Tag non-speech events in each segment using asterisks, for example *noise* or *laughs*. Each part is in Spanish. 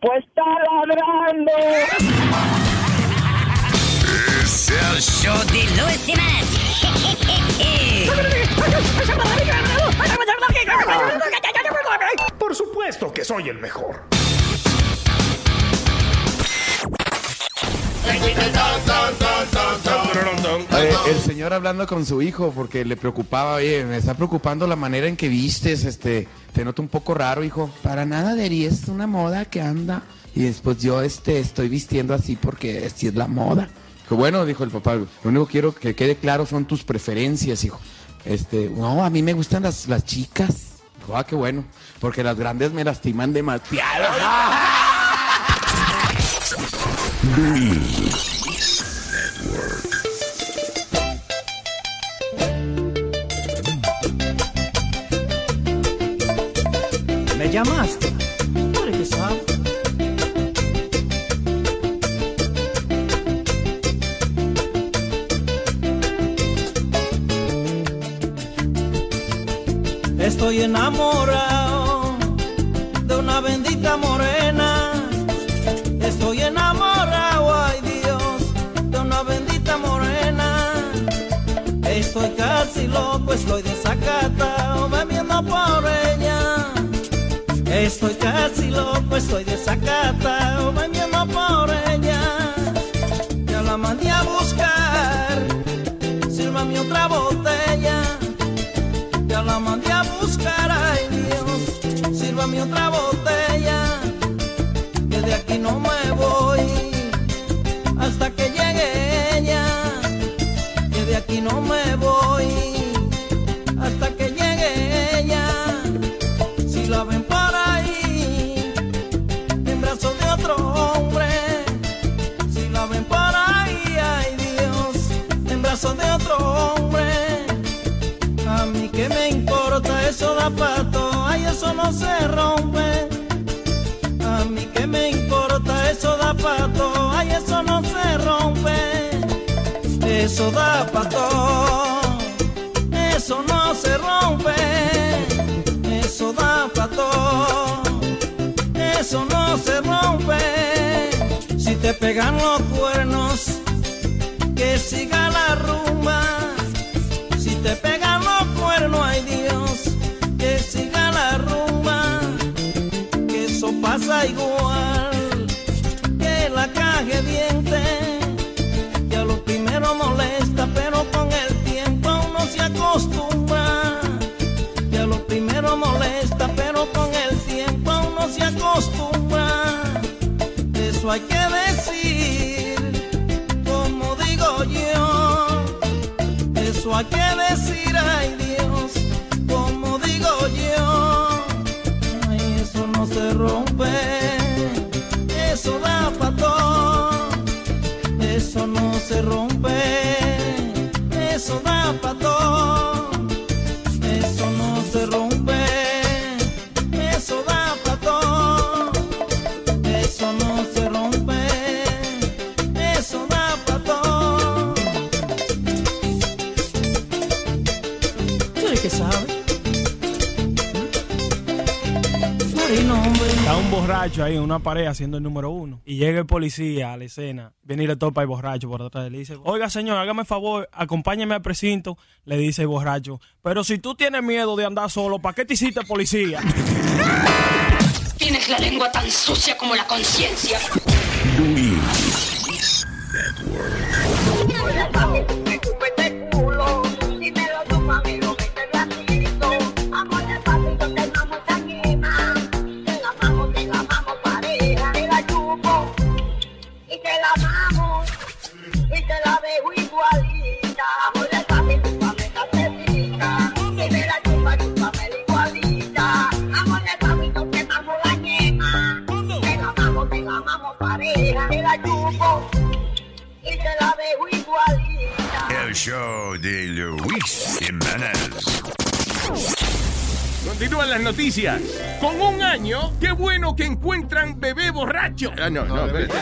Pues está ladrando. Es el show de Luis Semanas. *laughs* Por supuesto que soy el mejor. El señor hablando con su hijo porque le preocupaba, oye, me está preocupando la manera en que vistes, este, te noto un poco raro, hijo. Para nada, Deri, es una moda que anda. Y después yo, este, estoy vistiendo así porque así es la moda. Dijo, bueno, dijo el papá, lo único que quiero que quede claro son tus preferencias, hijo. Este, no, a mí me gustan las, las chicas. Dijo, ah, qué bueno, porque las grandes me lastiman demasiado. *laughs* ¿Me llamaste? ¿Tú eres que sabes? Estoy enamorado de una bendita morena. Loco, estoy desacatado, bebiendo por ella. Estoy casi loco, estoy desacatado, Eso da pato, eso no se rompe. Eso da pato, eso no se rompe. Si te pegan los cuernos, que siga la rumba. Eso hay que decir, una pared haciendo el número uno. Y llega el policía a la escena. Viene y le topa el borracho por detrás. Le dice, oiga señor, hágame el favor, acompáñeme al precinto. Le dice el borracho, pero si tú tienes miedo de andar solo, ¿para qué te hiciste policía? Tienes la lengua tan sucia como la conciencia. Y te la dejo igualita. El show de Luis Jiménez. Continúan las noticias. Con un año, qué bueno que encuentran bebé borracho. Ah, no, no, espérate.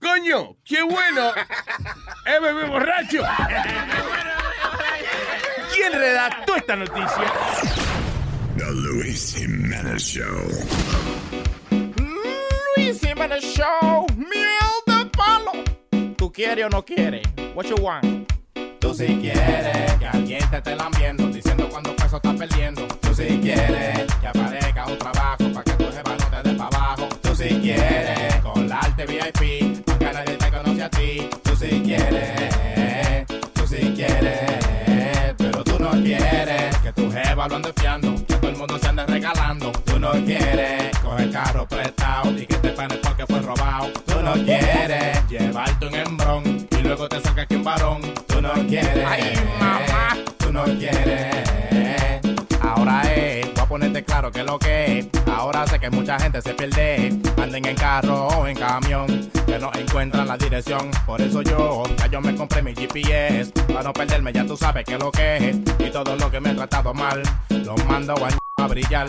Coño, qué bueno. *laughs* Es bebé borracho. ¿Quién redactó esta noticia? The Luis Jiménez Show. Luis Jiménez Show, miel de palo. ¿Tú quieres o no quieres? What you want? Tú si quieres que alguien te esté lambiendo, diciendo cuánto peso estás perdiendo. Tú si quieres prestado y que te paguen porque fue robado. Tú no quieres llevarte un hembrón y luego te salga aquí un varón. Tú no quieres, ay mamá, tú no quieres. Ahora es, voy a ponerte claro que lo que es. Ahora sé que mucha gente se pierde. Anden en carro o en camión, que no encuentran la dirección. Por eso yo, ya yo me compré mi GPS. Para no perderme, ya tú sabes que lo que es. Y todo lo que me he tratado mal, lo mando a, a brillar.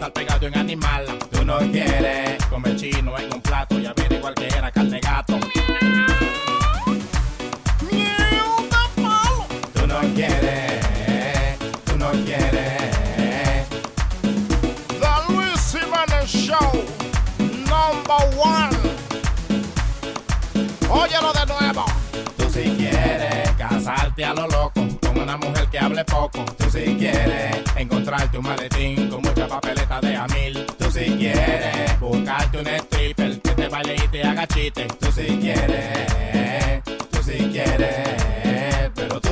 estar pegado en animal. Tú no quieres comer chino en un plato y averiguar que era carne gato. Tú no quieres, tú no quieres. The Luis Jiménez Show, number one. Óyelo de nuevo. Tú si quieres casarte a lo loco una mujer que hable poco. Tú si quieres encontrarte un maletín con mucha papeleta de a mil. Tú si quieres buscarte un stripper que te vaya y te haga chiste. Tú si quieres, tú si quieres,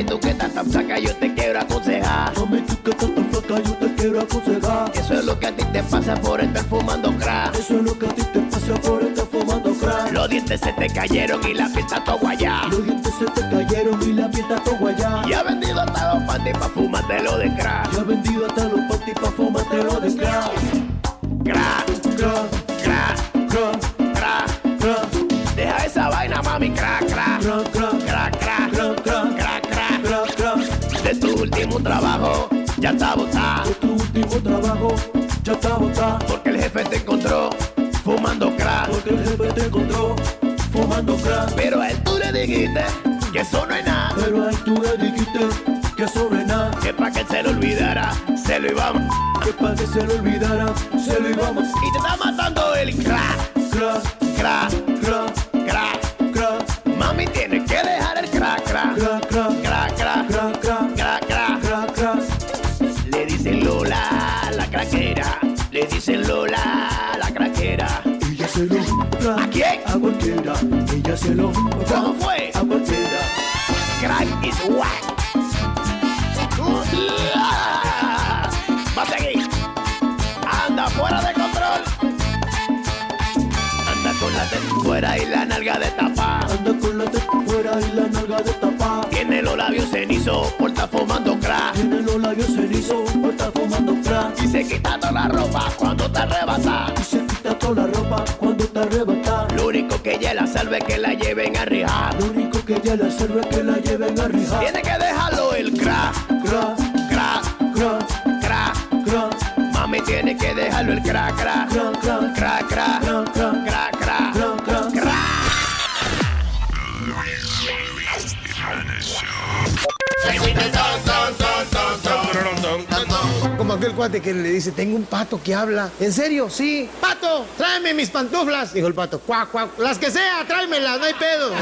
Mami, tú que estás tan flaca, yo te quiero aconsejar. Mami, tú que estás tan flaca, yo te quiero aconsejar. Eso es lo que a ti te pasa por estar fumando crack. Eso es lo que a ti te pasa por estar fumando crack. Los dientes se te cayeron y la piel está todo guayá. Los dientes se te cayeron y la piel está todo guayá. Y ha vendido hasta los panties pa' fumártelo de crack. Y ha vendido hasta los panties pa' fumártelo de crack. Crack, crack, crack, crack, crack, crack. Deja esa vaina, mami, crack, crack, crack, crack, último trabajo, ya está botado. Tu último trabajo, ya está botado. Porque el jefe te encontró fumando crack. Porque el jefe te encontró fumando crack. Pero a él tú le dijiste que eso no es nada. Pero a él tú le dijiste que eso no es nada. Que para que se lo olvidara, se lo íbamos. Que para que se lo olvidara, se lo íbamos. Y te está matando el crack. Crack, crack, crack, crack, crack. Mami tiene que dejar el crack, crack, crack, ¿Cómo fue? A cualquiera. Crack is whack. Va a seguir. Anda fuera de control. Anda con la teta fuera y la nalga de tapa. Anda con la teta fuera y la nalga de tapa. Tiene los labios cenizos por estar fumando crack. Tiene los labios cenizos por estar fumando crack. Y se quita toda la ropa cuando te arrebata. Y se quita toda la ropa cuando te arrebata. Lo único que ella la salve es que la lleven a rijar. Lo único que ella sirve es que la lleven a rijar. Tiene que dejarlo el crack, crack, crack, crack, crack, crack. Mami tiene que dejarlo el crack, crack, crack, crack, crack, crack, crack, crack, crack, crack. Aquel cuate que le dice, tengo un pato que habla. ¿En serio? Sí. Pato, tráeme mis pantuflas. Dijo el pato, cuac, cuac. Las que sea, tráemelas, no hay pedo.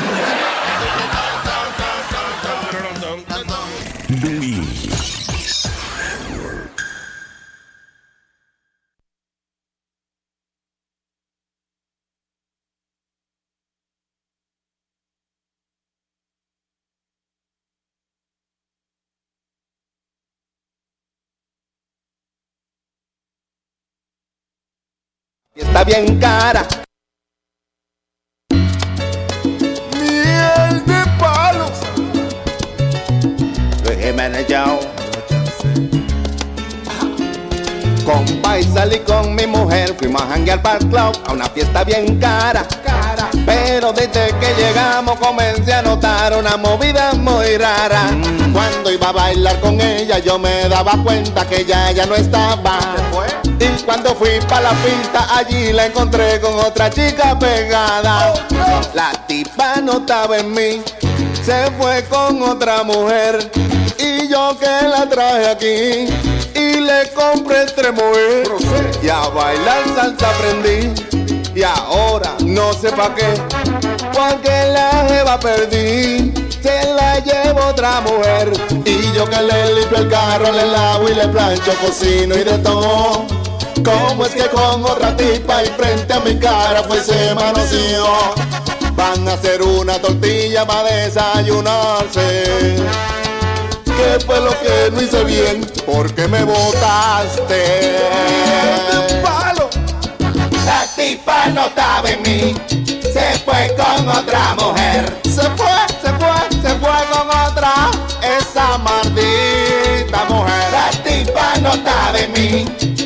Está bien cara. Miel de palo. Luis Jiménez Yao. Compa y salí con mi mujer, fuimos a janguear para club a una fiesta bien cara, cara. Pero desde que llegamos comencé a notar una movida muy rara. Cuando iba a bailar con ella yo me daba cuenta que ella ya no estaba. Y cuando fui para la pista allí la encontré con otra chica pegada. La tipa no estaba en mí, se fue con otra mujer. Y yo que la traje aquí y le compré entre mujer. Y a bailar salsa aprendí. Y ahora no sé pa' qué, porque la jeva perdí. Se la llevo otra mujer. Y yo que le limpio el carro, le lavo y le plancho, cocino y de todo. ¿Cómo es que con otra tipa y frente a mi cara pues se manoseó? Van a hacer una tortilla para desayunarse. ¿Qué fue lo que no hice bien? ¿Por qué me botaste? palo! La tipa no estaba en mí, se fue con otra mujer. Se fue, se fue, se fue con otra, esa maldita mujer. La tipa no estaba en mí, fue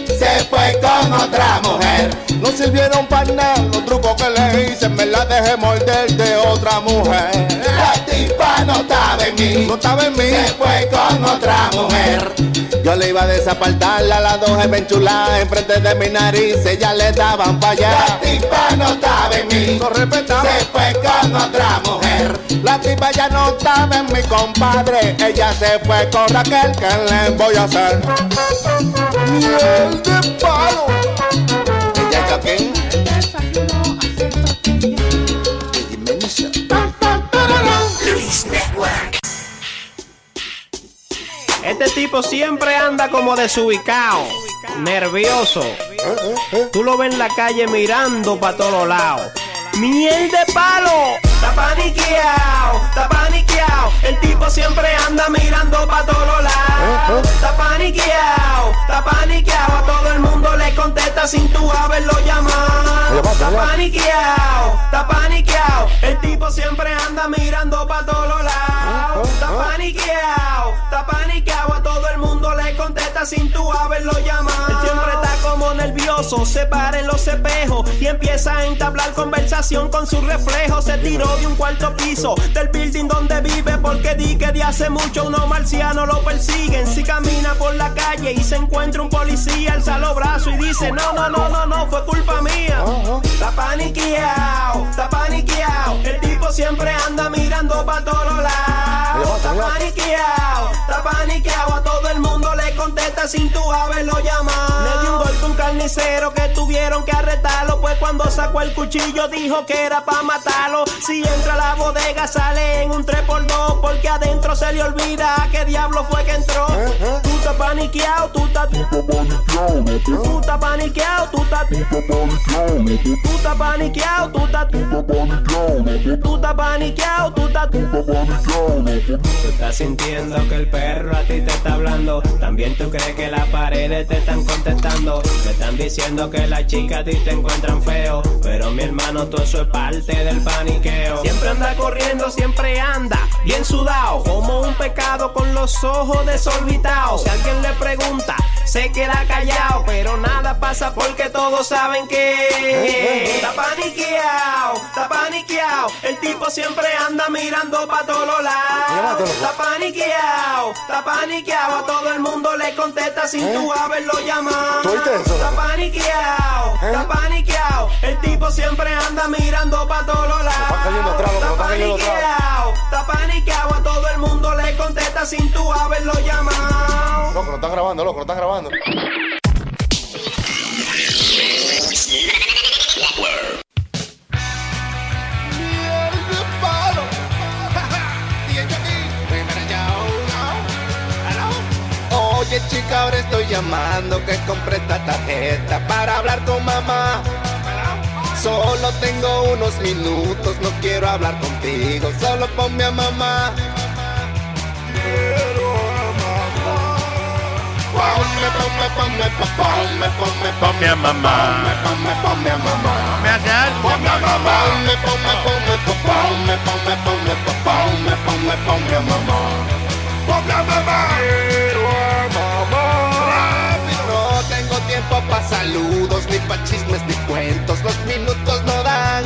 con otra mujer. No sirvieron para nada los trucos que le hice, me la dejé morder de otra mujer. La tipa no estaba en mí, no estaba en mí, se fue con otra mujer. Yo le iba a desapartarla a las dos enchuladas enfrente de mi nariz, ella le daban para allá. La tipa no estaba en mí, no respetaba, se fue con otra mujer. La tipa ya no estaba en mi compadre, ella se fue con Raquel, ¿qué le voy a hacer? Miel de palo. ¿Ella es Network. Este tipo siempre anda como desubicado, nervioso. Tú lo ves en la calle mirando para todos lados. ¡Miel de palo! Está paniqueado, está paniqueado. El tipo siempre anda mirando para todos lados. Está paniqueado, está paniqueado. A todo el mundo le contesta sin tú haberlo llamado. Está paniqueado, está paniqueado. El tipo siempre anda mirando para todos lados. Está paniqueado, está paniqueado. A todo el mundo le contesta sin tú haberlo llamado. Él siempre está como nervioso, se para en los espejos y empieza a entablar con su reflejo. Se tiró de un cuarto piso del building donde vive porque di que de hace mucho unos marcianos lo persiguen. Si camina por la calle y se encuentra un policía, alza los brazos y dice, no, no, no, no, no, fue culpa mía. Está paniqueado, está paniqueado. El tipo siempre anda mirando para todos lados. Está paniqueado, está paniqueado. A todo el mundo contesta sin tú haberlo llamado. Le dio un golpe a un carnicero que tuvieron que arrestarlo. Pues cuando sacó el cuchillo dijo que era para matarlo. Si entra a la bodega sale en un 3x2 porque adentro se le olvida a qué diablo fue que entró. Tú estás paniqueado, tú estás Tú estás paniqueado, tú estás Tú estás paniqueado, tú estás Tú estás paniqueado, tú estás Tú estás sintiendo que el perro a ti te está hablando. También tú crees que las paredes te están contestando. Te están diciendo que las chicas a ti te encuentran feo. Pero mi hermano, todo eso es parte del paniqueo. Siempre anda corriendo, siempre anda bien sudado, como un pecado con los ojos desorbitados. Si alguien le pregunta, se queda callado, pero nada pasa porque todos saben que está paniqueado, está paniqueado. El tipo siempre anda mirando para todos lados. Está paniqueado, está paniqueado. A todo el mundo le contesta sin tú haberlo llamado. ¿Tú oíste eso? Está paniqueado, está paniqueado. El tipo siempre anda mirando para todos lados. Está paniqueado, está paniqueado. A todo el mundo le contesta sin tú haberlo llamado. Loco, lo están grabando, loco, lo están grabando. Estoy llamando que compré esta tarjeta para hablar con mamá. Solo tengo unos minutos, no quiero hablar contigo, solo ponme a mamá. Ponme, ponme, ponme, ponme, ponme, Ponme a mamá. ponme, ponme a mamá. Me hace algo. Ponme a mamá. Ponme, ponme, ponme, ponme, ponme, ponme, ponme, ponme, ponme a mamá. Ponme a mamá. Para saludos, ni pa' chismes, ni cuentos. Los minutos no dan.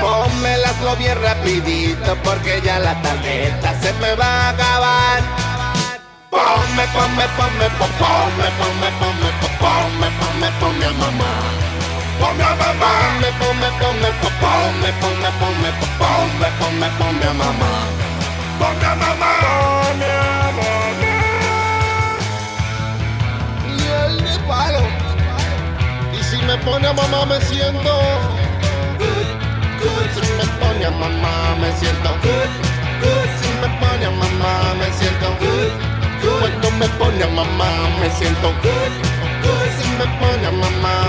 Pónmelaslo bien rapidito porque ya la tarjeta se me va a acabar. Ponme, ponme, ponme, po- ponme, ponme, ponme, po- ponme, ponme, ponme a mamá. Ponme a mamá. Ponme, ponme, ponme, po- ponme, ponme, ponme, po- ponme, ponme. Ponme a mamá. Ponme a mamá. Pone a mamá me siento good, good. Si me pone a mamá me siento good, good. Si me pone a mamá me siento good, good. Cuando me pone a mamá me siento good, good. Si me pone a mamá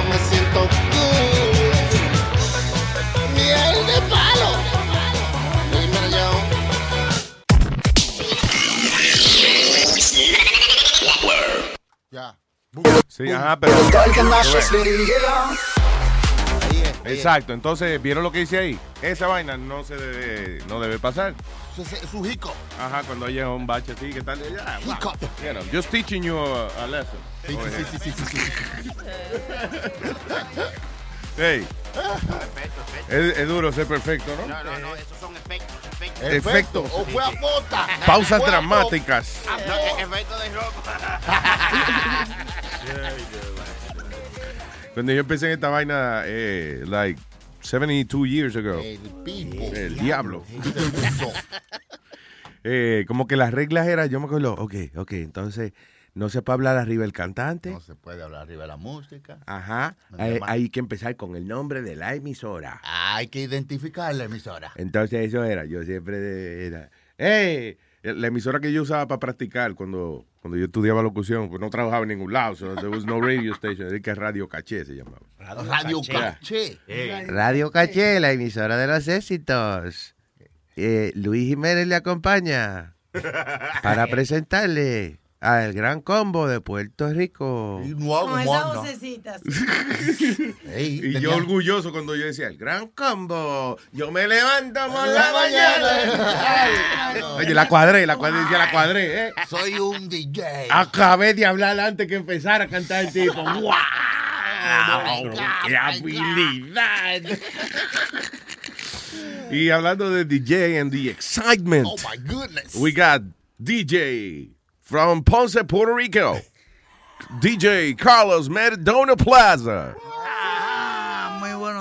Sí, ajá, pero. Exacto, entonces, ¿vieron lo que dice ahí? Esa vaina no se debe, no debe pasar. Es su hico. Ajá, cuando haya un bache así, ¿qué tal? Ya, wow. You know, just teaching you a, a lesson. Sí, sí, sí, sí, sí, sí. Hey, es, es duro ser perfecto, ¿no? No, no, no, esos son efectos, efectos. Efectos. O fue a pota. *laughs* Pausas Fue a dramáticas. Ah, no, e- efectos de rock. *laughs* Cuando yo empecé en esta vaina, eh, like 72 years ago. El pipo. El diablo. *laughs* Eh, como que las reglas eran, yo me acuerdo, ok, ok, entonces no se puede hablar arriba del cantante. No se puede hablar arriba de la música. Ajá. Hay, que empezar con el nombre de la emisora. Hay que identificar la emisora. Entonces eso era, yo siempre era, ¡eh! La emisora que yo usaba para practicar cuando, cuando yo estudiaba locución, pues no trabajaba en ningún lado, so there was no radio station, es que Radio Caché se llamaba. Radio Caché. Radio Caché, la emisora de los éxitos. Eh, Luis Jiménez le acompaña *laughs* para presentarle al gran combo de Puerto Rico. Con esas vocecitas. *laughs* y yo orgulloso cuando yo decía, el gran combo, yo me levanto por la mañana. Oye, la cuadré, la cuadré, decía la cuadré, ¿eh? Soy un DJ. Acabé de hablar antes que empezara a cantar el tipo. *laughs* ¡Wow! ¡Qué habilidad! y hablando de DJ and the excitement, Oh my goodness. we got DJ from Ponce, Puerto Rico. DJ Carlos Maradona Plaza.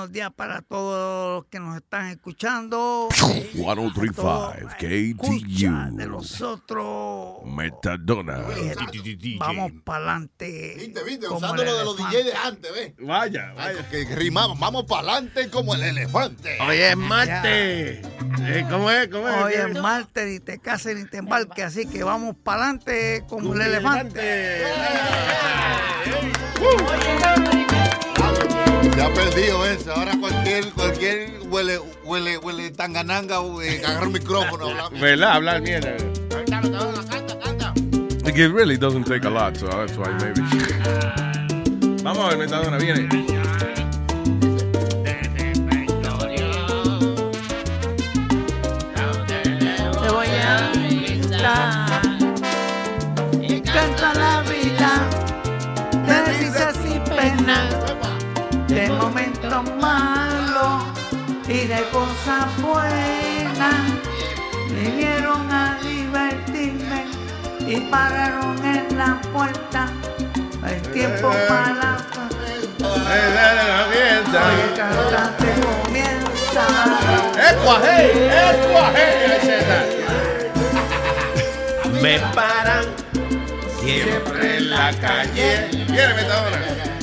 Buenos días para todos los que nos están escuchando. 1035 de KTU. nosotros. Metadona. Vamos para adelante. Viste, viste, usando lo de los DJ de antes, ¿ves? Vaya, vaya. Que rimamos, vamos para adelante como el elefante. Hoy es martes. Eh, ¿Cómo es? ¿Cómo es? Hoy es martes, ni te cases ni te embarques, así que vamos para adelante como el elefante. Ha perdido eso. Ahora cualquier, cualquier huele, huele, huele tangananga, eh, agarra un micrófono. ¿Verdad? Hablar mierda. Like, It really doesn't take a lot, so that's why maybe. Vamos a ver, Metadona, viene. te voy a invitar. Y canta la vida de risas y penas, de momentos malos y de cosas buenas. Vinieron a divertirme y pararon en la puerta. El tiempo para la Oye, cantante comienza. ¡Ecuaje! Me paran Siempre en la calle. Viene, Metadona.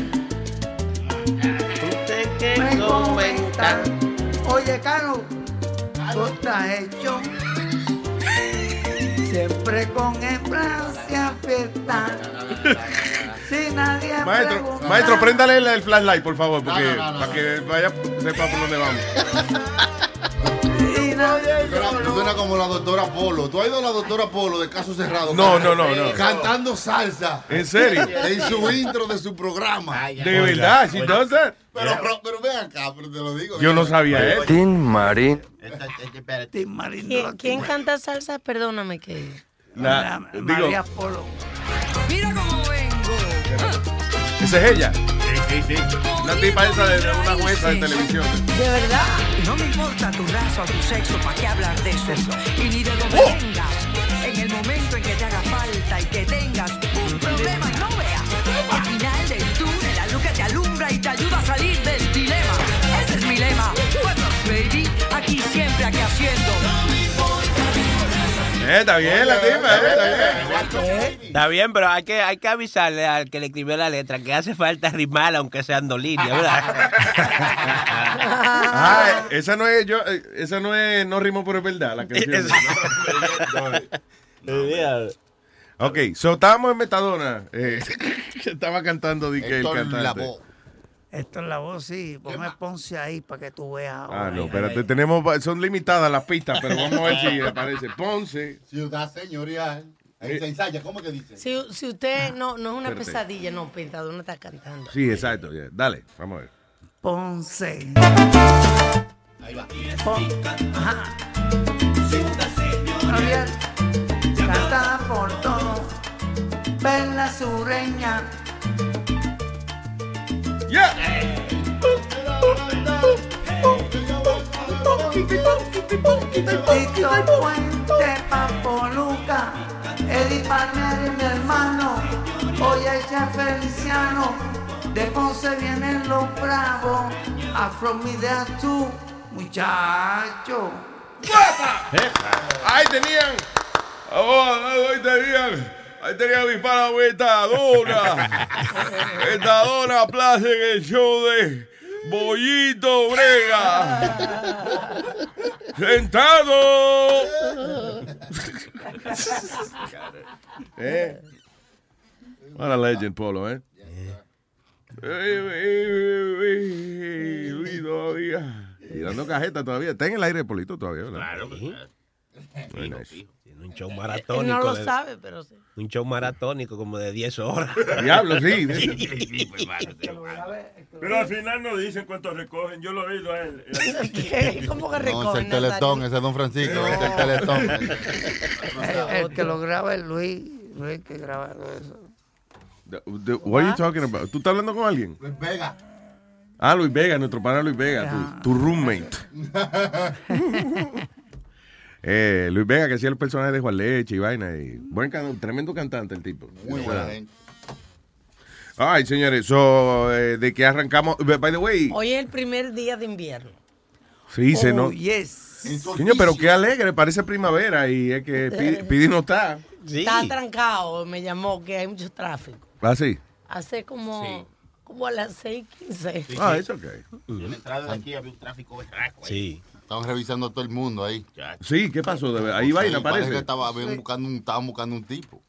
Oye, Caro, tú estás hecho. Siempre con hembras fiesta. Si nadie Maestro, pregunta. maestro, préndale el, el flashlight, por favor, porque No, no, no, para no. que vaya, sepa por dónde vamos. Nadie Suena, suena como la doctora Polo. ¿Tú has ido a la doctora Polo de caso cerrado? No, no, no, no. Cantando salsa. ¿En serio? En su intro de su programa. De verdad, she does that? Pero, pero, pero ven acá, pero te lo digo. Yo no sabía eso. Tim Marín. Tim Marín. ¿Quién, quién canta salsa? Perdóname que. La- digo, María Polo. Mira cómo vengo. esa es ella. Sí, sí, sí. La tipa esa de, de una jueza de televisión. De verdad. No me importa tu raza o tu sexo, ¿para qué hablar de eso? Y ni de dónde ¡Oh! vengas. En el momento en que te haga falta y que tengas un problema ayuda a salir del dilema. Ese es mi lema. Bueno, baby, aquí siempre, aquí haciendo. Eh, está bien la tipa, eh, está bien. Está bien, pero hay que, hay que avisarle al que le escribió la letra que hace falta rimar aunque sean dos líneas, ¿verdad? *laughs* Ah, esa no es yo, eh, esa no es no rimo pero es verdad la canción. Ok, so estábamos en Metadona. Eh, *laughs* estaba cantando di que el cantante. Esto es la voz, sí. Ponme Ponce ahí para que tú veas. Ah, ahora. no, espérate, tenemos, son limitadas las pistas, pero vamos a ver si *laughs* aparece. Ponce. Ciudad señorial. Ahí se ensaya, ¿cómo que dice? Si, si usted no, no es una Espérate. pesadilla, no, Pentadona está cantando. Sí, exacto. Dale, vamos a ver. Ponce. Ahí va. Ajá. Gabriel, cantada por todos. Perla sureña. ¡Ya! Tito Puente, Papo Luca, Eddie Palmer y mi hermano, hoy el chef Feliciano, de Ponce vienen los bravos, Afro Midea tú, muchacho. Ahí tenían. Oh, ahí tenían. Ahí tenían mi pana Metadona. Metadona Plaza en el show de Bollito Brega. Sentado. *laughs* ¿Eh? What a legend, Polo, ¿eh? Eh, eh, eh, Luis todavía. Y dando cajeta todavía. Está en el aire, Polito, todavía, ¿verdad? Claro, Muy nice. Un show Él maratónico. no lo de- sabe, pero sí. Un show maratónico como de 10 horas. Diablo, sí. Pero al final no dicen cuánto recogen. Yo lo he oído a él. *laughs* ¿Qué? ¿Cómo que No, es el recogen? teletón, ese es Don Francisco, ese es el teletón. *laughs* El, el que lo graba es Luis, Luis que graba eso. The- the- what are you talking about? ¿Tú estás hablando con alguien? Luis Vega. Ah, Luis Vega, nuestro pana Luis Vega, tu, tu roommate. *laughs* Eh, Luis Vega, que hacía el personaje de Juan Leche y vaina. Y buen can- tremendo cantante el tipo. Muy buena gente. Ay, señores, so, eh, de que arrancamos. By the way, Hoy es el primer día de invierno. sí, se Oh, no. yes. Coño, pero qué alegre, parece primavera y es que Pi- *laughs* Pidi no está. Está trancado, me llamó que hay mucho tráfico. Ah, sí. Hace como, como a las 6:15. Ah, es ok. En la entrada de aquí había un tráfico berraco. ahí. Sí. Estaban revisando a todo el mundo ahí. Sí, ¿qué pasó? Ahí Sí, vaina, parece que estaba, buscando un, estaban buscando un tipo.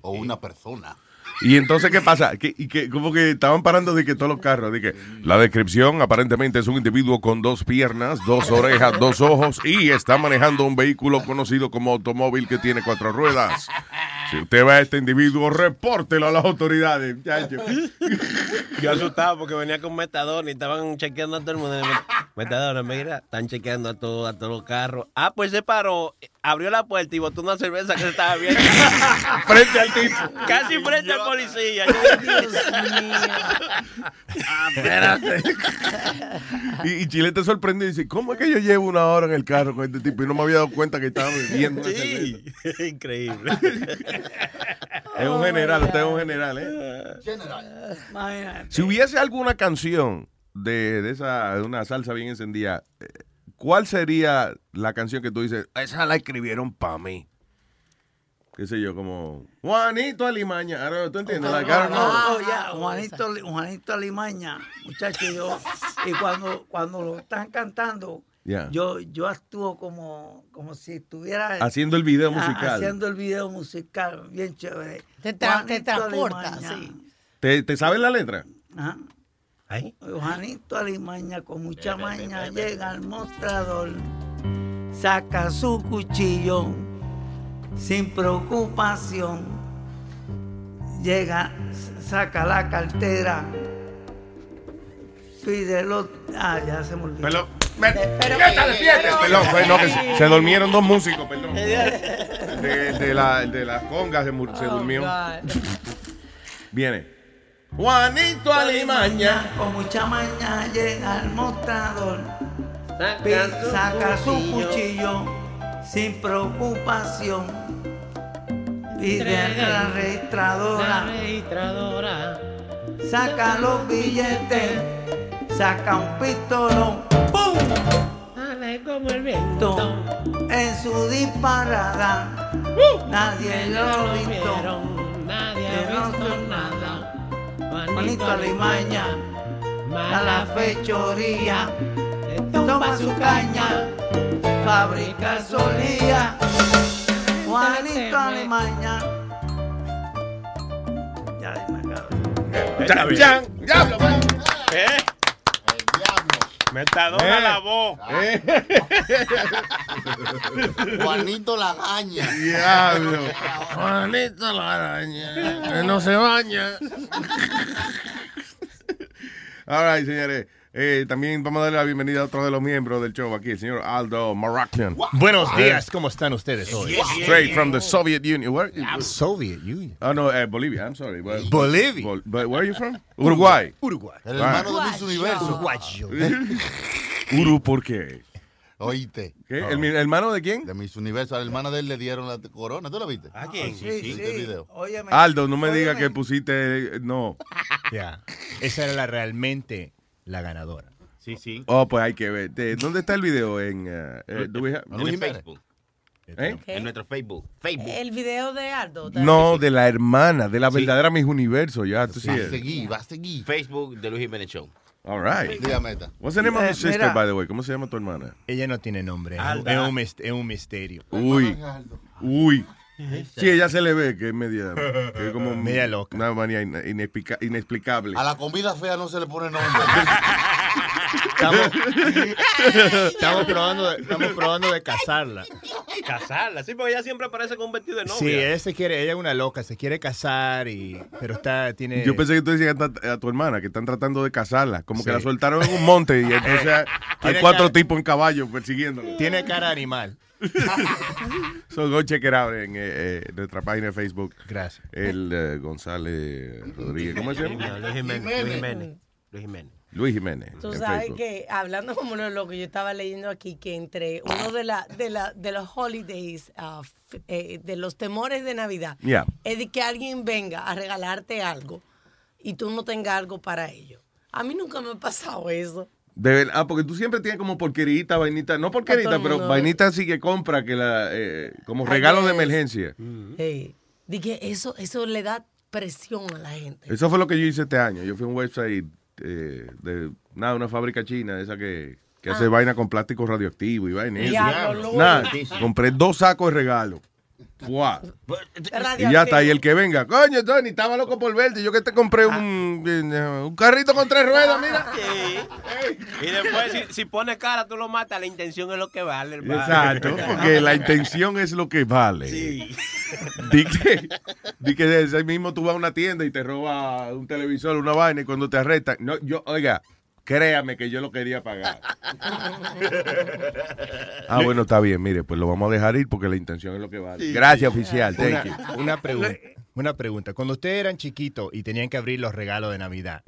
O una persona. Y entonces, ¿qué pasa? Que, y que como que estaban parando de que todos los carros, de que la descripción aparentemente es un individuo con dos piernas, dos orejas, dos ojos y está manejando un vehículo conocido como automóvil que tiene cuatro ruedas. Si usted ve a este individuo, repórtelo a las autoridades, muchacho. Yo asustado porque venía con Metadona y estaban chequeando a todo el mundo. Met- Metadona, mira, están chequeando a, todo, a todos los carros. Ah, pues se paró abrió la puerta y botó una cerveza que se estaba viendo. *laughs* frente al tipo. Casi frente al policía. Ah, espérate. y, y Chile te sorprendió y dice, ¿cómo es que yo llevo una hora en el carro con este tipo y no me había dado cuenta que estaba bebiendo? Sí, *laughs* increíble. Es un general, usted es un general, ¿eh? Imagínate. Si hubiese alguna canción de, de esa, de una salsa bien encendida, eh, ¿cuál sería la canción que tú dices, esa la escribieron para mí? Qué sé yo, como Juanito Alimaña. Ahora, ¿Tú entiendes? La cara, no. Oh, ya, Juanito, Juanito Alimaña, muchacho, yo, y cuando, cuando lo están cantando, yo, yo actúo como, como si estuviera Haciendo el video ah, musical. haciendo el video musical, bien chévere. Te tra- te transporta, Alimaña. sí. ¿Te, te sabes la letra? Ajá. Juanito Alimaña con mucha maña llega al mostrador, saca su cuchillo sin preocupación, llega, saca la cartera, pide los... Ah, ya se me olvidó. Perdón. Pero- Perdón, fue, no, que se, se durmieron dos músicos, perdón. *laughs* De, de la, de las congas se, mur- se Oh, durmió. Viene. Juanito Alimaña. Con mucha maña llega al mostrador. Saca su saca su cuchillo. sin preocupación. Pide a la registradora. registradora. Saca los billetes. Saca un pistolón. ¡Pum! Dale como el viento. En su disparada. Nadie lo visto. Nadie ha visto nada. Juanito Alimaña. A la fechoría. Toma su caña. Fabrica solía. Juanito Alimaña. Ya chan, diablo, man. ¿Eh? Metadona Eh. *laughs* la voz. Juanito Lagaña. Diablo. Juanito la araña. Que no se baña. All right, señores. Eh, también vamos a darle la bienvenida a otro de los miembros del show aquí, el señor Aldo Marakian. Buenos Eh, días, ¿cómo están ustedes hoy? Straight from the Soviet Union. Where, Soviet Union. Oh, no, eh, Bolivia, I'm sorry. But- Bolivia. Bol- but where are you from? Uruguay. Uruguay. El hermano de Miss Universo. Uruguayo. *laughs* Uru, ¿por qué? Oíste. ¿Qué? ¿El, mi- hermano de quién? De Miss Universo. A la hermana de él le dieron la corona. ¿Tú la viste? ¿A quién? Sí, sí. ¿Viste el video? Óyeme. Aldo, no me digas que pusiste. eh, No. Ya. Esa era la, realmente la ganadora. Sí, sí. Oh, pues hay que ver. De- ¿Dónde está el video? En, do we have- Luis En. Facebook. ¿Eh? En nuestro Facebook. Facebook. El video de Aldo. No, de la hermana, de la verdadera Miss Universo, ya, tú sí. Va a seguir, va a seguir. Facebook de Luis Jiménez Show. All right. Dígame esta. What's the name of your sister, mira. by the way? ¿Cómo se llama tu hermana? Ella no tiene nombre. Es un- Alda. Es un misterio. Uy. Uy. Sí, ella se le ve que es media. Que es como *laughs* Media loca. Una manía ine- inexplica- inexplicable. A la comida fea no se le pone nombre. *laughs* Estamos, *laughs* estamos probando, de, estamos probando de casarla. Casarla. Sí, porque ella siempre aparece con un vestido de novia. Sí, ella se quiere, ella es una loca, se quiere casar y, pero está, tiene. Yo pensé que tú decías a, tu hermana que están tratando de casarla. Como que la soltaron en un monte y entonces hay cuatro cara- tipos en caballo persiguiéndola. Tiene cara animal. So go check it out en eh, eh, nuestra página de Facebook. Gracias. El eh, González Rodríguez. ¿Cómo se llama? No, Luis Jiménez. Luis Jiménez. Luis Jiménez. Luis Jiménez. Tú sabes Facebook. que, hablando como lo, lo que yo estaba leyendo aquí, que entre uno de, la, de, la, de los holidays, f- eh, de los temores de Navidad, Yeah. es de que alguien venga a regalarte algo y tú no tengas algo para ello. A mí nunca me ha pasado eso. De ver- ah, porque tú siempre tienes como porquerita, vainita, no porquerita, pero mundo. vainita sí que compra que la, eh, como regalo de emergencia. Sí. De que eso, eso le da presión a la gente. Eso fue lo que yo hice este año. Yo fui a un website eh, de nada, una fábrica china, esa que, que hace Ah. vaina con plástico radioactivo y vaina. Nada, compré dos sacos de regalo. Y ya está, y el que venga, coño, Tony, estaba loco por verte. Yo que te compré un, eh, un carrito con tres ruedas, mira. *laughs* Y después, si, si pone cara, tú lo matas. La intención es lo que vale, hermano. Exacto, porque la intención es lo que vale. Sí. Di que, di que ese mismo tú vas a una tienda y te roba un televisor, una vaina, y cuando te arrestan, no, yo, oiga, Créame que yo lo quería pagar. *laughs* Ah, bueno, está bien. Mire, pues lo vamos a dejar ir porque la intención es lo que vale. Sí. Gracias, oficial. Thank you. Una, una pregunta. *laughs* Una pregunta. Cuando ustedes eran chiquitos y tenían que abrir los regalos de Navidad.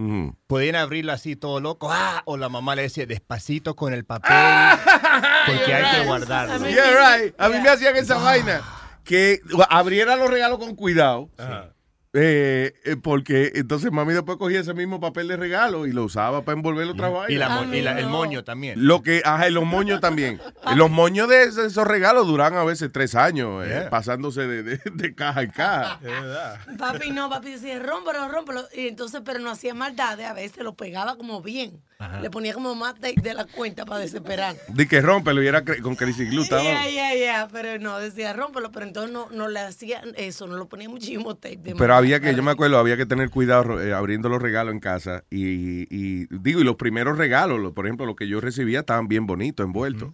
¿podían abrirlo así todo loco? ¡Ah! O la mamá le decía despacito con el papel *laughs* porque hay que guardarlo. Yeah, right. A mí me hacían esa vaina. Que abriera los regalos con cuidado. Eh, eh, porque entonces mami después cogía ese mismo papel de regalo y lo usaba para envolver otra vaina. Y, la mo- y la- el moño también. Lo que, ajá, y los moños también. *laughs* Los moños de esos esos regalos duran a veces tres años, eh, Yeah. pasándose de, de- de caja en caja. *laughs* Papi no, papi decía, rómpelo, rómpelo. Y entonces, pero no hacía maldades, a veces lo pegaba como bien. Ajá. Le ponía como más tape de la cuenta para desesperar. *laughs* De que rómpelo y era con estaba- Ya, ya, ya, pero no, decía rómpelo, pero entonces no, no le hacía eso, no lo ponía muchísimo tape. de Pero había que, yo me acuerdo, había que tener cuidado eh, abriendo los regalos en casa. Y, y digo, y los primeros regalos, lo- por ejemplo, los que yo recibía estaban bien bonitos, envueltos.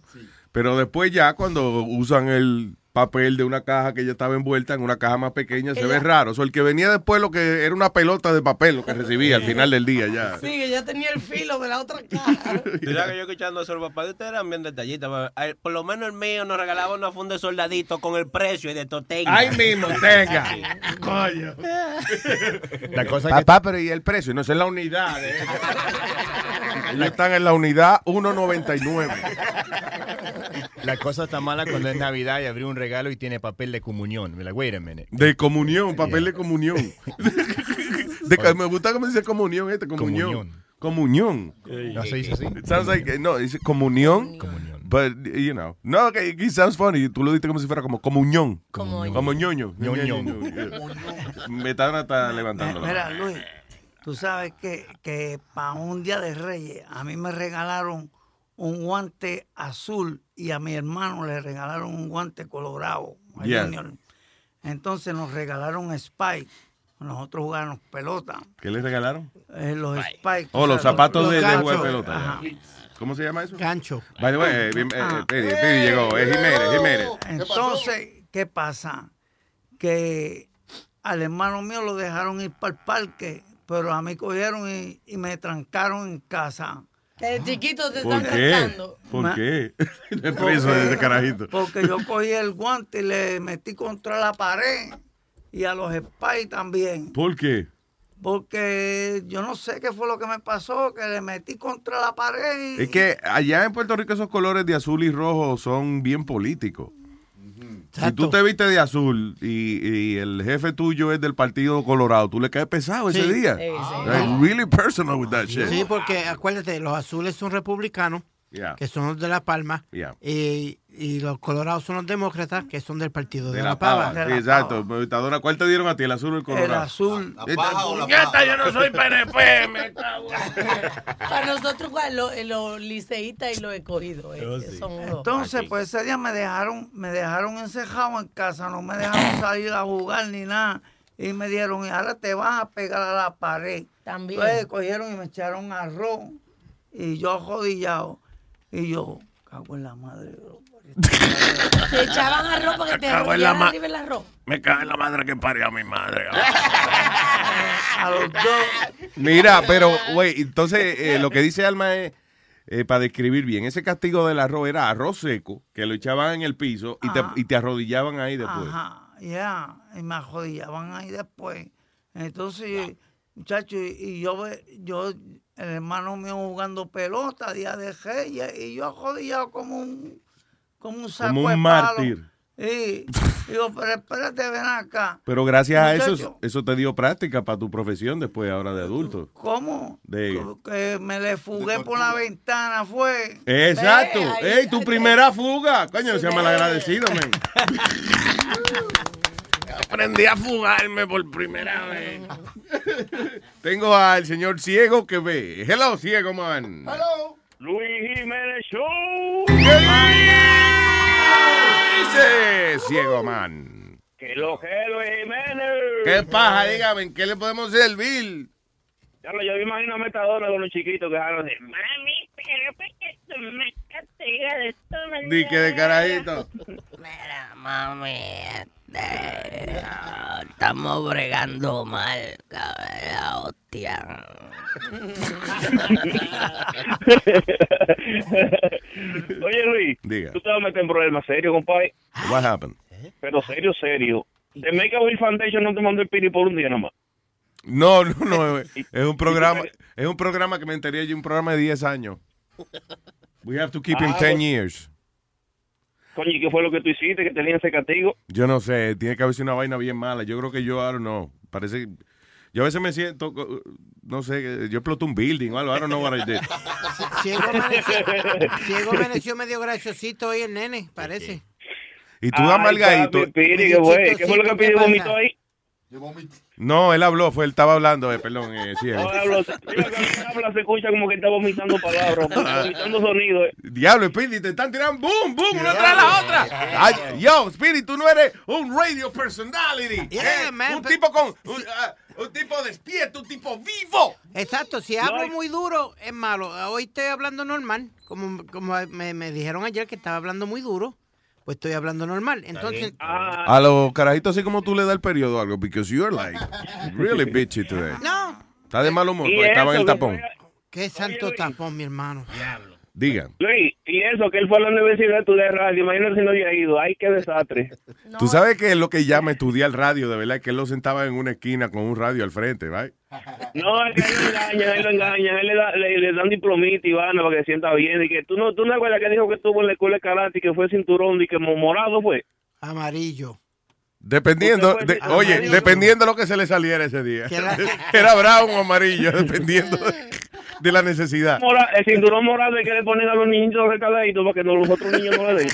Pero después ya cuando usan el papel de una caja que ya estaba envuelta en una caja más pequeña, se ve raro. O sea, el que venía después lo que era una pelota de papel lo que recibía al final del día ya. Sí, que ya tenía el filo de la otra caja. *laughs* Sabes que yo escuchando eso, los papás de ustedes eran bien detallistas. Por lo menos el mío nos regalaba una funda de soldadito con el precio y de totenga. Ahí mismo, tenga. *laughs* Coño. *laughs* La cosa que Papá, pero ¿y el precio? No, es la unidad. eh. Ellos están en la unidad 1.99. La cosa está mala cuando es Navidad y abrí un regalo y tiene papel de comunión. Me like, wait a minute. De comunión, papel de comunión. *laughs* *laughs* De me gusta cómo dice comunión este, comunión. Comunión. ¿No se dice así? It sounds like, no, dice comunión. But, you know. No, que it sounds funny. Tú lo diste como si fuera como comunión. Como ñoño. Ñoño. Me están hasta levantando Mira. Luis, tú sabes que, que para un día de Reyes a mí me regalaron un guante azul y a mi hermano le regalaron un guante colorado. a Yeah. Junior. Entonces nos regalaron Spike. Nosotros jugábamos pelota. ¿Qué le regalaron? Eh, los Spike. Oh, los zapatos de, de ganchos. jugar pelota. Ajá. ¿Cómo se llama eso? Gancho. By the way, eh, eh, Ah. Pidi, Pidi llegó. Es Jiménez, Jiménez. Entonces, ¿qué pasa? Que al hermano mío lo dejaron ir para el parque, pero a mí cogieron y, y me trancaron en casa. Que de chiquito te ¿Por están qué? tratando. ¿Por qué? Le preso de ese carajito. Porque yo cogí el guante y le metí contra la pared y a los Spy también. ¿Por qué? Porque yo no sé qué fue lo que me pasó, que le metí contra la pared y... Es que allá en Puerto Rico esos colores de azul y rojo son bien políticos. Si tú te viste de azul y, y el jefe tuyo es del partido colorado, tú le caes pesado ese día. Sí, sí. Like, really personal with that shit. Sí, porque acuérdate, los azules son republicanos, Yeah. que son los de La Palma, Yeah. y, y los colorados son los demócratas, que son del partido de, De La, la Pava. pava. Sí, exacto. Movitadora, ¿cuál te dieron a ti? ¿El azul o el colorado? El azul. Esta paja o la puñeta, paja? yo no soy PNP, me cago. *laughs* Para nosotros, igual, los los liceístas y los escogidos. eh, Entonces, pues ese día me dejaron, me dejaron encerrado en casa, no me dejaron *laughs* salir a jugar ni nada. Y me dieron, y ahora te vas a pegar a la pared. También. Entonces cogieron y me echaron arroz. Y yo jodillado. Y yo, cago en la madre. Te echaban arroz para que te arriba el arroz. Me cago en la madre que parió a mi madre. *laughs* A los dos. Mira, pero, güey, entonces eh, lo que dice Alma es, eh, para describir bien, ese castigo del arroz era arroz seco, que lo echaban en el piso y te, y te arrodillaban ahí después. Ajá, ya. Y me arrodillaban ahí después. Entonces, muchachos, y, y yo, ve- yo, el hermano mío jugando pelota, día de reyes, y yo arrodillado como un, como un saco Como de un palo. mártir. Y *laughs* digo, pero espérate, ven acá. Pero gracias a eso, eso te dio práctica para tu profesión después, ahora de adulto. ¿Cómo? De... Que me le fugué por la ventana, fue. Exacto. Ahí- Ey, tu primera fuga. Coño, se llama el agradecido, men. *laughs* Aprendí a fugarme por primera vez. *laughs* Tengo al señor ciego que ve. Hello, ciego man. Hello. Luis Jiménez Show. Dice ciego man. Que lo Jiménez. ¿Qué paja? Dígame, ¿en qué le podemos servir? Ya lo, yo me imagino a Metadona con los chiquitos que dejaron de. Mami, pero ¿por qué tú me castigas de esta manera? Di que de carajito. *laughs* Mira, mami, estamos bregando mal, la hostia. *laughs* Oye, Luis, Diga. tú te vas a meter en problemas serios, compadre. What happened? Pero serio, serio. The Make a Wish Foundation no te mandó el piri por un día nomás. No, no, no. Es un programa, es un programa que me enteré yo, un programa de 10 años. We have to keep him Ah, 10 pues. years. Coño, ¿y qué fue lo que tú hiciste que tenían ese castigo? Yo no sé, tiene que haber sido una vaina bien mala. Yo creo que yo, I don't know. Parece que- Yo a veces me siento, no sé, yo exploté un building o algo. I don't know what I did. *laughs* Ciego amaneció, medio graciosito hoy el nene, parece. Y tú, papi, Piri, ¿qué fue? ¿Qué fue lo que pidió vomitó ahí? No, él habló, fue él estaba hablando, eh, perdón, eh, sí. No, cuando él habla se escucha como que está vomitando palabras, vomitando sonidos. eh. Diablo, Speedy, te están tirando boom, boom, una tras la otra. Ay, yo, Speedy, tú no eres un radio personality. Yeah, eh, man, un tipo con, un, ah, un tipo despierto, un tipo vivo. Exacto, si hablo muy duro es malo. Hoy estoy hablando normal, como, como me, me dijeron ayer que estaba hablando muy duro, pues estoy hablando normal. Entonces, A los carajitos así como tú le das el periodo o algo, because you're like really bitchy today. no. Está de mal humor, porque estaba en el tapón. Qué santo tapón, mi hermano. Diga. Luis, y eso, que él fue a la universidad de estudiar radio, imagínate si no había ido. Ay, qué desastre. Tú sabes que es lo que llama estudiar radio, de verdad, que él lo sentaba en una esquina con un radio al frente, ¿right? No, es que él lo engañan, él lo engañan, él le, da, le, le dan diplomita y vaina para que se sienta bien. Y que tú no, tú no acuerdas que dijo que estuvo en la escuela de karate y que fue cinturón y que mo- morado fue. Amarillo. Dependiendo, de- oye, Amarillo. dependiendo de lo que se le saliera ese día. *laughs* Era brown o amarillo, dependiendo de, *laughs* de la necesidad. Mora- el cinturón morado es que le ponen a los niñitos recaladitos para que los otros niños no le den.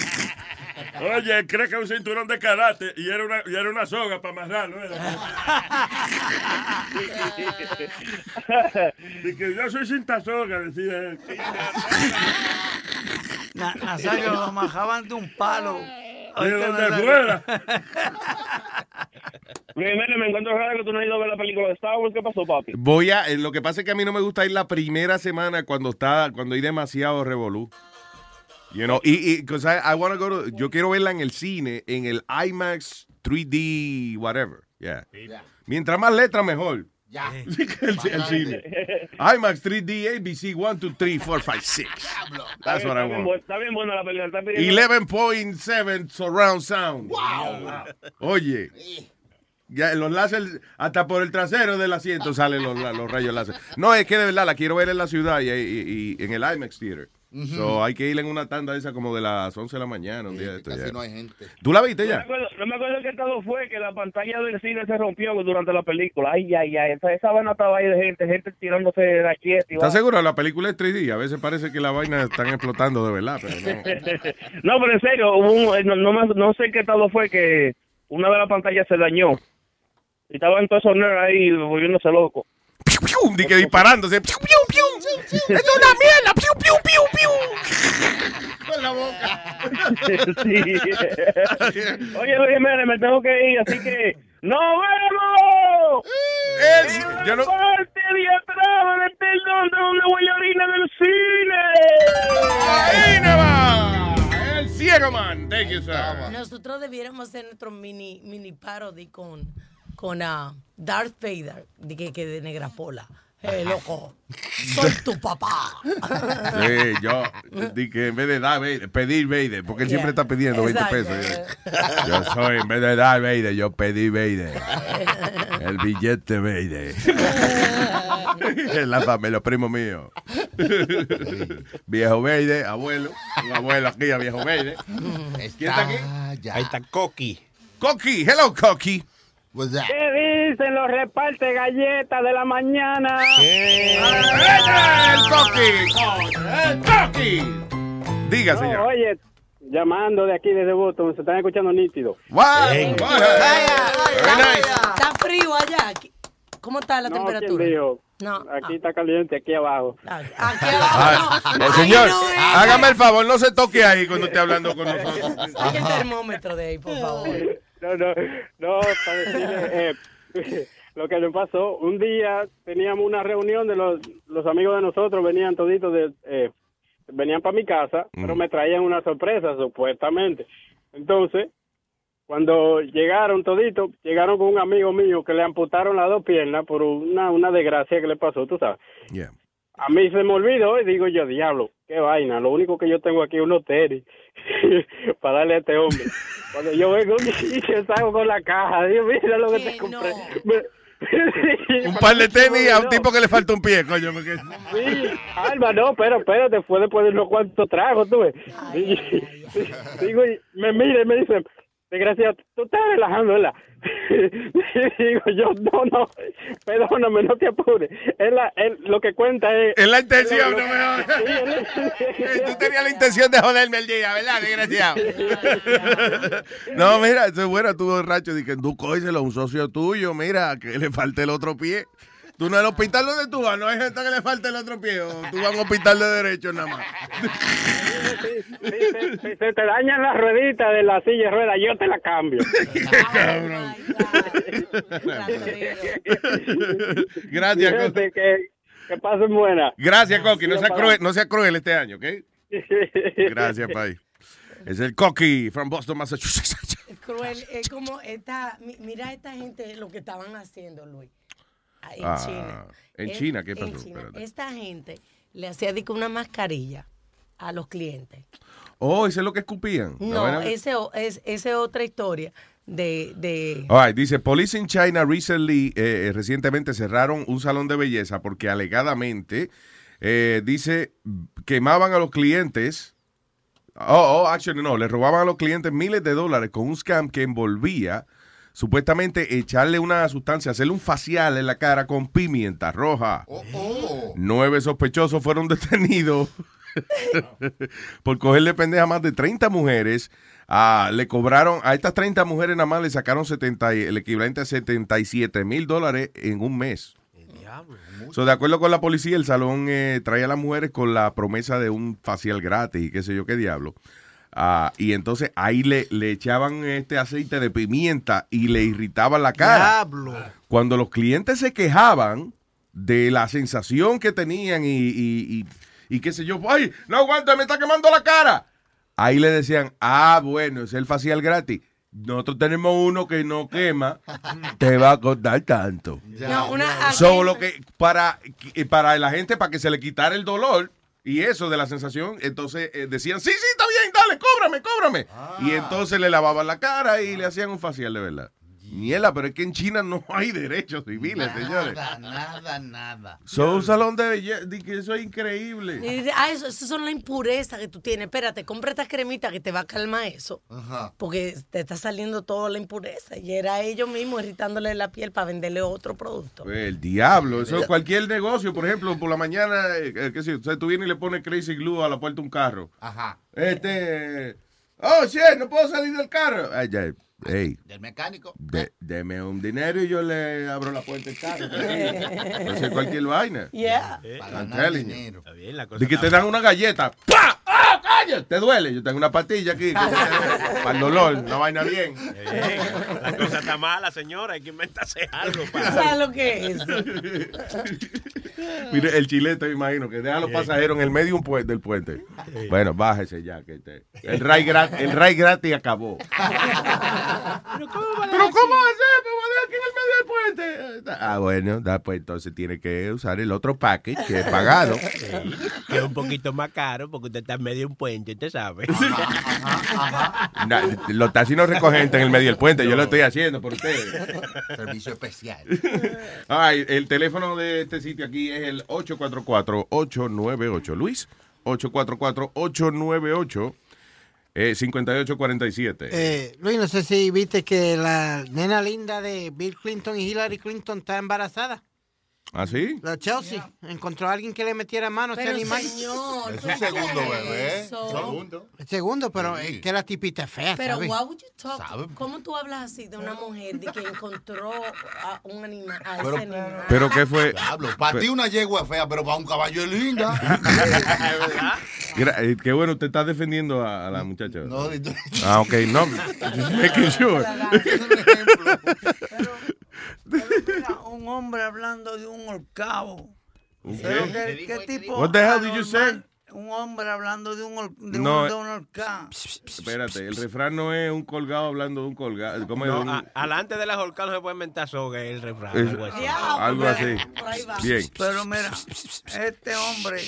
Oye, cree que es un cinturón de karate y era una, y era una soga para amarrarlo. Era. *laughs* Y que yo soy cinta soga, decía él. Na- Nazario lo majaban de un palo. De Nazario- fuera. Primero me encuentro raro que tú no has ido a ver la película de Star Wars. ¿Qué pasó, papi? Voy a, eh, lo que pasa es que a mí no me gusta ir la primera semana cuando está, cuando hay demasiado revolú. You know, y, y I, I wanna go to- yo quiero verla en el cine, en el IMAX 3D, whatever. Yeah. Mientras más letra, mejor. Ya. *laughs* el, el cine. *laughs* IMAX 3D, ABC 1, 2, 3, 4, 5, 6. That's what I want. está bien buena la película. Está pidiendo- 11.7 surround sound. Oye. Ya, los láser, hasta por el trasero del asiento *laughs* salen los, los rayos láser. No, es que de verdad la quiero ver en la ciudad y, y- y en el IMAX Theater. Ujú. So, hay que ir en una tanda esa como de las 11 de la mañana. Un día de esto, Casi ya. no hay gente. ¿Tú la viste No me, ya? acuerdo, no me acuerdo qué estado fue que la pantalla del cine se rompió durante la película. Ay, ay, ay. Esa, esa vaina estaba ahí de gente, gente tirándose de la quieta. ¿Estás seguro? La película es 3D. A veces parece que la vaina están explotando de verdad, pero no. *laughs* no, pero en serio, hubo un- no, no, me- no sé qué estado fue que una de las pantallas se dañó. Y estaban todos esos nerds ahí volviéndose locos. ¡Pium! Di que disparándose. ¡Pium, pium, pium! ¡Es una mierda! ¡Pium, pium, pium, pium! Con la boca. Sí. Oye, Luis Jiménez, me tengo que ir, así que ¡nos vemos! El- yo no- parte de atrás del telón de donde huele orina del cine! ¡Ahí no va! ¡El ciego man! Thank you, sir. Nosotros debiéramos hacer nuestro mini, mini parody con, con ah, Darth Vader, de que, que de Negra Pola. Eh, loco, soy tu papá. Sí, yo di que en vez de dar Vader, pedir Vader, porque él siempre está pidiendo 20 Exacto. pesos. Yo soy, en vez de dar Vader, yo pedí Vader. El billete Vader. *laughs* Familia, los primos míos. Viejo Vader, abuelo. Un abuelo aquí, a viejo Vader. ¿Quién está aquí? Ahí está Coqui. Coqui, hello Coqui. ¿Qué dicen los repartes galletas de la mañana? ¡El Coqui! ¡El Coqui! Diga, No, señor. oye, llamando de aquí desde Boston, se están escuchando nítido. What? Ey. What? Very nice. ¿Está frío allá? ¿Cómo está la No, temperatura? No. Aquí está caliente, aquí abajo. Aquí Ah, abajo. eh, señor, hágame el favor, no se toque ahí cuando esté hablando con nosotros. Saque el termómetro de ahí, por favor. *laughs* No, no, no, para decirle, *laughs* eh, *laughs* lo que le pasó, un día teníamos una reunión de los, los amigos de nosotros, venían toditos de, eh, venían para mi casa, pero me traían una sorpresa, supuestamente. Entonces, cuando llegaron toditos, llegaron con un amigo mío que le amputaron las dos piernas por una, una desgracia que le pasó, tú sabes. Yeah. A mí se me olvidó y digo yo, diablo, qué vaina, lo único que yo tengo aquí es unos tenis *laughs* para darle a este hombre. Cuando yo vengo *laughs* y salgo con la caja, digo, mira lo que te compré. Me- *laughs* Un par de tenis a un tipo que le falta un pie, coño. Porque... Sí, Alba, no, pero espérate, fue después de unos cuantos tragos, tú ves. Digo, y me mira y me dice, desgraciado, tú estás relajando, ¿verdad? Y *laughs* digo yo, no, no, perdóname, no te apures. Es la, es- lo que cuenta es... Es la intención, lo- no me Sí, *laughs* Tú tenías la intención de joderme el día, ¿verdad, desgraciado? *laughs* no, mira, eso es bueno, tú borracho, dije, tú cógeselo a un socio tuyo, mira, que le falte el otro pie. Tú no el hospital donde tú vas, no hay gente que le falte el otro pie, o tú vas a un hospital de derecho nada más. si, se, si se te dañan las rueditas de la silla de ruedas, yo te la cambio. *laughs* Gracias, Coqui. Que, que pasen buena. Gracias, Coqui, no sea cruel, no sea cruel este año, ¿ok? *laughs* Gracias, Pai. Es el Coqui from Boston, Massachusetts. Cruel, es como esta, mi- mira esta gente lo que estaban haciendo, Luis, en Ah, China. ¿en Es- China? ¿Qué en pasó? China. Espérate. Esta gente le hacía una mascarilla a los clientes. Oh, eso es lo que escupían. No, ese es, esa es otra historia de... de All right, dice, Police in China recently, eh, eh, recientemente cerraron un salón de belleza porque alegadamente, eh, dice, quemaban a los clientes, oh, oh, actually no, le robaban a los clientes miles de dólares con un scam que envolvía supuestamente echarle una sustancia, hacerle un facial en la cara con pimienta roja. Nueve sospechosos fueron *laughs* detenidos por cogerle pendeja a más de 30 mujeres. Ah, le cobraron a estas 30 mujeres nada más le sacaron 70, y- el equivalente a 77 mil dólares en un mes. So, de acuerdo con la policía, el salón eh, traía a las mujeres con la promesa de un facial gratis y qué sé yo qué diablo. Ah, y entonces ahí le, le echaban este aceite de pimienta y le irritaban la cara. Diablo. Cuando los clientes se quejaban de la sensación que tenían y, y, y- y qué sé yo, ¡ay, no aguanta, me está quemando la cara! Ahí le decían, ah, bueno, es el facial gratis. Nosotros tenemos uno que no quema, te va a costar tanto. No, una- Solo que para, eh, para la gente, para que se le quitara el dolor y eso de la sensación, entonces eh, decían, sí, sí, está bien, dale, cóbrame, cóbrame. Y entonces le lavaban la cara y le hacían un facial de verdad. Miela, pero es que en China no *laughs* hay derechos civiles, señores. Nada, nada, nada. Son un salón de belleza, di que eso es increíble. Y dice, ah, eso, esas son las impurezas que tú tienes. Espérate, compra esta cremita que te va a calmar eso. Porque te está saliendo toda la impureza. Y era ellos mismos irritándole la piel para venderle otro producto. El diablo, eso es cualquier negocio, por ejemplo, por la mañana, eh, eh, qué sé yo, o sea, tú vienes y le pones crazy glue a la puerta de un carro. Ajá. Este, oh, shit, no puedo salir del carro. Ay, ya, hey, Del mecánico. de- deme un dinero y yo le abro la puerta del carro. *laughs* No sé, cualquier vaina. Yeah. I'm telling you. Está bien, la cosa De que te dan una galleta. ¡Pah! ¡Ah, calla! Te duele. Yo tengo una pastilla aquí. *laughs* para el dolor. Una vaina bien. La cosa está mala, señora. Hay que inventarse algo. Para... ¿Sabes lo que es? *laughs* Mire, el chilete, me imagino, que deja a los pasajeros en el medio del puente. Bueno, bájese ya. Que te- el, ray gratis, el ray gratis acabó. Pero ¿cómo va a ¿Pero cómo va a ser? Puente. Ah, bueno, da, pues entonces tiene que usar el otro package que es pagado. *laughs* Sí, que es un poquito más caro porque usted está en medio de un puente, usted sabe. Na- los taxis no recogen en el medio del puente. Yo lo estoy haciendo por ustedes. Servicio especial. Ay, el teléfono de este sitio aquí es el 844-898. Luis, 844-898. Eh, 5847. Eh, Luis, no sé si viste que la nena linda de Bill Clinton y Hillary Clinton está embarazada. ¿Ah, sí? La Chelsea encontró a alguien que le metiera mano a ese Pero, animal. señor, Es un segundo bebé. Eso. Segundo. El segundo, pero es que la tipita es fea, Pero, ¿sabes? why would you talk? ¿Cómo tú hablas así de una mujer de que encontró a un animal, a Pero- ese animal? ¿Pero qué fue? Diablo, para ti una yegua es fea, pero para un caballo es linda. *laughs* Gra- eh, Qué bueno, usted está defendiendo a, a la muchacha. No, y tú- Ah, ok, no. *laughs* Making sure. Un hombre hablando de un horcabo. ¿Un Pero qué? ¿qué, qué tipo? What the hell did you say? un hombre hablando de un, hol- de No, un eh. Donald Trump. Espérate, el refrán no es un colgado hablando de un colgado. ¿Cómo es? No, Un- a- alante de las holcas no se puede inventar soga, el refrán. es- algo así. algo así. Bien. Pero mira, este hombre,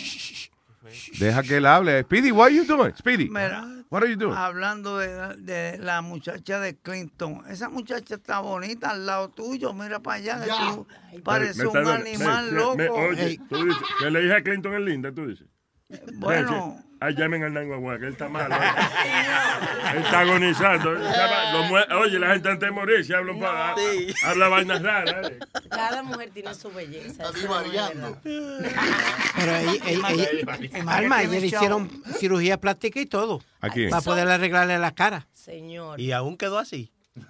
Deja que él hable. Speedy, what are you doing? Speedy, mira, what are you doing? hablando de, la- de la muchacha de Clinton, esa muchacha está bonita al lado tuyo, mira para allá, que tú pareces Me un animal me- loco. me- oye, Ey, tú dices que la hija de Clinton es linda, tú dices. Bueno. Ay, llamen al Nanguagua, que él está *laughs* mal. ¿eh? él está agonizando. Oye, la gente antes de morir se habla, pa- habla vainas raras. ¿eh? Cada mujer tiene su belleza. Está eso no es variando. Pero tiene ella le hicieron cirugía plástica y todo. ¿A quién? Para poder arreglarle la cara. Señor. Y aún quedó así. *laughs* *laughs*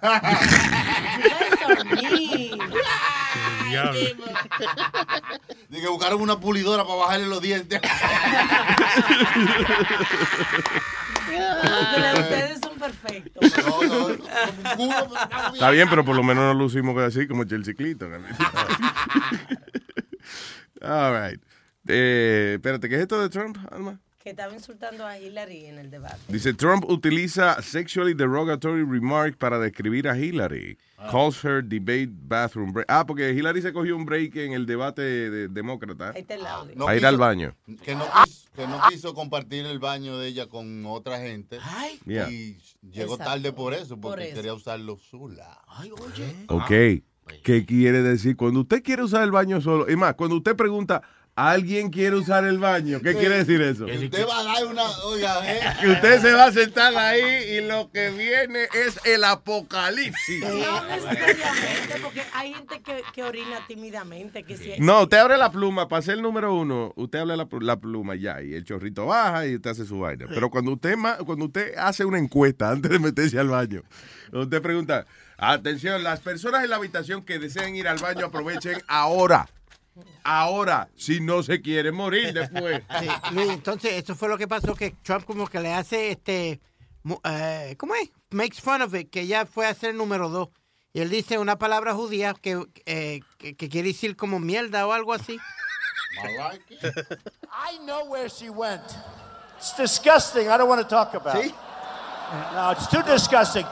De *laughs* que buscaron una pulidora para bajarle los dientes. *laughs* Ustedes son perfectos. Está bien, pero por lo menos no lo hicimos así como Chelsea Clinton. *laughs* All right. Eh, espérate, ¿qué es esto de Trump, Alma? Que estaba insultando a Hillary en el debate. Dice, Trump utiliza sexually derogatory remark para describir a Hillary. Calls her debate bathroom break. Ah, porque Hillary se cogió un break en el debate de, demócrata. Ahí está el audio. No a ir al quiso- baño. Que no, quiso, que no quiso compartir el baño de ella con otra gente. Yeah. Y llegó Exacto. tarde por eso, porque Por eso. quería usarlo sola. Ay, oye. Ok. ¿Qué quiere decir? Cuando usted quiere usar el baño solo, y más, cuando usted pregunta, ¿alguien quiere usar el baño? ¿Qué quiere decir eso? Que usted va a dar una. Oiga, eh. Que usted se va a sentar ahí y lo que viene es el apocalipsis. No necesariamente, porque hay gente que, que orina tímidamente. Que si No, usted abre la pluma para ser el número uno. Usted abre la, la pluma ya y el chorrito baja y usted hace su vaina. Pero cuando usted cuando usted hace una encuesta antes de meterse al baño, usted pregunta, atención, las personas en la habitación que deseen ir al baño aprovechen ahora. Ahora, si no se quiere morir después. *laughs* Sí, Luis, entonces, eso fue lo que pasó, que Trump como que le hace, este, eh, ¿cómo es? Makes fun of it, que ya fue a ser el número dos. Y él dice una palabra judía que, eh, que, que quiere decir como mierda o algo así. *laughs* I know where she went. It's disgusting. I don't want to talk about it. No, it's too disgusting.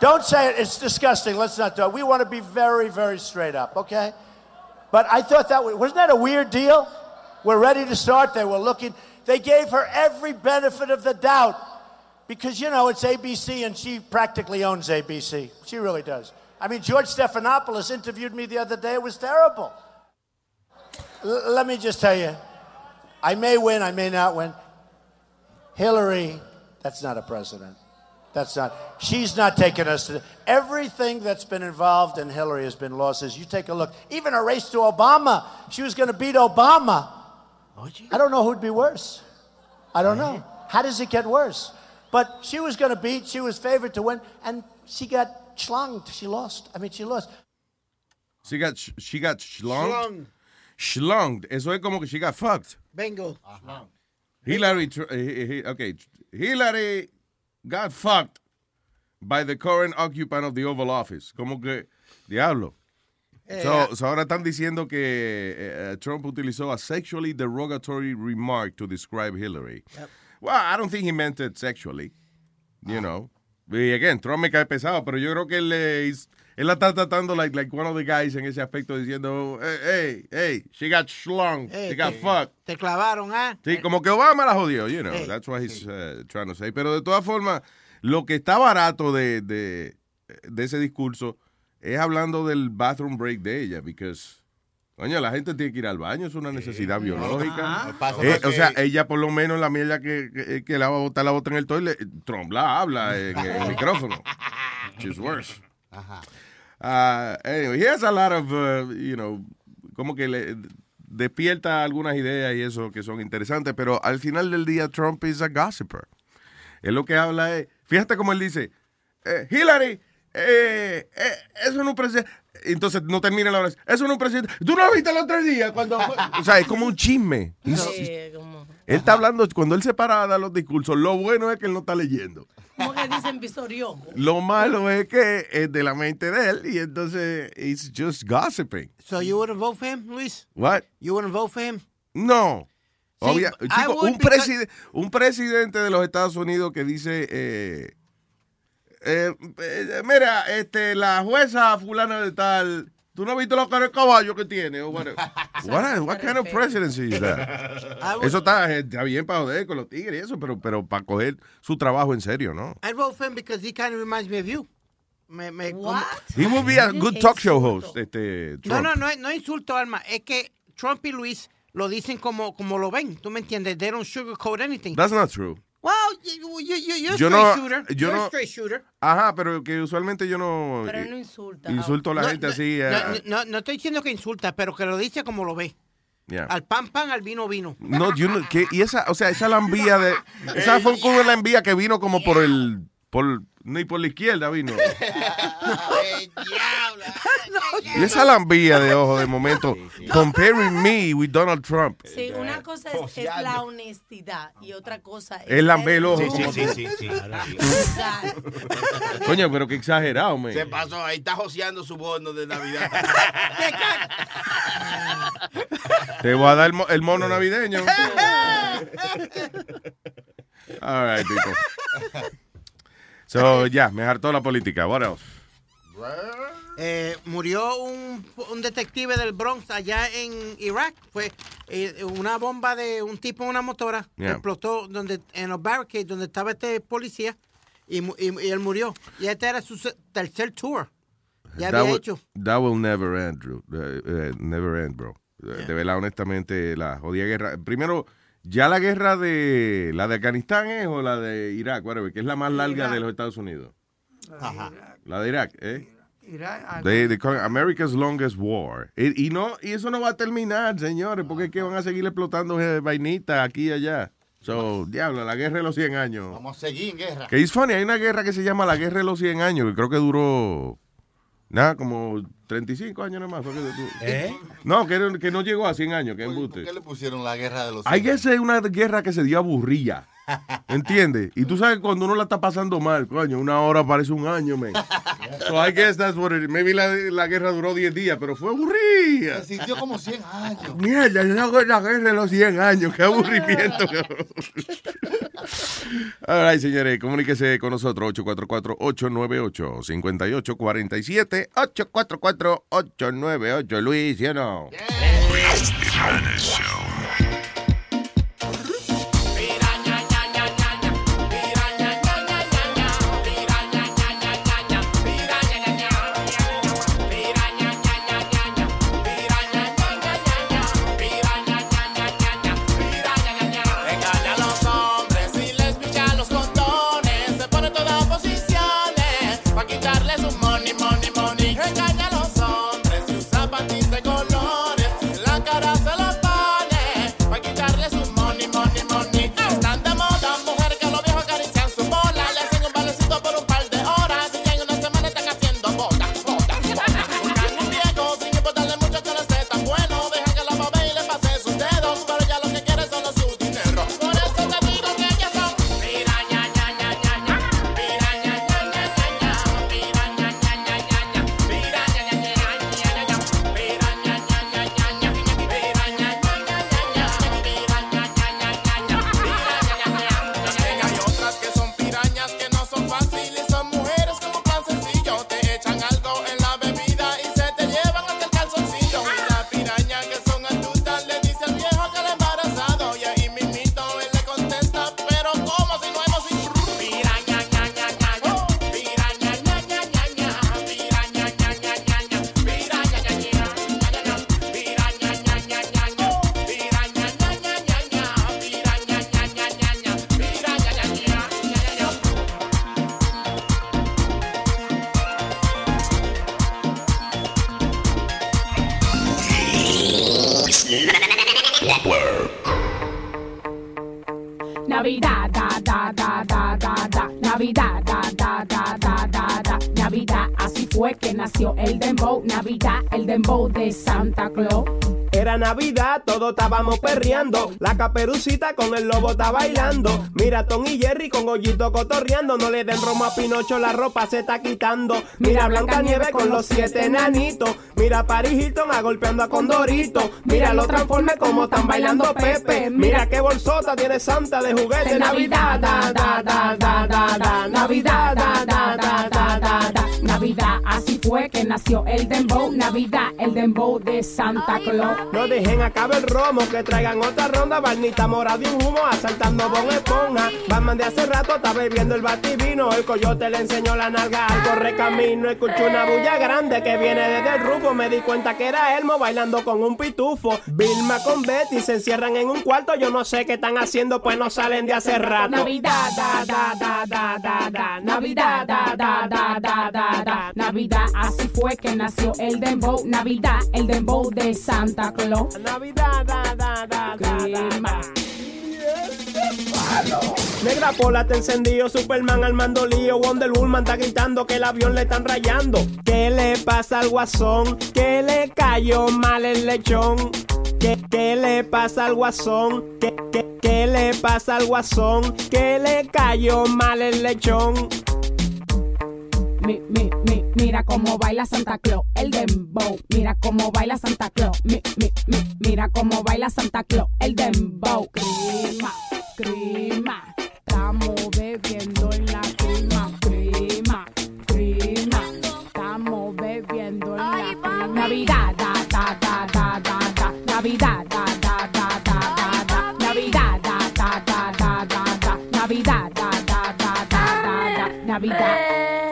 Don't say it. It's disgusting. Let's not do it. We want to be very, very straight up, okay? But I thought that was, wasn't that a weird deal? We're ready to start. They were looking. They gave her every benefit of the doubt because, you know, it's ABC and she practically owns ABC. She really does. I mean, George Stephanopoulos interviewed me the other day. It was terrible. L- let me just tell you, I may win, I may not win. Hillary, that's not a president. That's not. She's not taking us to. Everything that's been involved in Hillary has been losses. You take a look. Even a race to Obama, she was going to beat Obama. I don't know who'd be worse. I don't know. How does it get worse? But she was going to beat. She was favored to win, and she got schlunged. She lost. I mean, she lost. She got, she got schlonged. Schlonged. Eso es como que she got fucked. Vengo. Hillary, tr- eh, eh, eh, okay, Hillary got fucked by the current occupant of the Oval Office. Como que, diablo. Eh, So, so ahora están diciendo que eh, Trump utilizó a sexually derogatory remark to describe Hillary. Well, I don't think he meant it sexually, you know. Y again, Trump me cae pesado, pero yo creo que él, le él la está tratando like, like one of the guys en ese aspecto diciendo, hey, hey, hey, she got Eh, she got te- fucked. Te clavaron, ¿ah? Sí, como que Obama la jodió, you know. Eh, That's what he's uh, trying to say. Pero de todas formas, lo que está barato de, de, de ese discurso es hablando del bathroom break de ella, because, coño, la gente tiene que ir al baño, es una necesidad biológica. Que pasa Eh, o sea, ella por lo menos la mierda que, que, que la va a botar, la bota en el toilet, Trump la habla en, en el micrófono. *laughs* Is worse. Uh, anyway, he has a lot of, uh, you know, como que le despierta algunas ideas y eso que son interesantes, pero al final del día Trump is a gossiper. Él lo que habla es, fíjate cómo él dice, eh, Hillary, eh, eh, eso no es un presidente. Entonces no termina la oración. Eso no es un presidente. ¿Tú no lo viste el otro día? Cuando? O sea, es como un chisme. Sí, como, Él está hablando, cuando él se para a dar los discursos, lo bueno es que él no está leyendo. como que dicen visorioco. Lo malo es que es de la mente de él y entonces it's just gossiping. So you wouldn't vote for him, Luis? What? You wouldn't vote for him? No. Obvia- chico, un, because- preside- un presidente de los Estados Unidos que dice, eh, eh, eh, mira, este, la jueza fulana de tal, ¿tú no has visto los caros caballos que tiene? Whatever. *laughs* what, what kind of presidency is that? *laughs* Eso está, eh, está bien para joder con los tigres y eso, pero, pero para coger su trabajo en serio, ¿no? I vote for him because he kind of reminds me of you. Me, me, como- He would be a good talk show host, este, No, Trump. no, no, no insulto, Alma. Es que Trump y Luis lo dicen como, como lo ven. ¿Tú me entiendes? They don't sugarcoat anything. That's not true. Well, you, you, you, you're a Yo straight no- shooter. yo you're no- a straight shooter. Ajá, pero que usualmente yo no... Pero él eh, no insulta. Insulto a la No, gente no, así. No, eh, no, no estoy diciendo que insulta, pero que lo dice como lo ve. yeah. Al pan, pan, al vino, vino. No, yo no, que, y esa, o sea, esa lambía de, *laughs* esa fue la envía que vino como por el, por, ni por la izquierda vino. *laughs* Y *laughs* esa lambía de ojo de momento, comparing me with Donald Trump. Sí, una cosa es, es la honestidad y otra cosa es. Es lamber el ojo. como duro. tú. Exacto. Coño, pero qué exagerado, man. Se pasó, ahí está joseando su bono de Navidad. *laughs* Te voy a dar el, mo- el mono navideño. All right, people. So, ya, me hartó la política. What else? Eh, murió un, un detective del Bronx allá en Irak. Fue eh, una bomba de un tipo en una motora. Yeah. Explotó donde, en los barricades donde estaba este policía y, y- y él murió. Y este era su tercer tour. Ya That había will, hecho. that will never end, Drew. Eh, eh, never end, bro. Eh, De verdad, honestamente, la jodida guerra. Primero, ya la guerra de la de Afganistán es o la de Irak, whatever, que es la más larga Irak. de los Estados Unidos. Ajá. La de Irak, ¿eh? Irak, They- they call it America's longest war. Y, y no, y eso no va a terminar, señores, porque es que van a seguir explotando eh, vainitas aquí y allá. So, diablo, la guerra de los 100 años. Vamos a seguir en guerra. Que es funny, hay una guerra que se llama la guerra de los 100 años, que creo que duró, nada, como 35 años nada más. fue que du- ¿Eh? No, que, que no llegó a 100 años, que ¿Por embuste. qué le pusieron la guerra de los Hay que ser una guerra que se dio aburrida. ¿Entiendes? Y tú sabes cuando uno la está pasando mal, coño, una hora parece un año, man. So I guess that's what it Maybe la, la guerra duró 10 días, pero fue aburrida. Se sintió como 100 años. Mierda, fue la guerra de los 100 años. Qué aburrimiento, cabrón. All right, señores, comuníquese con nosotros. 844-898-5847. 844-898. Luis, ¿sí o no? Engaña Estábamos perreando. La caperucita con el lobo está bailando. Mira Tom y Jerry con Gollito cotorreando. No le den romo a Pinocho, la ropa se está quitando. Mira Blanca Nieve con los siete enanitos. Mira Paris Hilton a golpeando a Condorito. Mira los transformes como están bailando Pepe. Mira qué bolsota tiene Santa de juguete. Navidad, da, da, da, da, da, da. Navidad, da, da, da, da, da, da. Navidad, así fue que nació el dembow. Navidad, el dembow de Santa Claus. No dejen acabar el romo, que traigan otra ronda. Barnita morada y un humo, asaltando bon esponja. Batman de hace rato está bebiendo el bativino. El coyote le enseñó la nalga al corre camino. Escuché una bulla grande que viene desde el rufo. Me di cuenta que era Elmo bailando con un pitufo. Vilma con Betty se encierran en un cuarto. Yo no sé qué están haciendo, pues no salen de hace rato. Navidad, da, da, da, da, da, da. Navidad, da, da, da, da, da, da. Navidad, así fue que nació el dembow. Navidad, el dembow de Santa Claus. Navidad, da, da, da, da, da. Negra pola te encendió, Superman al mando lío, Wonder Woman está gritando que el avión le están rayando. ¿Qué le pasa al guasón? ¿Qué le cayó mal el lechón? ¿Qué, qué le pasa al guasón? ¿Qué, qué, qué le pasa al guasón? ¿Qué le cayó mal el lechón? Mi, mi, mi, mira cómo baila Santa Claus, el dembow. Mira cómo baila Santa Claus. Mi, mi, mi, mira cómo baila Santa Claus, el dembow. Crima, crima. Estamos bebiendo en la crima, crima, crima. Estamos bebiendo en la crima. Navidad, da, da, da, da, da, da. Navidad, da, da, da, da, da, da. Navidad, da, da, da, da, da, da. Navidad, da, da, da, da, da, da. Navidad.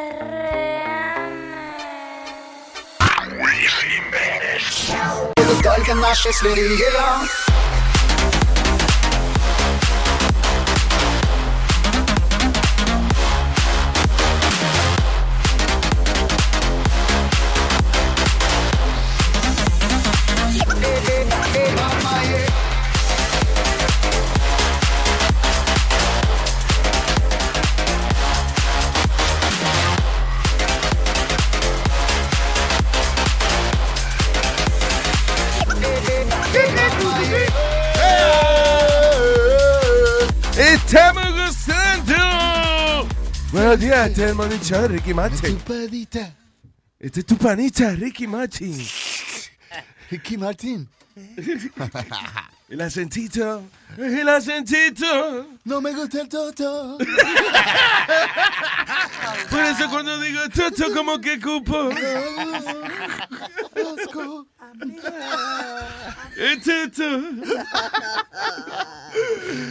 Это только наши слюя este es el morning show de Ricky Martin. Este es tu panita, Ricky Martin. Ricky Martin. *laughs* El acentito, el acentito. No me gusta el toto. *laughs* Por eso cuando digo toto como que cupo. *laughs* Asco. El toto.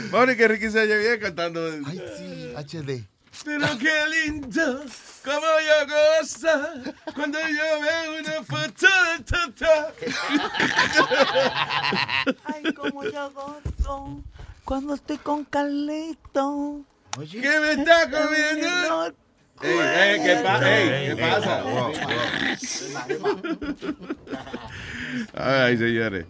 Pobre que Ricky se haya bien cantando. Ay, sí, HD. Pero qué lindo, como yo gozo cuando yo veo una foto de toto. Ay, como yo gozo cuando estoy con Carlito. ¿Qué me está comiendo? Ey, ey, ¿qué, pa ey, ¿qué pasa? Ay, señores.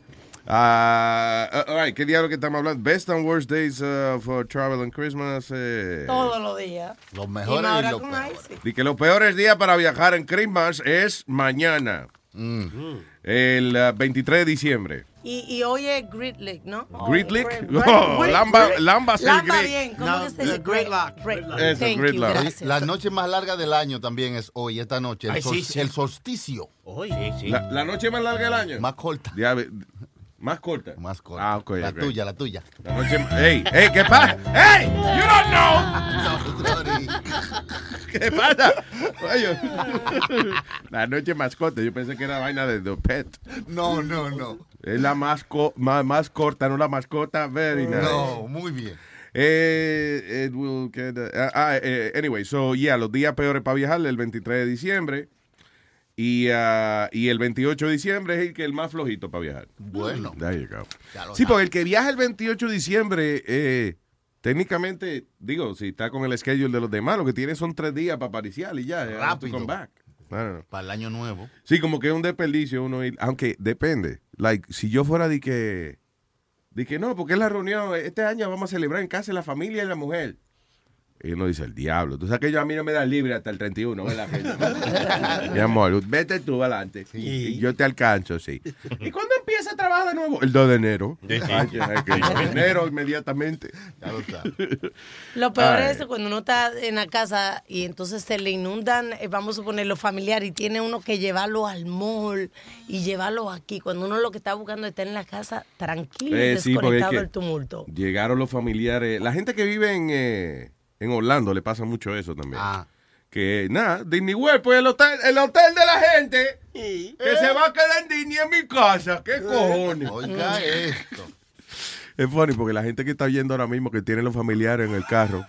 Ah, all right, ¿qué diablo que estamos hablando? Best and worst days uh, for travel and Christmas. Eh. Todos los días. Los Y mejores y ahora los peores. Y que los peores días para viajar en Christmas es mañana, Mm. el uh, 23 de diciembre. Y, y hoy es Great Lake, ¿no? Great Oh, Great- Lamba, Great- Lamba, Lamba Great. bien. ¿Cómo No, que se dice? Great. La noche más larga del año también es hoy, esta noche. El, Ay, sí, sol- sí. el solsticio. Hoy, sí, sí. La, la noche más larga del año. Más corta. Diabe- más corta. Más corta. Ah, ok. La tuya, la tuya. La noche. Hey, hey, ¿qué pasa? Hey, you don't know. *laughs* ¿Qué pasa? Oye, la noche mascota. Yo pensé que era vaina de The Pet. No, no, no. Es la más, co- más, más corta, no la mascota. Very nice. No, muy bien. Eh, it will get, uh, anyway, so yeah, los días peores para viajar, el 23 de diciembre. Y, ah, y el 28 de diciembre es el que el más flojito para viajar. Bueno. Sí, porque el que viaja el 28 de diciembre, eh, técnicamente, digo, si está con el schedule de los demás, lo que tiene son tres días para pariciar y ya. Rápido. come back. Para el año nuevo. Sí, como que es un desperdicio uno ir, aunque depende. Like, si yo fuera de que, de que no, porque es la reunión, este año vamos a celebrar en casa la familia y la mujer. Y uno dice, el diablo. Tú sabes que yo a mí no me da libre hasta el 31, ¿verdad? *laughs* Mi amor, vete tú adelante. Y yo te alcanzo, sí. ¿Y cuándo empieza a trabajar de nuevo? El 2 de enero. Ay, 2 de enero inmediatamente. Ya lo Lo peor Ay. es cuando uno está en la casa y entonces se le inundan, eh, vamos a poner los familiares, y tiene uno que llevarlo al mall y llevarlo aquí. Cuando uno lo que está buscando es estar en la casa tranquilo y Eh, sí, es desconectado que del tumulto. Llegaron los familiares. La gente que vive en, eh, en Orlando le pasa mucho eso también. Que nada, Disney World, pues el hotel, el hotel de la gente que se va a quedar en Disney en mi casa. ¿Qué cojones? Oiga esto. Es funny porque la gente que está yendo ahora mismo que tiene los familiares en el carro,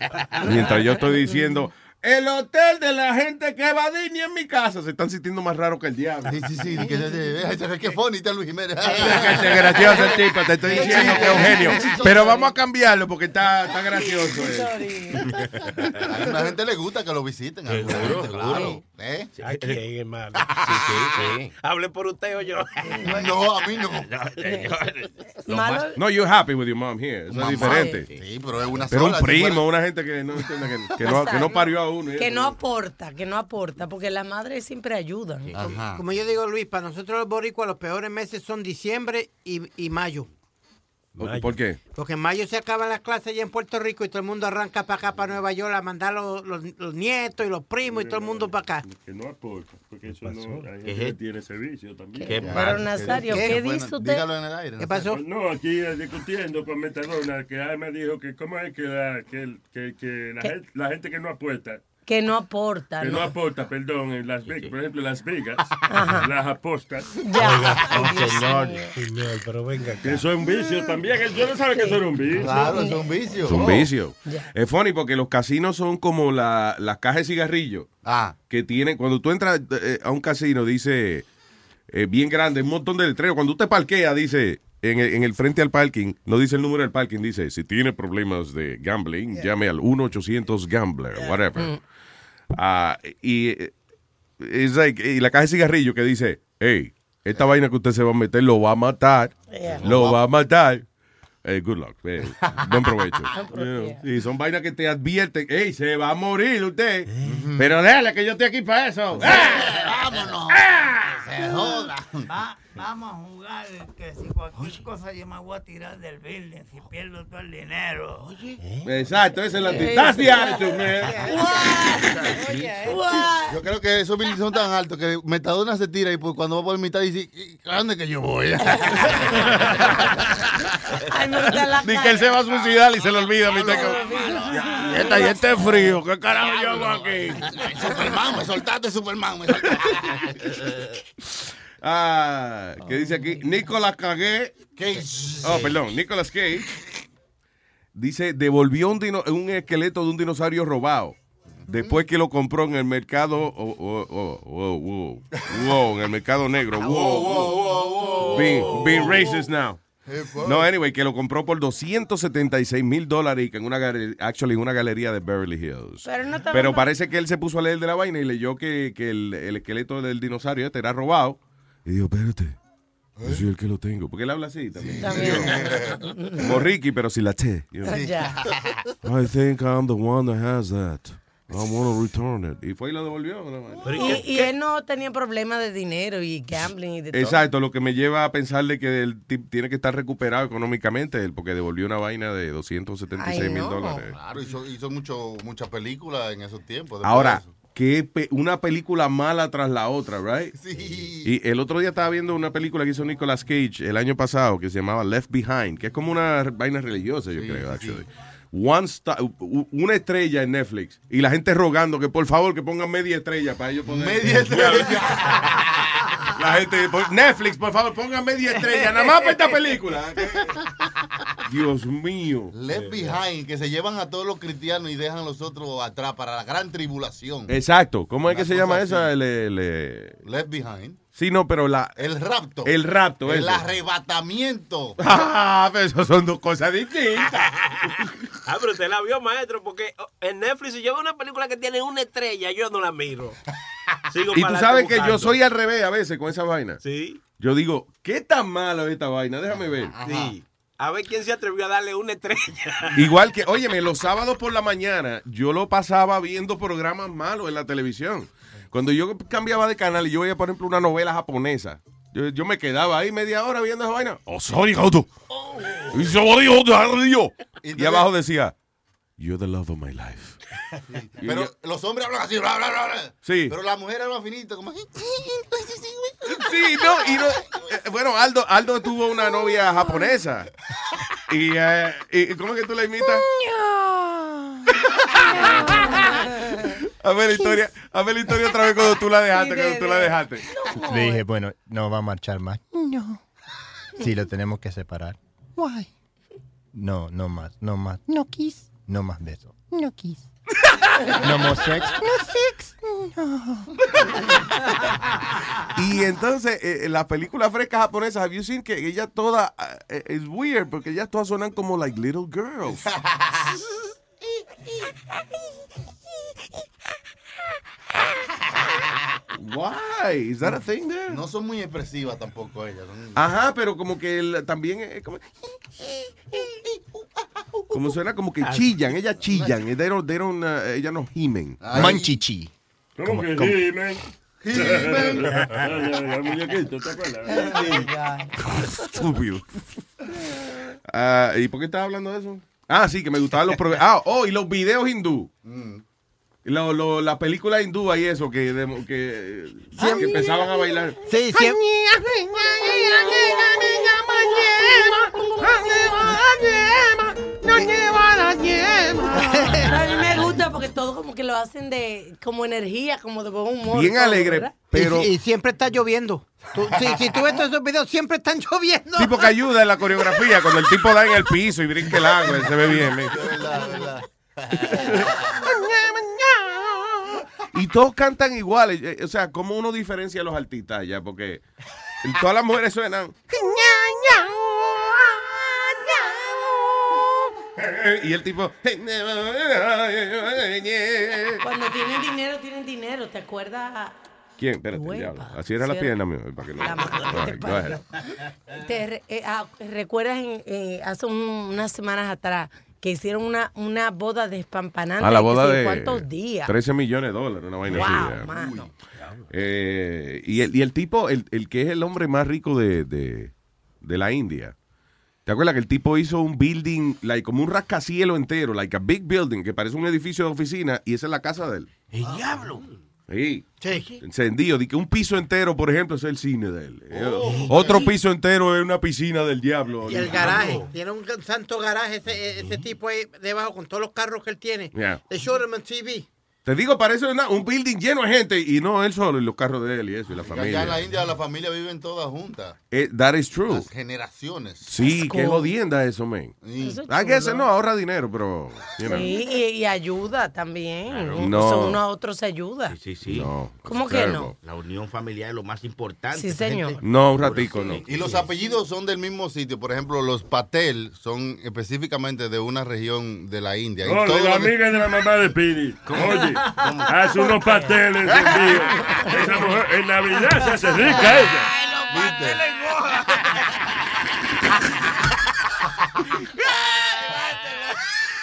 mientras yo estoy diciendo, el hotel de la gente que va a Disney en mi casa, se están sintiendo más raros que el diablo. Sí, sí, sí. Que, que, que, que funny está Luis Jiménez. Qué gracioso el tipo, te estoy diciendo que es un genio. Pero vamos a cambiarlo porque está, está gracioso. eh. A una gente le gusta que lo visiten. Seguro, gente, claro. ¿Eh? ¿A quién, hermano? Sí, sí, sí. *laughs* Hable por usted o yo. No, a mí no. Malo- No, you're happy with your mom here. Eso es diferente. Sí, pero es una Pero sola. un si primo, fuera- una gente que no, entiende que, que no, que no parió a uno. y Que no aporta, que no aporta, porque las madres siempre ayudan. Como yo digo, Luis, para nosotros los boricuas los peores meses son diciembre y, y mayo. ¿Por- ¿Por qué? Porque en mayo se acaban las clases allá en Puerto Rico y todo el mundo arranca para acá, para Nueva York, a mandar los, los- los nietos y los primos y todo el mundo para acá. Que no aporta, porque eso no, hay ¿Qué tiene servicio también. ¿Qué Pero, pasa? Nazario, ¿qué Bueno, dice usted? Dígalo en el aire, ¿Qué pasó? No, aquí eh, discutiendo con Metadona, que me dijo que cómo es que la, que, el- que, que la, ¿Qué? gente, la gente que no aporta, Que no aporta. que no ¿no? aporta, perdón, en Las Vegas, por ejemplo, en Las Vegas, las apostas. Ya. señor. Señor, pero venga acá. Que eso es un vicio también. Yo no sabía que eso era un vicio. Claro, es un vicio. Es un vicio. Es funny porque los casinos son como la- las cajas de cigarrillos. Ah. Que tienen, cuando tú entras eh, a un casino, dice eh, bien grande, un montón de letreros. Cuando usted parquea, dice en el, en el frente al parking, no dice el número del parking, dice si tiene problemas de gambling, llame al 1-800-GAMBLER, whatever. Ah, y, it's like- y la caja de cigarrillos que dice, hey, esta vaina que usted se va a meter lo va a matar, Yeah. lo va a matar. Good luck. buen provecho. *laughs* Buen You know, y son vainas que te advierten, hey, se va a morir usted. Pero déjale que yo estoy aquí para eso. Vámonos. Se joda. Va- vamos a jugar que si cualquier cosa yo me voy a tirar del building si pierdo todo el dinero. Oye. Exacto, esa es la man. Yo creo que esos bills son tan altos que Metadona se tira y pues cuando va por mitad dice, "¿Y ¿dónde que yo voy? Ni que él se va a suicidar y se lo olvida. mi teco. Y esta- y este frío, ¿qué carajo yo hago aquí? Superman, me soltaste, Superman, me soltaste. *laughs* Ah, ¿qué dice aquí? Nicolas Cage. Oh, perdón, Nicolas Cage. Dice, devolvió un, dino- un esqueleto de un dinosaurio robado. Después que lo compró en el mercado, oh, oh, oh, oh, wow, wow, en el mercado negro, wow, being, being racist now. No, anyway, que lo compró por 276 mil dólares y que en una galería, actually en una galería de Beverly Hills. Pero no Pero parece que él se puso a leer de la vaina y leyó que, que el, el esqueleto del dinosaurio este era robado. Y dijo, espérate, yo soy el que lo tengo. Porque él habla así también. Como Ricky, pero sin la T. you know. Ya. I think I'm the one that has that. I want to return it. Y fue y lo devolvió. ¿no? Y, y él no tenía problemas de dinero y gambling y de todo. Exacto, lo que me lleva a pensarle que el tip tiene que estar recuperado económicamente, él, porque devolvió una vaina de 276 mil dólares. Claro, hizo, hizo mucho, muchas películas en esos tiempos. Ahora, de eso. Que una película mala tras la otra, right? Sí. Y el otro día estaba viendo una película que hizo Nicolas Cage el año pasado que se llamaba Left Behind, que es como una vaina religiosa, yo creo, actually. One star- u- una estrella en Netflix y la gente rogando que por favor que pongan media estrella para ellos poder Media *laughs* estrella. La gente por- Netflix por favor pongan media estrella nada más para esta película Dios mío Left Behind, que se llevan a todos los cristianos y dejan a los otros atrás para la gran tribulación. exacto ¿cómo es que se llama así. esa? El, el, Left Behind. sí no pero la El rapto. el rapto El eso. arrebatamiento. *laughs* ah pero eso son dos cosas distintas *laughs* Ah, pero usted la vio, maestro, porque oh, en Netflix, si yo veo una película que tiene una estrella, yo no la miro. *laughs* Sigo Y tú sabes que yo soy al revés a veces con esa vaina. Sí. Yo digo, ¿qué tan malo es esta vaina? Déjame ver. Sí. A ver quién se atrevió a darle una estrella. *laughs* Igual que, óyeme, los sábados por la mañana yo lo pasaba viendo programas malos en la televisión. Cuando yo cambiaba de canal y yo veía, por ejemplo, una novela japonesa, yo, yo me quedaba ahí media hora viendo esa vaina. Oh, sorry, dijo, dijo. Y abajo decía, You're the love of my life. *laughs* Pero yo- los hombres hablan así, bla, bla, bla. Sí. Pero las mujeres hablan finito, como... *laughs* Sí, no, y no. eh, Bueno, Aldo, Aldo tuvo una novia japonesa. Y, eh, y ¿cómo es que tú la imitas? *laughs* A ver la historia, a ver la historia otra vez cuando tú la dejaste, cuando tú la dejaste. Le dije, bueno, no va a marchar más. No. Sí, lo tenemos que separar. Why? No, no más, no más, No kiss. no más besos. No kiss. No more sex. No sex. No. Y entonces, eh, en las películas frescas japonesas, have you seen que ellas todas, eh, es weird, porque ellas todas suenan como like little girls. *laughs* Why? Is that a thing there? No son muy expresivas tampoco ellas. son- Ajá, pero como que el- también es como, como suena como que chillan, ellas chillan, they don't, they don't, uh, ellas no gimen. Ay. Manchichi. ¿Cómo Como- que *laughs* acuerdas? Estúpido. Ah, ¿Y por qué estaba hablando de eso? Ah, sí, que me gustaban los programas. Ah, oh, y los videos hindú. Lo, lo, la película hindú y eso, que, de- que, que empezaban a bailar. Sí, siempre. A mí me gusta porque todo como que lo hacen de como energía, como de buen humor. Bien todo, alegre, ¿verdad? pero... Y, y siempre está lloviendo. Tú- si, si tú ves todos esos videos, siempre están lloviendo. Sí, porque ayuda en la coreografía. Cuando el tipo da en el piso y brinca el agua, se ve bien. ¿eh? Y todos cantan iguales. eh, O sea, ¿cómo uno diferencia a los artistas ya? Porque todas las mujeres suenan. Y el tipo. Cuando tienen dinero, tienen dinero. ¿Te acuerdas? ¿Quién? Espérate, diablo. Así era la pierna, mío. Para que no. La te right, go ahead. ¿Te re- eh, ah, ¿Recuerdas en, eh, hace un- unas semanas atrás que hicieron una, una boda despampanante? A la de boda de ¿Cuántos días? 13 millones de dólares, una vaina Wow, así. mano. Eh, y, el, y el tipo, el, el que es el hombre más rico de, de, de la India, ¿te acuerdas que el tipo hizo un building, like, como un rascacielos entero, like a big building, que parece un edificio de oficina, y esa es la casa de él? ¡El diablo! Sí. Sí. Encendido, di que un piso entero, por ejemplo, es el cine de él. Eh, Otro piso entero es una piscina del diablo. Y el garaje. Tiene un santo garaje ese, ese tipo ahí debajo con todos los carros que él tiene. Yeah. De Showroom TV. Te digo, parece una- un building lleno de gente, y no él solo, y los carros de él y eso, y la Allá familia. en la India la familia viven todas juntas. Eh, that is true. Las generaciones. Sí, qué jodienda eso, man. Eso es I guess chulo. no, ahorra dinero, pero. you know. Sí, y, y ayuda también. No. O sea, uno a otro se ayuda. Sí, sí. No. ¿Cómo it's que terrible. no? La unión familiar es lo más importante. Sí, señor. gente- No, un ratico, no. Y los apellidos son del mismo sitio. Por ejemplo, los Patel son específicamente de una región de la India. Y Oh, todo de la lo que- amiga de la mamá de Piri. *laughs* Oye, hace unos pasteles *laughs* encendidos. Esa mujer en Navidad se hace rica ella. *laughs*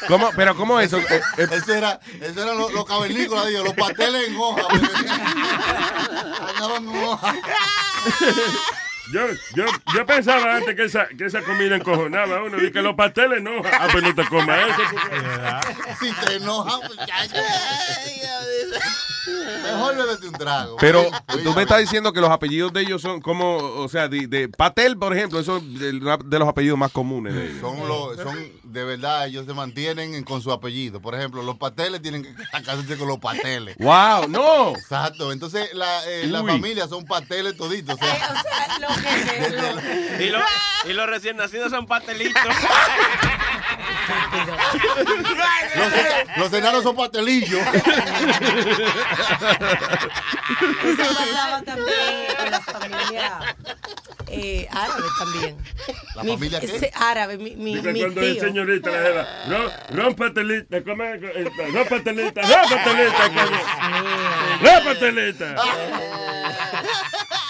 ¿Cómo? Pero ¿cómo eso? Eh, eh, Eso era, eso eran los, los cavernícolas, digo, los pasteles en hoja. *laughs* Andaban en hoja. Yo, yo, yo pensaba antes que esa, que esa comida encojonaba a uno. Y que los pasteles no. Ah, pues no te comas eso. Si te enojas, muchacho. Mejor bebete un trago. pero Oye, tú me estás diciendo que los apellidos de ellos son como, o sea, de, de Patel, por ejemplo, eso es de, de los apellidos más comunes de ellos. Son, los, son de verdad, ellos se mantienen en- con su apellido. Por ejemplo, los pateles tienen que casarse con los pateles. ¡Wow! ¡No! Exacto. Entonces, la, eh, la familia son pateles toditos. O sea, O sea, lo que, *laughs* lo- Y, lo- y los recién nacidos son pastelitos. *laughs* los, los enanos son pastelillos. *laughs* Eso pasaba también en la familia eh, árabe también. ¿La Mi- familia qué? ese árabe, mi, mi, mi cuando tío. señorita la jeva, ron, ron pastelita, come, eh, ron pastelita, *laughs* *laughs*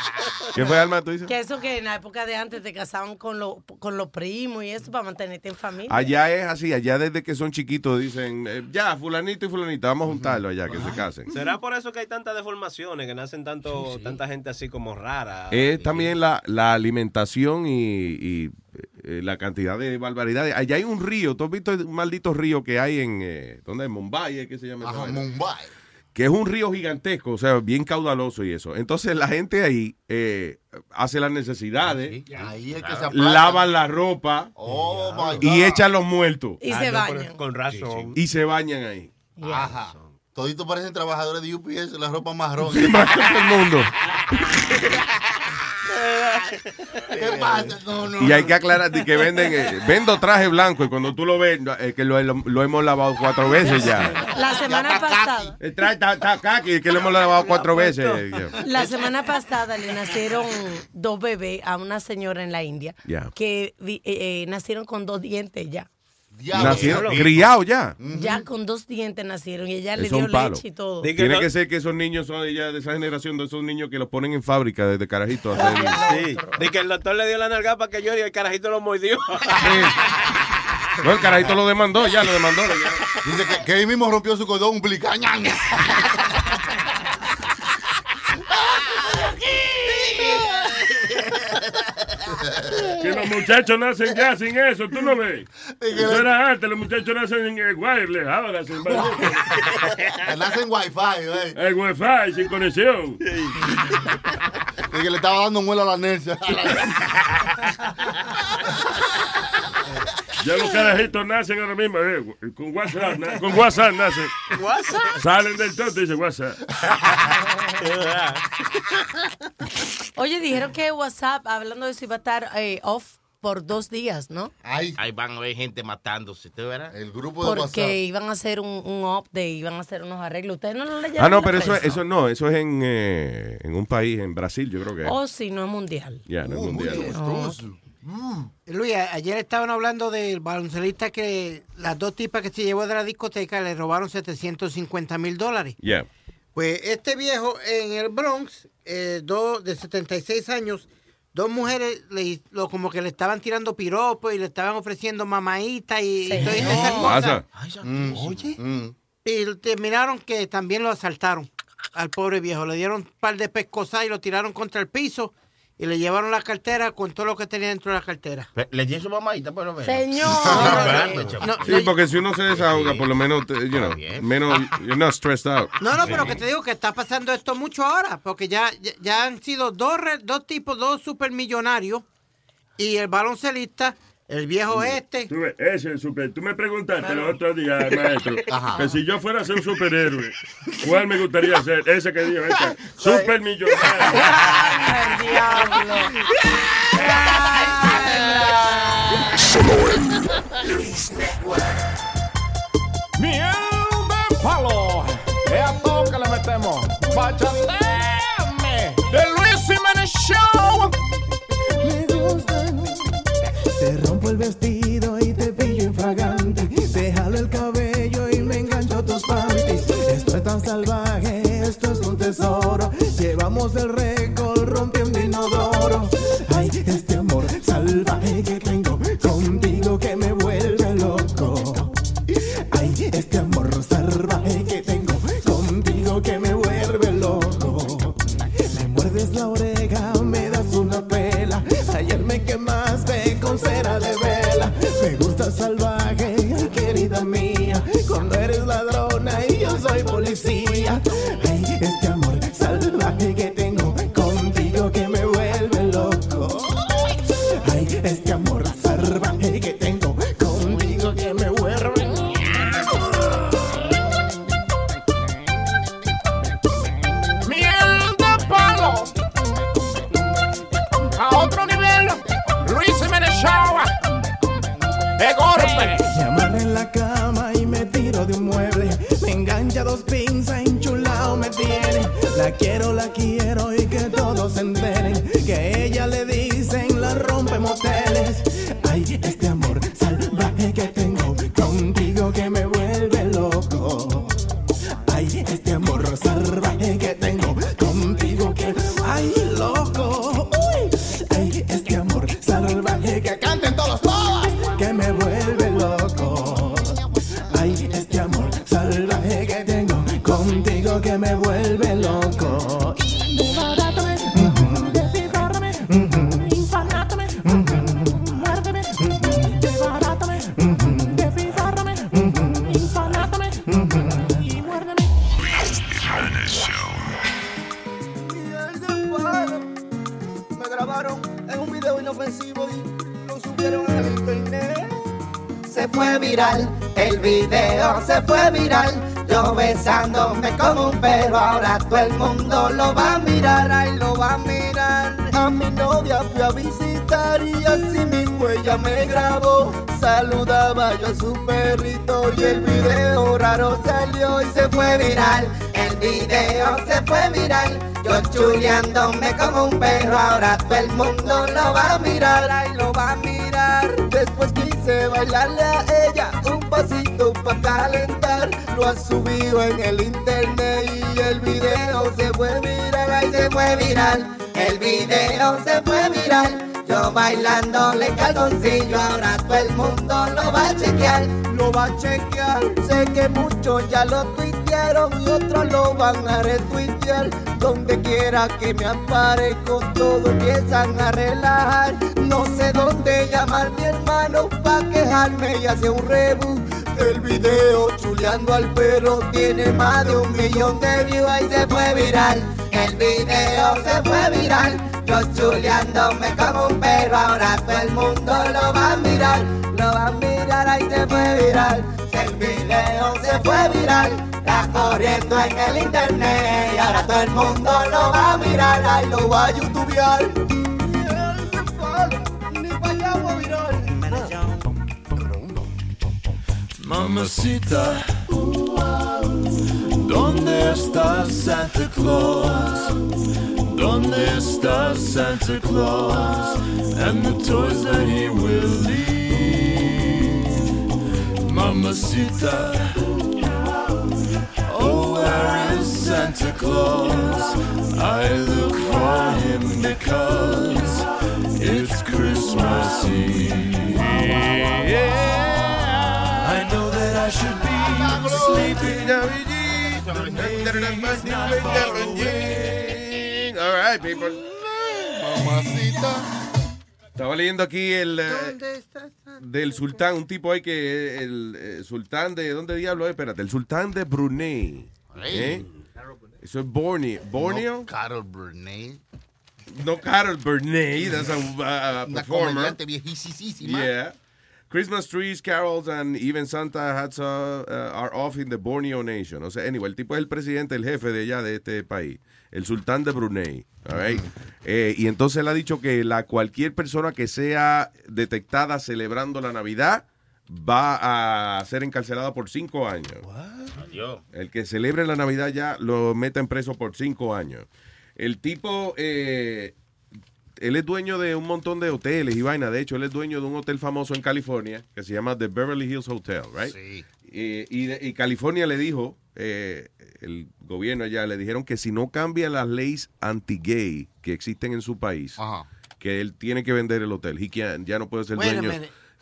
¿Qué fue, Alma? ¿Tú dices? Que eso que en la época de antes te casaban con, lo- con los primos y eso para mantenerte en familia. Allá es así, allá desde que son chiquitos dicen, eh, ya, fulanito y fulanita, vamos a juntarlo allá, que se casen. ¿Será por eso que hay tantas deformaciones, que nacen tanto, tanta gente así como rara? Es también la, la alimentación y, y, eh, la cantidad de barbaridades. Allá hay un río, ¿tú has visto un maldito río que hay en, eh, ¿dónde es? Mumbai, ¿es que se llama? Ajá? Mumbai. Que es un río gigantesco, o sea, bien caudaloso y eso. Entonces la gente ahí eh, hace las necesidades, Ahí es que se lavan la ropa Oh, y echan los muertos. Y Ah, se bañan. Con razón. Y se bañan ahí. Ajá. Toditos parecen trabajadores de UPS, la ropa marrón. Sí, *laughs* más que todo el mundo. *laughs* *laughs* ¿Qué pasa? No, no. Y hay que aclarar de que venden, eh, vendo traje blanco y cuando tú lo ves, eh, que lo, lo- lo hemos lavado cuatro veces ya. La semana pasada. El traje está, está kaki, que lo hemos lavado cuatro veces. La semana pasada le nacieron dos bebés a una señora en la India que eh, eh, nacieron con dos dientes ya. Nacieron criados ya. Ya con dos dientes nacieron y ella le dio leche y todo. Tiene que ser que esos niños son ya de esa generación, de esos niños que los ponen en fábrica desde carajitos. a hacer- Sí, de que el doctor le dio la nalga para que llore y el carajito lo mordió. No, el carajito lo demandó, ya lo demandó. ya. Dice que, que él mismo rompió su cordón umbilical. Que los muchachos nacen ya sin eso, ¿tú no ves? Eso era antes, los muchachos nacen en el wireless, ahora sin Nacen wifi, ¿eh? El wifi sin conexión. Y que le estaba dando muela a la. *laughs* Ya los carajitos nacen ahora mismo, eh, con WhatsApp, na- con WhatsApp nacen. WhatsApp. Salen del tonto y dicen WhatsApp. *laughs* Oye, dijeron que WhatsApp, hablando de eso, iba a estar eh, off por dos días, ¿no? Ahí van a ver gente matándose, ¿te verás? El grupo Porque iban a hacer un, un update, iban a hacer unos arreglos. ¿Ustedes no lo leyeron? Ah, no, pero eso, eso no, eso es en, eh, en un país, en Brasil, yo creo que es. Oh, sí, no es mundial. Ya, no es mundial. Luis, a- ayer estaban hablando del baloncelista que las dos tipas que se llevó de la discoteca le robaron 750 mil dólares. Yeah. Pues este viejo en el Bronx, eh, dos de 76 años, dos mujeres le, lo, como que le estaban tirando piropos y le estaban ofreciendo mamaíta y, y todas esas cosas. Oye. Y terminaron que también lo asaltaron al pobre viejo. Le dieron un par de pescosas y lo tiraron contra el piso y le llevaron la cartera con todo lo que tenía dentro de la cartera. Le di su mamadita, por lo menos. Señor. *laughs* Sí, porque si uno se desahoga, por lo menos, te- you know, menos, you're not stressed out. No, no, pero que te digo que está pasando esto mucho ahora, porque ya, ya, ya han sido dos, dos tipos, dos supermillonarios, y el baloncelista, el viejo este. Tú ese es el super. Tú me preguntaste el otro día, maestro, *laughs* Ajá. que si yo fuera a ser un superhéroe, ¿cuál me gustaría ser? Ese que dijo, *laughs* ese, supermillonario. *laughs* Solo en Miel de palo. Es a todo que le metemos. Bachateame. Vestido y te pillo infragante. Te jalo el cabello y me engancho tus panties. Esto es tan salvaje, esto es un tesoro. Llevamos el récord rompiendo inodoro. Ay, este amor salvaje que tengo Ay, lo va a mirar, ay lo va a mirar. A mi novia fui a visitar y así mismo ella me grabó. Saludaba yo a su perrito y el video raro salió y se fue viral. El video se fue viral. Yo chuleándome como un perro, ahora todo el mundo lo va a mirar, ay lo va a mirar. Después quise bailarle a ella un pasito para calentar. Lo ha subido en el internet y el video se fue viral. Ay, se fue viral, el video se fue viral. Yo bailándole calzoncillo, ahora todo el mundo lo va a chequear. Lo va a chequear, sé que muchos ya lo tuitearon y otros lo van a retuitear. Donde quiera que me aparezco, todos empiezan a relajar. No sé dónde llamar mi hermano pa' quejarme y hacer un reboot. El video chuleando al perro tiene más de un millón de views y se fue viral. El video se fue viral. Yo chuleándome como un perro, ahora todo el mundo lo va a mirar. Lo va a mirar, ahí se fue viral. El video se fue viral. Está corriendo en el internet y ahora todo el mundo lo va a mirar. Ahí lo va a youtubear. Mamacita, ¿dónde está Santa Claus? ¿Dónde está Santa Claus? And the toys that he will leave. Mamacita, oh, where is Santa Claus? I look for him because I should be sleeping. All right, people. Estaba leyendo aquí el eh, del sultán, un tipo ahí que el, eh, sultán de ¿dónde diablo es? Espérate, el sultán de Brunei. ¿Eh? Eso es Borneo. Borneo. No, Carol Burnett. No, Carol Burnett. That's a, uh, Una performer. comediante viejísima. Yeah. Christmas trees, carols, and even Santa hats uh, uh, are off in the Borneo nation. O sea, anyway, el tipo es el presidente, el jefe de allá de este país, el sultán de Brunei. all right? Eh, y entonces él ha dicho que la cualquier persona que sea detectada celebrando la Navidad va a ser encarcelada por cinco años. Adiós. El que celebre la Navidad ya lo meten preso por cinco años. El tipo, eh, él es dueño de un montón de hoteles y vaina. De hecho, él es dueño de un hotel famoso en California que se llama The Beverly Hills Hotel, right? Sí. Eh, y, y California le dijo, eh, el gobierno allá le dijeron que si no cambia las leyes anti-gay que existen en su país, que él tiene que vender el hotel. He can't- ya no puede ser Wait dueño.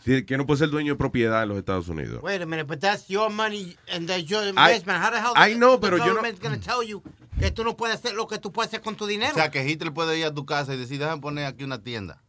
Que no puede ser dueño de propiedad en los Estados Unidos. Wait a minute, but that's your money and that's your investment. How the hell I know, the pero yo no- government's gonna tell you que tú no puedes hacer lo que tú puedes hacer con tu dinero? O sea, que Hitler puede ir a tu casa y decir, déjame poner aquí una tienda.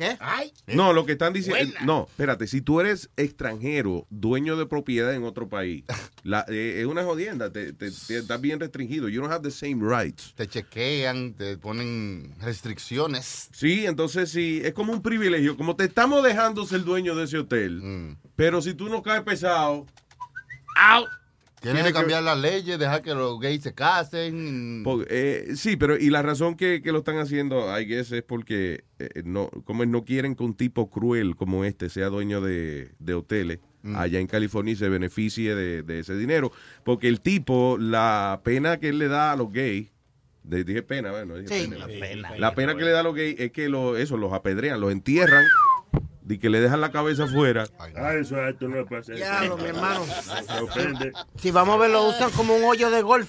¿Qué? Ay. No, lo que están diciendo. Buena. No, espérate. Si tú eres extranjero, dueño de propiedad en otro país, *laughs* la- eh, es una jodienda. Te, te- te- estás bien restringido. You don't have the same rights. Te chequean, te ponen restricciones. Sí, entonces sí, es como un privilegio. Como te estamos dejando ser dueño de ese hotel, Mm. pero si tú no caes pesado, out. Tienen Tiene que cambiar las leyes, dejar que los gays se casen. Po- eh, sí, pero y la razón que, que lo están haciendo, I guess, es porque eh, no, como no quieren que un tipo cruel como este sea dueño de, de hoteles Mm. allá en California y se beneficie de, de ese dinero. Porque el tipo, la pena que él le da a los gays, de- dije pena, bueno, dije Sí. pena. La pena. La pena que le da a los gays es que lo, eso, los apedrean, los entierran y que le dejan la cabeza afuera. Ah, eso esto no pasa. Diablo, mi hermano. Ofende. Si vamos a ver, lo usan como un hoyo de golf.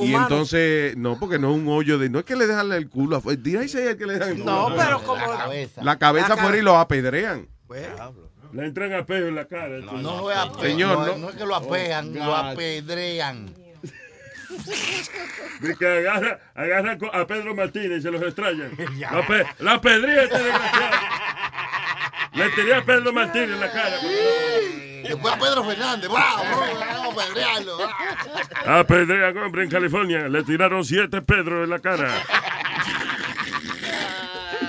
Y entonces, no, porque no es un hoyo de. No es que le dejan el culo afuera. Say que le dejan el culo No, pero como. La cabeza. La cabeza La afuera y los apedrean. Le entran a pejo en la cara. No, no es ape- Señor, no, no. no es que lo apean, Oh, lo apedrean. De que agarra, agarra a Pedro Martínez y se los extrañan. *laughs* La, pe, la pedría este desgraciado. *laughs* Le tiré a Pedro Martínez en la cara. Después a Pedro Fernández. Vamos a apedrearlo. A *laughs* Pedrea, hombre, en California. Le tiraron siete Pedro en la cara.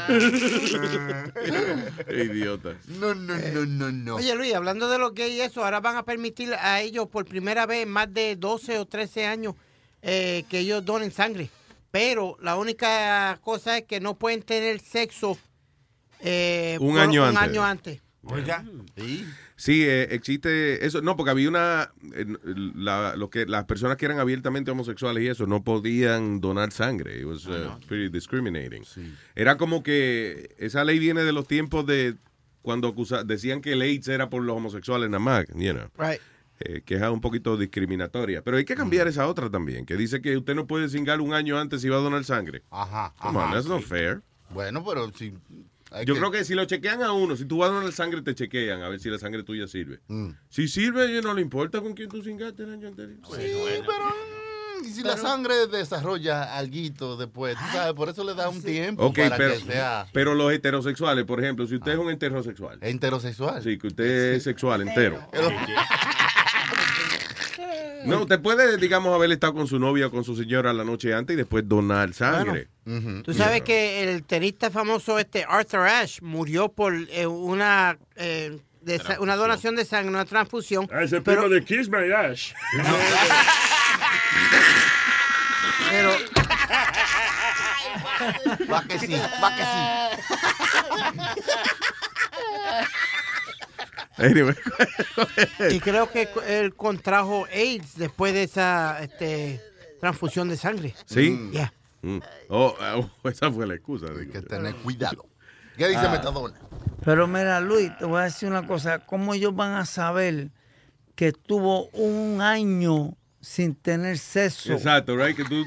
*laughs* Idiota. No, no, no, no, no. Oye, Luis, hablando de los gays y eso, ahora van a permitir a ellos por primera vez en más de 12 o 13 años eh, que ellos donen sangre. Pero la única cosa es que no pueden tener sexo eh, Un por- año un antes. año antes. Oiga, sí. Sí, eh, existe eso. No, porque había una. eh, la- lo que, las personas que eran abiertamente homosexuales y eso no podían donar sangre. It was uh, pretty discriminating. Era como que. Esa ley viene de los tiempos de. Cuando acusa- decían que el AIDS era por los homosexuales nada más. You know. Right. Eh, que es un poquito discriminatoria. Pero hay que cambiar esa otra también, que dice que usted no puede cingar un año antes si va a donar sangre. Ajá. Come on, that's not fair. Bueno, pero si. Hay Yo creo que si lo chequean a uno, si tú vas a donar sangre, te chequean a ver si la sangre tuya sirve. Si sirve, no le importa con quién tú cingaste el año anterior. Sí, pero. mm, Y si la sangre desarrolla alguito después, tú sabes, por eso le da un tiempo Ok, para pero, que sea pero los heterosexuales, por ejemplo, si usted es un heterosexual. heterosexual. Sí, que usted es sexual entero. No, usted puede, digamos, haber estado con su novia o con su señora la noche antes y después donar sangre. Tú sabes que el tenista famoso este Arthur Ashe murió por eh, una eh, de una donación de sangre, una transfusión. Ah, ese pero, primo de Kiss My Ash. pero *laughs* Va que sí, va que Anyway. *laughs* y creo que él contrajo AIDS después de esa este, transfusión de sangre. ¿Sí? Yeah. Mm. Oh, oh, *laughs* esa fue la excusa. Hay que tener cuidado. ¿Qué dice Ah. Metadona? Pero mira, Luis, te voy a decir una cosa. ¿Cómo ellos van a saber que estuvo un año sin tener sexo? Exacto, right? Que tú...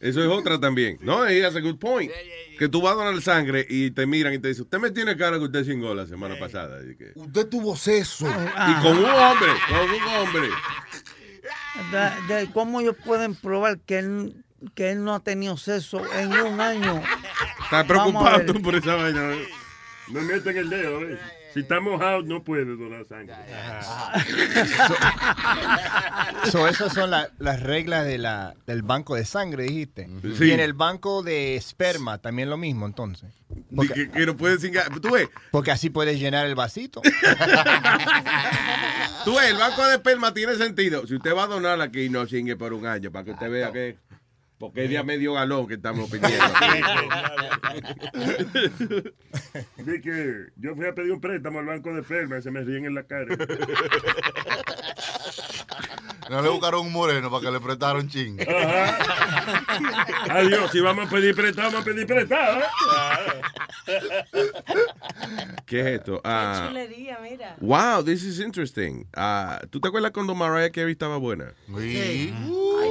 Eso es otra también. No, he has a good point. Que tú vas a donar sangre y te miran y te dicen, usted me tiene cara que usted chingó la semana pasada. Y, que- Usted tuvo sexo. y con un hombre, con un hombre. De- de ¿Cómo ellos pueden probar que él, que él no ha tenido sexo en un año? A preocupado por esa vaina. No meten el dedo, ¿eh? Si está mojado, no puede donar sangre. So, esas son la- las reglas de la, del banco de sangre, dijiste. Sí. Y en el banco de esperma también lo mismo, entonces. Porque, que, que no puedes. Tú ves, Porque así puedes llenar el vasito. *laughs* tú ves, el banco de esperma tiene sentido. Si usted va a donar aquí, no chingue por un año, para que usted vea que. Porque es de a medio galón que estamos *laughs* pidiendo. Vi que yo fui a pedir un préstamo al banco de esperma y se me ríen en la cara. No le buscaron un moreno para que le prestaron ching. Adiós, si vamos a pedir prestado, vamos a pedir prestado. ¿eh? ¿Qué es esto? Ah, Chulería, mira. wow, this is interesting. Ah, ¿Tú te acuerdas cuando Mariah Carey estaba buena? Sí. Ay,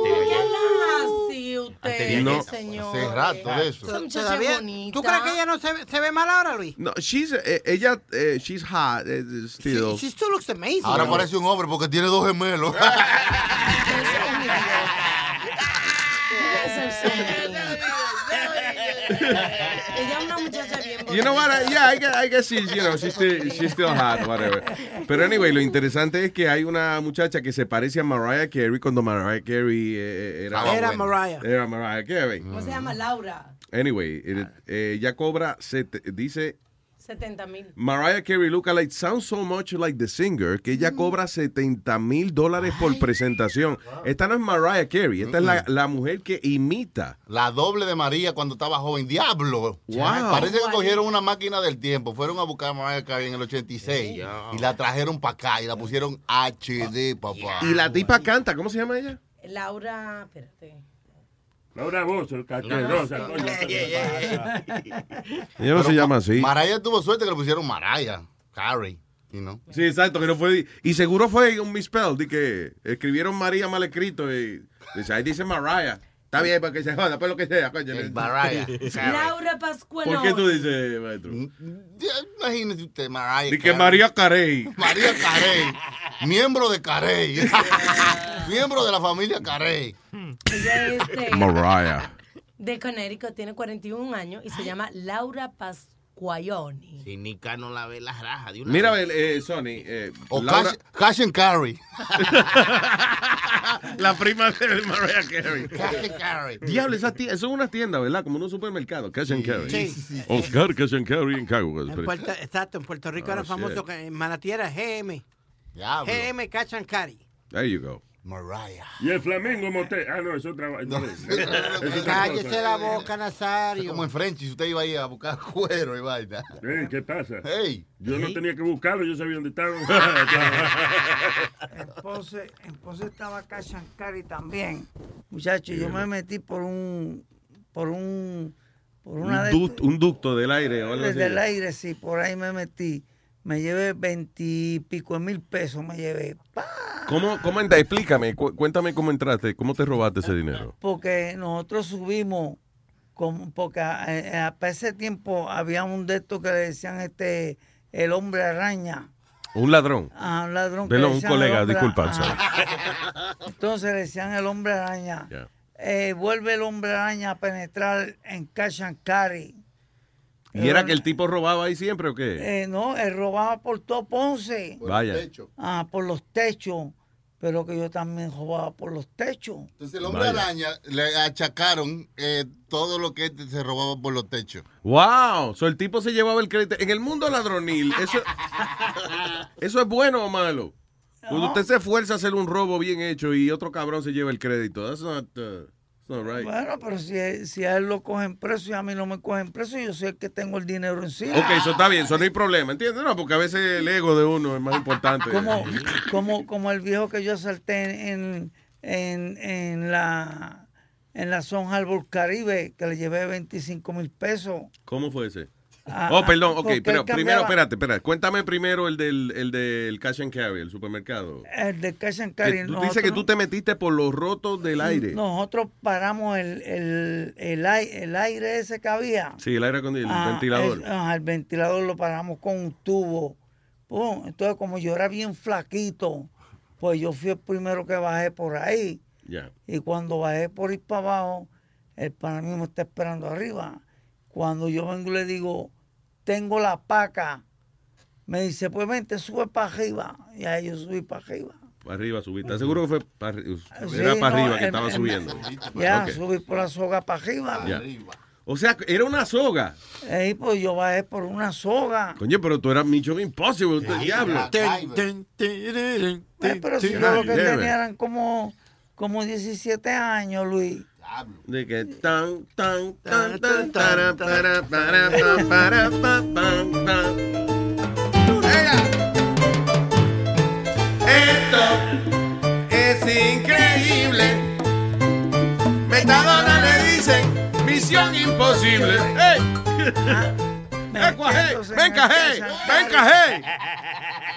¿por qué hablan así ustedes, No. señor? Hace rato de eso. Todavía- es. ¿Tú crees que ella no se, ve- se ve mal ahora, Luis? No, she's, eh, ella, eh, she's hot, eh, still. She, she still looks amazing. Ahora parece un hombre porque tiene dos gemelos. *laughs* *laughs* Ella es una muchacha bien bonita. You know what? I- yeah, I guess, I guess she's, you know, she's still, she's still hot, whatever. Pero anyway, lo interesante es que hay una muchacha que se parece a Mariah Carey cuando Mariah Carey eh, era... Era Mariah. Era Mariah Carey. ¿Cómo se llama? Laura. Anyway, it- eh, ella cobra, sete- dice, 70 mil. Mariah Carey lookalike sounds so much like the singer que ella cobra 70 mil dólares por presentación. Esta no es Mariah Carey, esta es la, la mujer que imita. La doble de María cuando estaba joven. ¡Diablo! Wow. Parece que cogieron una máquina del tiempo. Fueron a buscar a Mariah Carey en el 86 y la trajeron para acá y la pusieron HD, papá. Y la tipa canta, ¿cómo se llama ella? Laura, espérate. Laura Bozo, casquerosa. coño. Ella no se llama así. Mariah tuvo suerte que le pusieron Mariah Carey. You know? Sí, exacto, que no fue. Y seguro fue un misspell, de que escribieron María mal escrito y dice, ahí dice Mariah. Está bien, para que se joda, pues lo que sea, coño. Mariah. *laughs* Laura Pascual. ¿Por qué tú dices, maestro? Imagínese usted, Mariah Di que María Carey. *laughs* María Carey. miembro de Carey. *laughs* miembro de la familia Carey. Ella es de, Mariah. de Connecticut, tiene 41 años y se llama Laura Pas- Guayoni. Si Nica no la ve las rajas de una Mira, vez. eh, Sony. Eh, O Laura- cash, cash and carry. *laughs* la prima de Mariah Carey. Cash and carry. Diablo, esa tie- eso es una tienda, ¿verdad? Como en un supermercado. Cash and carry. Sí, sí, sí. Oscar Cash and Carry en Caguas. En Puerto- exacto, en Puerto Rico Oh, era shit. famoso, en Manatí era GM. Diablo. GM Catch and Carry. There you go. Mariah. Y el Flamengo Motel. Ah, no, es otra vaina. Es *laughs* Cállese cosa. la boca, Nazario. Como en French, si usted iba ahí a buscar cuero y vaina. Ey, ¿Qué pasa? Hey. Yo no tenía que buscarlo, yo sabía dónde estaba. En Ponce, en Ponce estaba Cachancari también. Muchachos, yo me metí por un, por un, por una Un, de ducto, un ducto del aire desde el aire, sí, por ahí me metí. Me llevé veintipico de mil pesos, me llevé. ¿Cómo, cómo entra? Explícame, cu- cuéntame cómo entraste, cómo te robaste ese dinero. Porque nosotros subimos, como, porque eh, para ese tiempo había un de estos que le decían este, el hombre araña. Un ladrón. Ah, un ladrón. le un colega, hombre- disculpa. Entonces le decían el hombre araña. Eh, vuelve el hombre araña a penetrar en Cash and Carry. ¿Y era que el tipo robaba ahí siempre o qué? Eh, no, él robaba por todo Ponce. Por Vaya. los techos. Ah, por los techos. Pero que yo también robaba por los techos. Entonces el hombre Vaya. araña le achacaron eh, todo lo que se robaba por los techos. ¡Wow! So, el tipo se llevaba el crédito. En el mundo ladronil, *laughs* ¿eso, ¿eso es bueno o malo? Cuando usted se esfuerza a hacer un robo bien hecho y otro cabrón se lleva el crédito. That's not, uh, right. Bueno, pero si, si a él lo cogen preso y a mí no me cogen preso, yo soy el que tengo el dinero encima. Ok, eso está bien, eso no hay problema, ¿entiendes? No, porque a veces el ego de uno es más importante. como, como, como el viejo que yo salté en, en, en la en la Son Harbor Caribe, que le llevé 25 mil pesos. ¿Cómo fue ese? Ah, oh, perdón, ah, ok, pero primero, espérate, espérate. Cuéntame primero el del, el del cash and carry, el supermercado. El de Cash and Carry. tú dices que tú te metiste por los rotos del aire. Nosotros paramos el, el, el, el aire ese que había. Sí, el aire acondicionado, el Ah, ventilador. el- el ventilador lo paramos con un tubo. Pum, Entonces, como yo era bien flaquito, pues yo fui el primero que bajé por ahí. Ya. Y cuando bajé por ir para abajo, el pana mío me está esperando arriba. Cuando yo vengo y le digo, tengo la paca, me dice, pues vente, sube para arriba. Y ahí yo subí para arriba. Para arriba subiste. ¿Estás seguro que fue para, Sí, era para no, arriba que estaba subiendo? *laughs* Ya, subí por la soga para arriba. Ya. O sea, era una soga. Ahí pues yo bajé por una soga. Coño, pero tú eras Mission Impossible, usted diablo. Eh, pero si yo lo que tenía eran como, como 17 años, Luis. De que tan, tan, tan, tan, para, para, para, pa, para, pa, pam, pam. Esto es increíble. Metadona le dicen misión imposible. ¡Ey! ¡Eh, cuajé! ¡Me encajé! ¡Me encajé!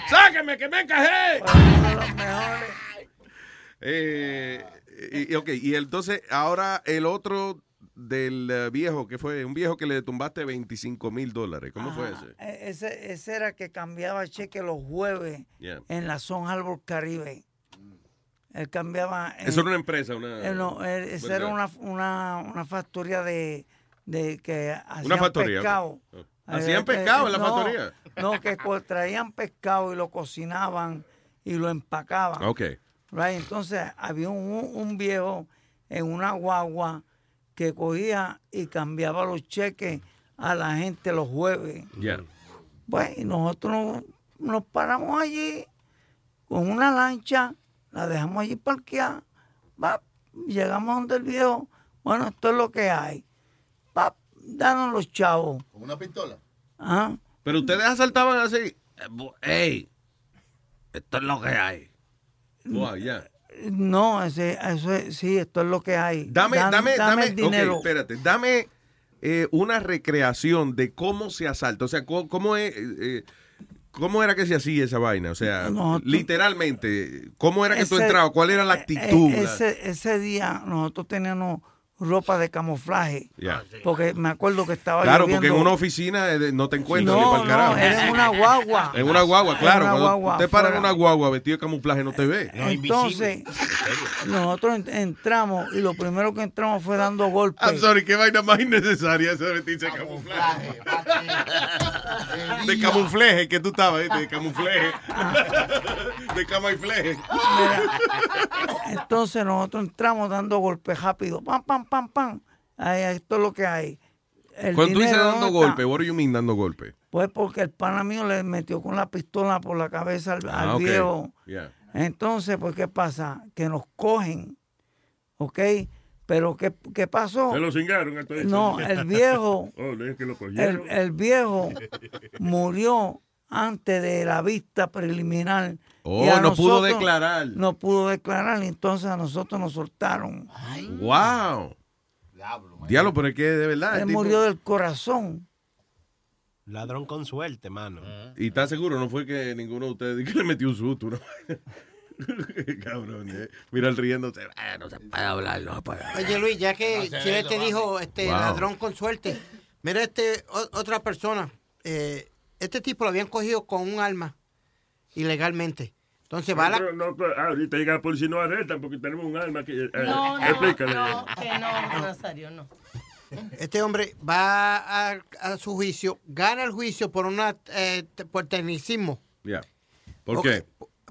¡Sáqueme que me encajé! Eh, y, ok, y entonces ahora el otro del eh, viejo, que fue un viejo que le tumbaste 25 mil dólares. ¿Cómo fue ese? e- Ese, ese era que cambiaba cheque los jueves Yeah. en la Son Harbor Caribe. Él cambiaba. en- Eso era una empresa, una. eh, no, eh, esa era una, una, una factoría de, de que hacían Una factoría, pescado. Oh. ¿Hacían Eh, pescado eh, en la no, factoría? No, que traían pescado y lo cocinaban y lo empacaban. Ok. Right, Entonces había un, un viejo en una guagua que cogía y cambiaba los cheques a la gente los jueves. Ya. Pues y nosotros nos, nos paramos allí con una lancha, la dejamos allí parqueada, va, llegamos donde el viejo, bueno, esto es lo que hay. Va, danos los chavos. ¿Con una pistola? Ajá. Pero ustedes asaltaban así. ¡Ey! Esto es lo que hay. Wow, ya. No, ese, eso es- sí, esto es lo que hay. Dame, Dan- dame, dame. el dinero. Ok, espérate. Dame eh, una recreación de cómo se asalta. O sea, cómo, cómo es. eh, eh, ¿Cómo era que se hacía esa vaina? O sea, Nosotros- literalmente, ¿cómo era que tú entrabas? ¿Cuál era la actitud? eh, La- ese, ese día nosotros teníamos ropa de camuflaje. Ya. Porque me acuerdo que estaba Claro, porque en una oficina eh, no te encuentras ni para el carajo. no, era en una guagua. En una guagua, claro. En una guagua usted para en una guagua vestido de camuflaje no te ve. Entonces, nosotros en- entramos y lo primero que entramos fue dando golpes. I'm sorry, qué vaina más innecesaria esa vestirse de camuflaje. De camuflaje que tú estabas, ¿viste? de camuflaje. De camuflaje. Entonces nosotros entramos dando golpes rápido. Pam, pam, pam, pam. Ahí, esto es lo que hay. El Cuando tú dices dando golpe, what do you mean dando golpe? Pues porque el pana mío le metió con la pistola por la cabeza al, al Ah, viejo. Yeah. Entonces, pues, ¿qué pasa? Que nos cogen, ¿ok? Pero, ¿qué, qué pasó? Se lo cingaron. No, el *laughs* viejo, Oh, es que lo el, cogieron. el viejo murió antes de la vista preliminar. Oh, Y no pudo declarar. No pudo declarar, y entonces a nosotros nos soltaron. Wow. Diablo, pero es que de verdad. Él tipo- murió del corazón. Ladrón con suerte, mano. Y está seguro, no fue que ninguno de ustedes *laughs* que le metió un susto. ¿no? *laughs* Cabrón, eh. Mira el riéndose. Ah, no se puede hablar, no se puede hablar. Oye, Luis, ya que No Chile te dijo este Wow. ladrón con suerte, mira este o- otra persona. eh, este tipo lo habían cogido con un arma ilegalmente. Entonces va a la... No, no, no, ah, ahorita llega la policía y no arrestan porque tenemos un arma que. eh, No, no, explícale. no, que no, Nazario, no. Este hombre va a, a su juicio, gana el juicio por una eh, por tecnicismo. Ya. ¿Por Ok, qué?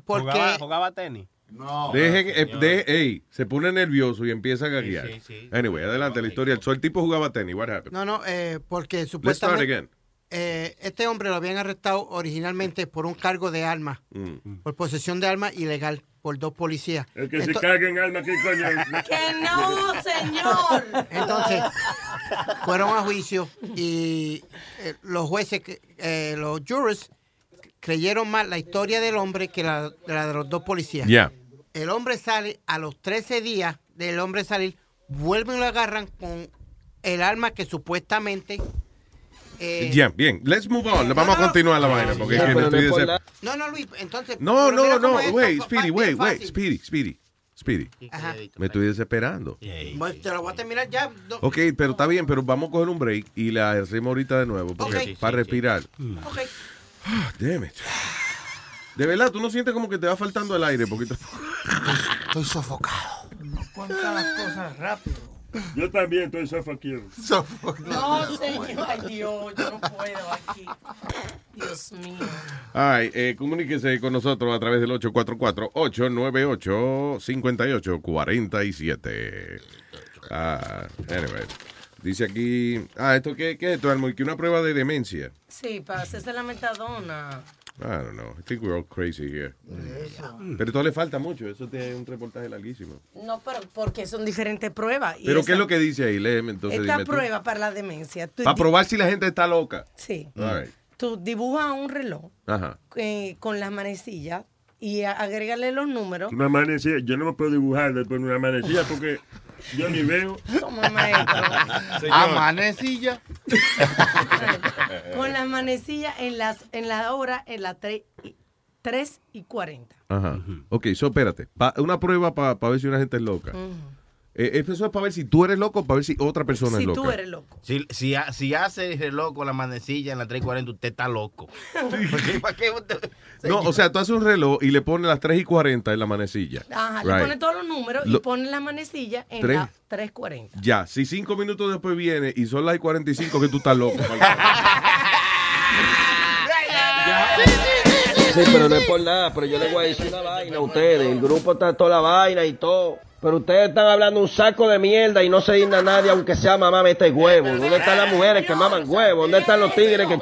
Porque ¿Jugaba, jugaba tenis? No. Dejen, eh, de- ey, se pone nervioso y empieza a gaguear. Sí, sí, sí. Anyway, adelante la historia. So, el tipo jugaba tenis. What happened? no, no, eh, porque Let's start supuestamente again. Eh, este hombre lo habían arrestado originalmente por un cargo de arma, Mm. por posesión de arma ilegal por dos policías. El que se Ento- cague en alma, ¿qué coño? *laughs* Que no, señor. Entonces, fueron a juicio y eh, los jueces, eh, los jurors, creyeron más la historia del hombre que la, la de los dos policías. Ya. El hombre sale, a los 13 días del hombre salir, vuelven y lo agarran con el arma que supuestamente... eh, Ya, bien. Let's move on. Vamos a continuar la vaina porque es que me estoy desesperando. No, no, Luis, entonces... No, no, no. Wait, Speedy, wait, wait. Speedy, Speedy. Speedy. Ajá. Me estoy desesperando. Bueno, te lo voy a terminar ya. Ok, pero está bien, pero vamos a coger un break y la hacemos ahorita de nuevo porque, para respirar. Ok. Ah, damn it. De verdad, tú no sientes como que te va faltando el aire poquito. Estoy sofocado. Cuenta las cosas rápido. Yo también estoy sofocado. No, señor. Ay, Dios, yo no puedo aquí. Dios mío. Ay, eh, comuníquese con nosotros a través del 844-898-5847. Ah, anyway. Dice aquí, ah, ¿esto qué, qué es esto, Almo? Que una prueba de demencia. Sí, para hacerse la metadona. I don't know. I think we're all crazy here. Pero esto le falta mucho. Eso tiene un reportaje larguísimo. No, pero porque son diferentes pruebas. y Pero esa- ¿qué es lo que dice ahí? Léeme entonces. Esta dime tú. prueba para la demencia. Tú, Para probar si la gente está loca. Sí. All right. Tú dibujas un reloj Ajá. eh, con las manecillas y agrégale los números. Una manecilla, yo no me puedo dibujar después de una manecilla porque yo ni veo. Toma, maestro. *laughs* Amanecilla. *laughs* con las manecillas en las en la hora, en las 3 y, 3 y 40. Ajá. Ok, so espérate. Pa- una prueba para ver si una gente es loca. Eh, eso es para ver si tú eres loco o para ver si otra persona es Si loca. tú eres loco. Si, si, ha- si hace el reloj con la manecilla en la 340, usted está loco. *laughs* ¿para qué usted- No, o sea, tú haces un reloj y le pones las 3 y 40 en la manecilla. Ajá, Right. le pone todos los números y Lo- pone la manecilla en Tres. la 340. Ya, si cinco minutos después viene y son las y 45 que tú estás loco. *laughs* Sí, pero no es por nada, pero yo les voy a decir una vaina a ustedes. El grupo está toda la vaina y todo. Pero ustedes están hablando un saco de mierda y no se digna a nadie, aunque sea mamá mete huevo. ¿Dónde están las mujeres que maman huevo? ¿Dónde están los tigres que...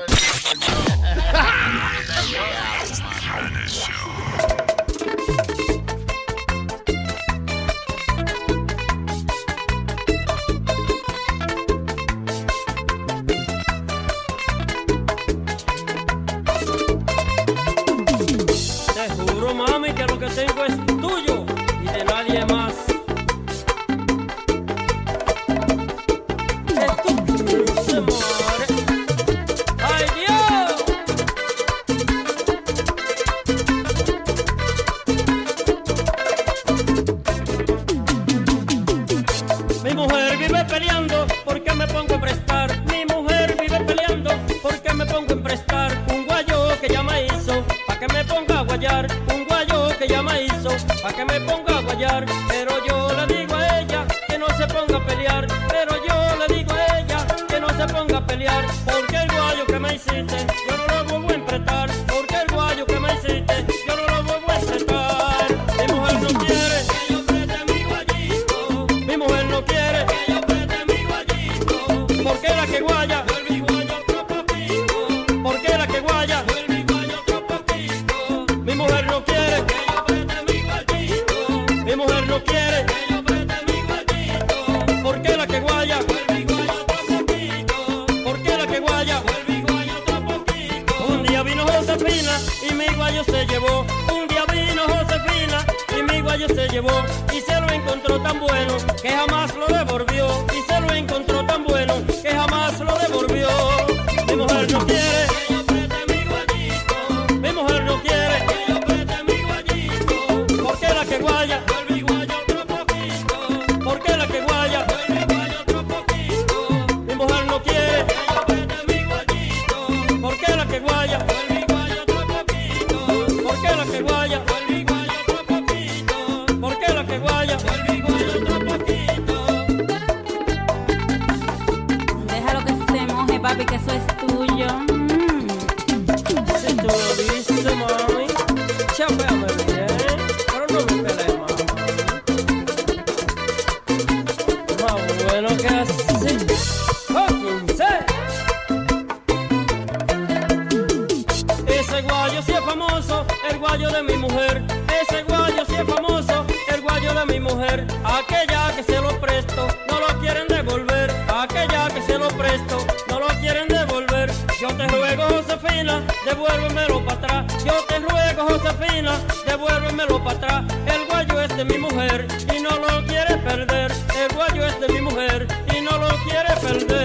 guayo sí es famoso, el guayo de mi mujer. Ese guayo sí es famoso, el guayo de mi mujer. Aquella que se lo presto, no lo quieren devolver. Aquella que se lo presto, no lo quieren devolver. Yo te ruego, Josefina, devuélvemelo para atrás. Yo te ruego, Josefina, devuélvemelo para atrás. El guayo es de mi mujer y no lo quiere perder. El guayo es de mi mujer y no lo quiere perder.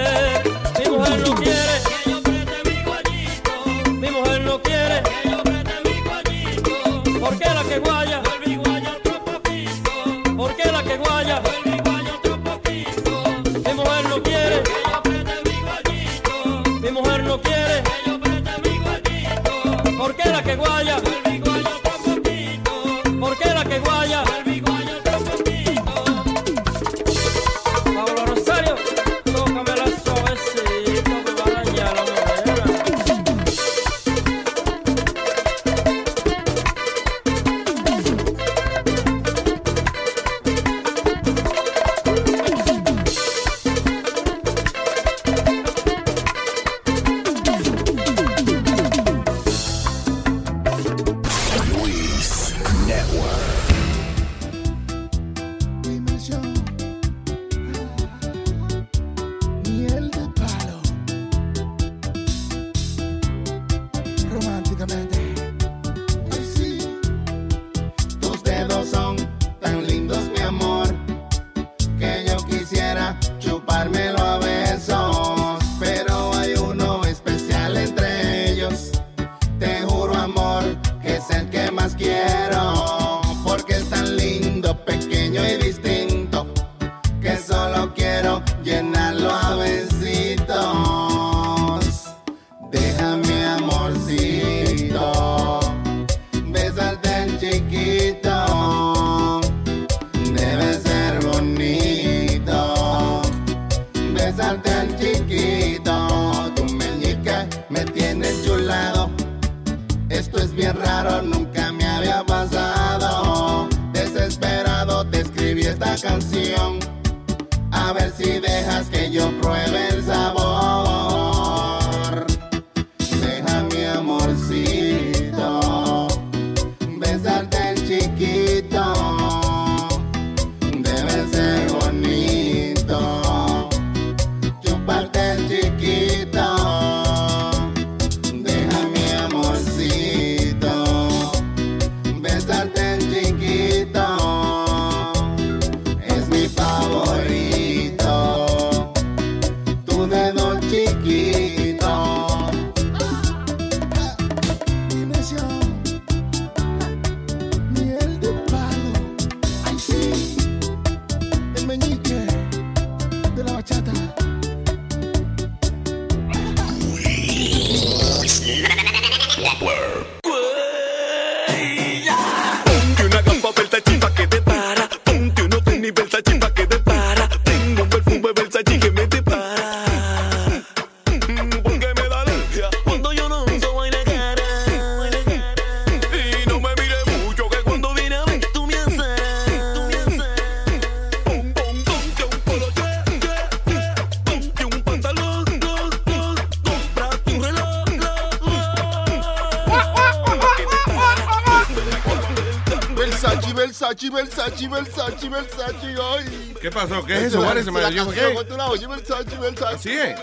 Versace, Versace, Versace, Versace, ay. ¿Qué pasó? ¿Qué es eso? ¿Cuál es la canción, tú la oyes, Versace, Versace. Así es.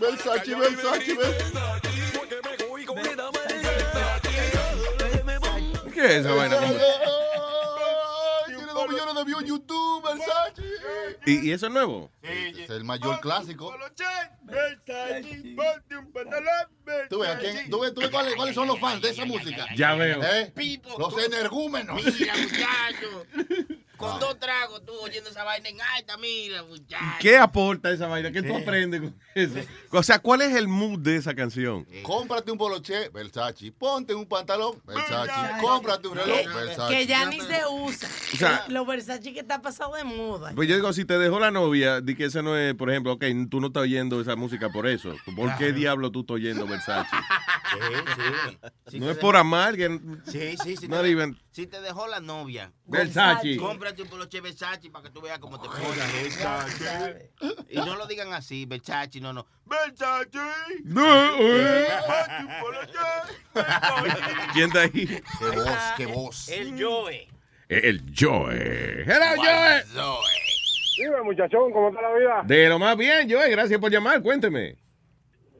Versace, Versace, Versace. ¿Qué es esa vaina? Ay, Tiene dos millones de views en YouTube, Versace. ¿Y, y eso es nuevo? Es el mayor clásico. ¿Tú ves, a quién- tú ves- tú ves cuáles, cuáles son los fans de esa música? Ya veo. ¿Eh? Los energúmenos. Mira, muchacho. Esa vaina en alta, mira, muchacho. ¿Qué aporta esa vaina? ¿Qué tú aprendes con eso? O sea, ¿cuál es el mood de esa canción? Cómprate un poloche, Versace. Ponte un pantalón, Versace. Cómprate un reloj, Versace. Que ya ni se usa. O sea- Los Versace que está pasado de moda. Pues yo digo, si te dejó la novia, di que ese no es, por ejemplo, ok, tú no estás oyendo esa música por eso. ¿Por qué diablo tú estás oyendo Versace? *laughs* no es por amar, que Sí, sí, sí. Not te, even- Si te dejó la novia. Versace. Cómprate un poloche Versace para que tú veas cómo te pones. Y no lo digan así, Versace, no, no. Versace. No, eh. ¿Quién está ahí? Qué voz, qué voz. El Joe. El Joe. Hello, Joe. Dime, muchachón, ¿cómo está la vida? De lo más bien, Joe. Gracias por llamar. Cuénteme.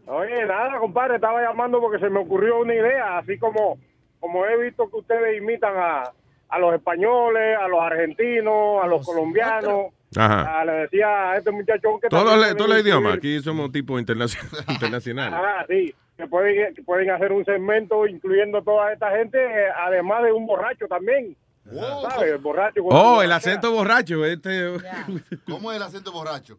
Oye, nada, compadre, estaba llamando porque se me ocurrió una idea, así como, como he visto que ustedes imitan a, a los españoles, a los argentinos, a los colombianos. Ajá. Ah, le decía a este muchachón que... Todos los, todos los pueden idiomas. Aquí somos tipo *laughs* internacional. internacional. Ajá, sí, que pueden, que pueden hacer un segmento incluyendo toda esta gente, eh, además de un borracho también. ¿Sabes? El borracho. Oh, el acento borracho. Este. ¿Cómo es el acento borracho?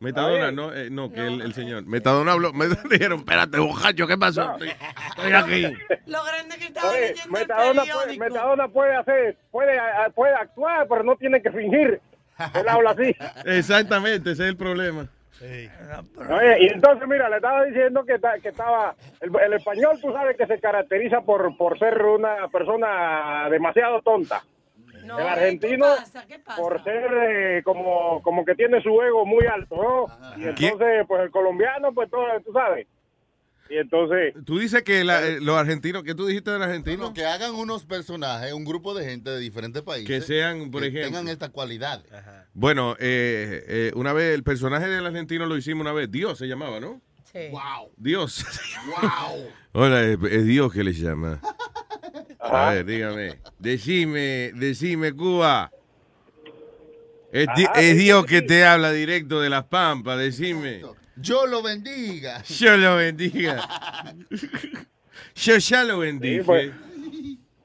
Metadona, no, eh, no, que el, el señor. Metadona habló. Me *laughs* dijeron, espérate, bojacho, ¿qué pasó? Estoy, estoy aquí. *laughs* Lo grande que estaba Oye, leyendo el Metadona puede, periódico. Metadona puede hacer, puede, puede actuar, pero no tiene que fingir. Él *laughs* habla así. Exactamente, ese es el problema. Oye, y entonces, mira, le estaba diciendo que estaba. El, el español, tú sabes que se caracteriza por, por ser una persona demasiado tonta. El argentino, por ser eh, como, como que tiene su ego muy alto, ¿no? Y entonces, pues el colombiano, pues todo, tú sabes. Y entonces. Tú dices que la- eh, los argentinos, ¿qué tú dijiste del argentino? No, que hagan unos personajes, un grupo de gente de diferentes países. Que sean, por que ejemplo. tengan esta cualidad. Bueno, eh, eh, una vez, el personaje del argentino lo hicimos una vez. Dios se llamaba, ¿no? Sí. Wow. Dios. Wow. *laughs* Hola, es, es Dios que le llama. A ver, dígame. Decime, decime, Cuba. Es, di- Ajá, es sí, Dios sí, que te habla directo de las pampas, decime. Yo lo bendiga. *laughs* Yo lo bendiga. *laughs* Yo ya lo bendije. Sí, pues.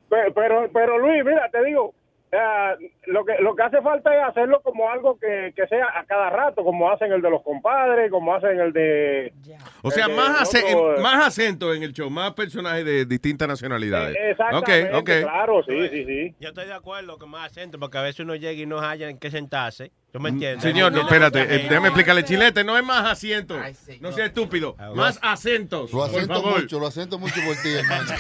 Pero, pero, pero, Luis, mira, te digo, ah, lo que lo que hace falta es hacerlo como algo que, que sea a cada rato, como hacen el de los compadres, como hacen el de... O sea, de más, otro, eh, más acento en el show, más personajes de distintas nacionalidades. Exactamente, Ok, ok. claro, sí, sí, sí. Yo estoy de acuerdo con más acento, porque a veces uno llega y no haya en qué sentarse. ¿Tú me entiendes? Mm, Señor, no, Tiene espérate, eh, déjame explicarle, Chilete, no es más asiento. No sea estúpido. Lo Más ac- acentos, Lo favor. mucho, lo acento mucho por ti, hermano. *laughs*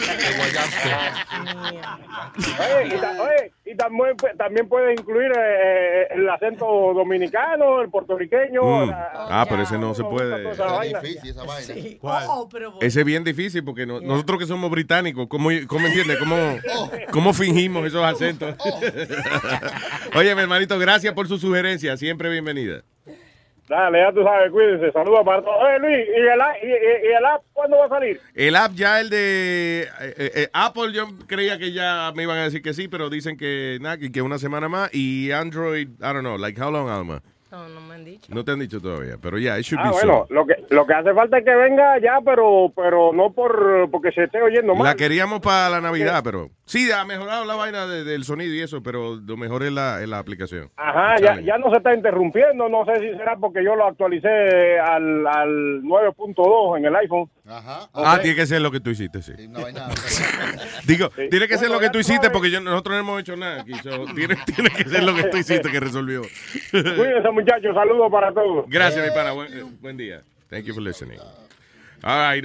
Oye, y, ta- oye, y también, también puede incluir eh, el acento dominicano, el puertorriqueño. Mm. la- Ah, pero ese no se puede. vaina. difícil esa vaina. Sí. ¿Cuál? Oh, oh, pero bueno. Ese es bien difícil porque no- nosotros que somos británicos, ¿cómo, cómo entiendes? ¿Cómo, ¿Cómo fingimos esos acentos? *laughs* Oye, mi hermanito, gracias por su sugerencia. Siempre bienvenida. Dale, ya tú sabes, cuídense. Saludos para todos. Oye, Luis, ¿y el, a- y, y- y el app cuándo va a salir? El app ya, el de eh, eh, Apple, yo creía que ya me iban a decir que sí, pero dicen que nada, que, que una semana más. Y Android, I don't know, like how long, Alma? No, no me han dicho. No te han dicho todavía, pero ya, it should Ah, be bueno, soon. lo que, lo que hace falta es que venga ya, pero pero no por porque se esté oyendo mal. La queríamos para la Navidad, pero sí, ha mejorado la vaina de- del sonido y eso, pero lo mejor es la, es la aplicación. Ajá, ya, ya no se está interrumpiendo. No sé si será porque yo lo actualicé al, al 9.2 en el iPhone. Ajá. Ah, tiene que ser lo que tú hiciste, sí. *laughs* Digo, tiene que ser lo que tú hiciste porque yo, nosotros no hemos hecho nada aquí. so, *laughs* tiene, tiene que ser lo que tú hiciste que resolvió. Cuídense, muchachos. Saludos para todos. Gracias, mi pana. Buen, eh, buen día. Thank you for listening. All right,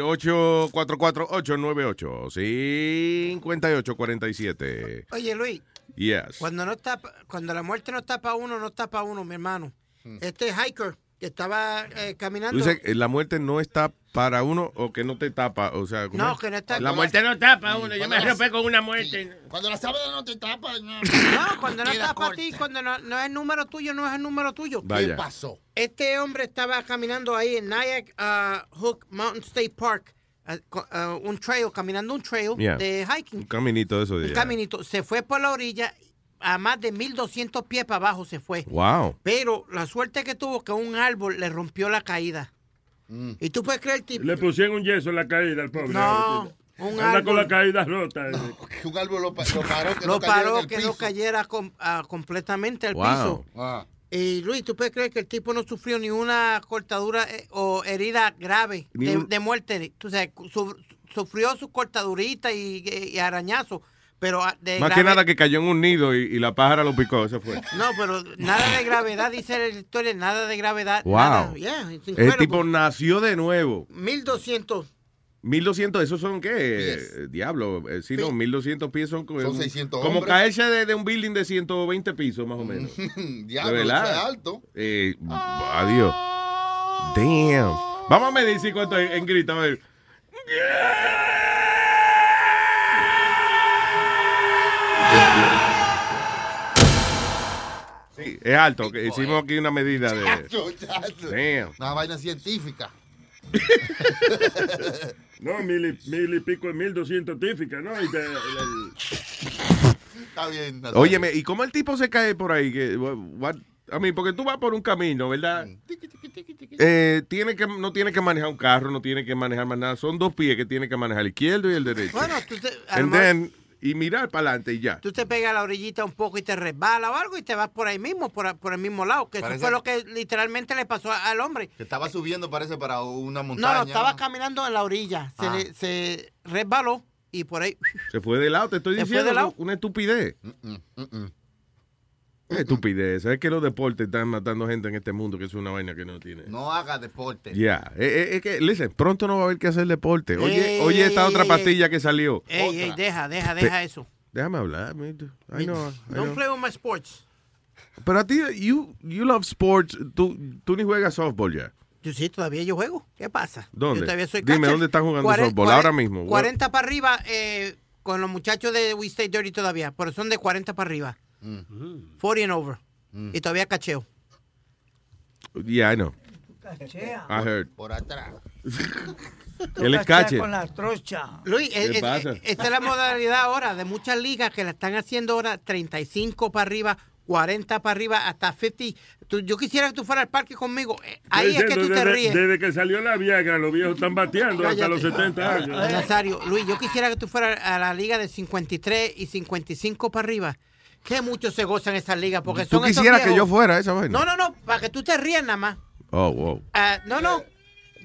844-898-5847. Oye, Luis, Yes. cuando no está, cuando la muerte no está para uno, no está para uno, mi hermano. Hmm. Este hiker que estaba eh, caminando. dices, eh, la muerte no está para uno o que no te tapa, o sea, ¿cómo No, es? que no está- La muerte no tapa a uno, yo me arropé con una muerte. Cuando la sábana no te tapa, no. No, cuando no para corta. ti, cuando no, no es el número tuyo, no es el número tuyo. Vaya. ¿Qué pasó? Este hombre estaba caminando ahí en Nyack uh, Hook Mountain State Park, uh, uh, un trail, caminando un trail Yeah. de hiking. Un caminito de eso Un caminito. Se fue por la orilla, a más de 1200 pies para abajo se fue. Wow. Pero la suerte que tuvo que un árbol le rompió la caída. Mm. Y tú puedes creer, tipo. Le pusieron un yeso en la caída al pobre. No, un Anda con la caída rota. Un árbol lo, pa- lo paró, que lo no paró el que piso. no cayera com- ah, completamente al Wow. piso. Ah. Y Luis, ¿tú puedes creer que el tipo no sufrió ni una cortadura eh, o herida grave de, un- de muerte? Tú sabes, su- sufrió su cortadurita y, y arañazo, pero ah, de Más que nada que cayó en un nido y, y la pájara lo picó, eso fue. No, pero nada de gravedad, dice la historia, nada de gravedad. Wow. Nada. Yeah, El tipo nació de nuevo. 1200. 1200, ¿esos son qué? Eh, Diablo, eh, sí, no, 1200 pies son, como- Son 600 como hombres. caerse de, de un building de 120 pisos, más o menos. *laughs* Diablo, de verdad. es alto. Eh, adiós. Damn. Vamos a medir si cuánto en, en grita, a ver. Es alto. que hicimos aquí una medida de. Chacho, chacho. Damn. Una vaina científica. *laughs* No, mil y, mil y pico, mil doscientos tíficas, ¿no? Y te- el- Está bien. Nazario. Óyeme, ¿y cómo el tipo se cae por ahí? Que, a mí, porque tú vas por un camino, ¿verdad? Eh, tiene que, no tiene que manejar un carro, no tiene que manejar más nada. Son dos pies que tiene que manejar, el izquierdo y el derecho. Bueno, tú te, And then, y mirar para adelante y ya. tú te pegas a la orillita un poco y te resbala o algo y te vas por ahí mismo, por, por el mismo lado. Que Parece- eso fue lo que literalmente le pasó al hombre. Que estaba subiendo, parece, para una No, montaña. no, estaba caminando en la orilla. Se, Ah. le- se resbaló y por ahí. Se fue de lado, te estoy Se fue diciendo. de lado. Una estupidez. Mm, Estupidez. Es que los deportes están matando gente en este mundo, que es una vaina que no tiene. No haga deporte. Ya, eh, eh, es que, listen, pronto no va a haber que hacer deporte. Oye, Ey, oye ey, esta ey, otra pastilla que salió. Ey, ey, deja, deja, deja eso. Déjame hablar. I know, I Don't know. play with my sports. Pero a ti, you, you love sports. Tú, tú ni juegas softball ya. Yo sí, todavía yo juego. ¿Qué pasa? ¿Dónde? Yo todavía soy Dime, catcher. ¿dónde están jugando Cuaren- softball? Ahora mismo. 40 para arriba eh, con los muchachos de We Stay Dirty todavía. Pero son de 40 para arriba. 40 and over. Y todavía cacheo. Yeah, I know. Cachea. I heard. Por atrás. *laughs* Él es cache. con la trocha. Luis, ¿Qué es- es- esta es la modalidad ahora de muchas ligas que la están haciendo ahora 35 para arriba, 40 para arriba, hasta 50. Tú- yo quisiera que tú fueras al parque conmigo. Eh, Ahí es que tú te desde, ríes. desde que salió la Viagra, los viejos están bateando hasta Cállate. los 70 años. Nazario, Luis, yo quisiera que tú fueras a la liga de 53 y 55 para arriba. Que mucho se gozan esas ligas porque ¿Tú son esos quisieras que yo fuera esa vaina? No, no, no, para que tú te rías nada más. Oh, wow. Ah, no, no.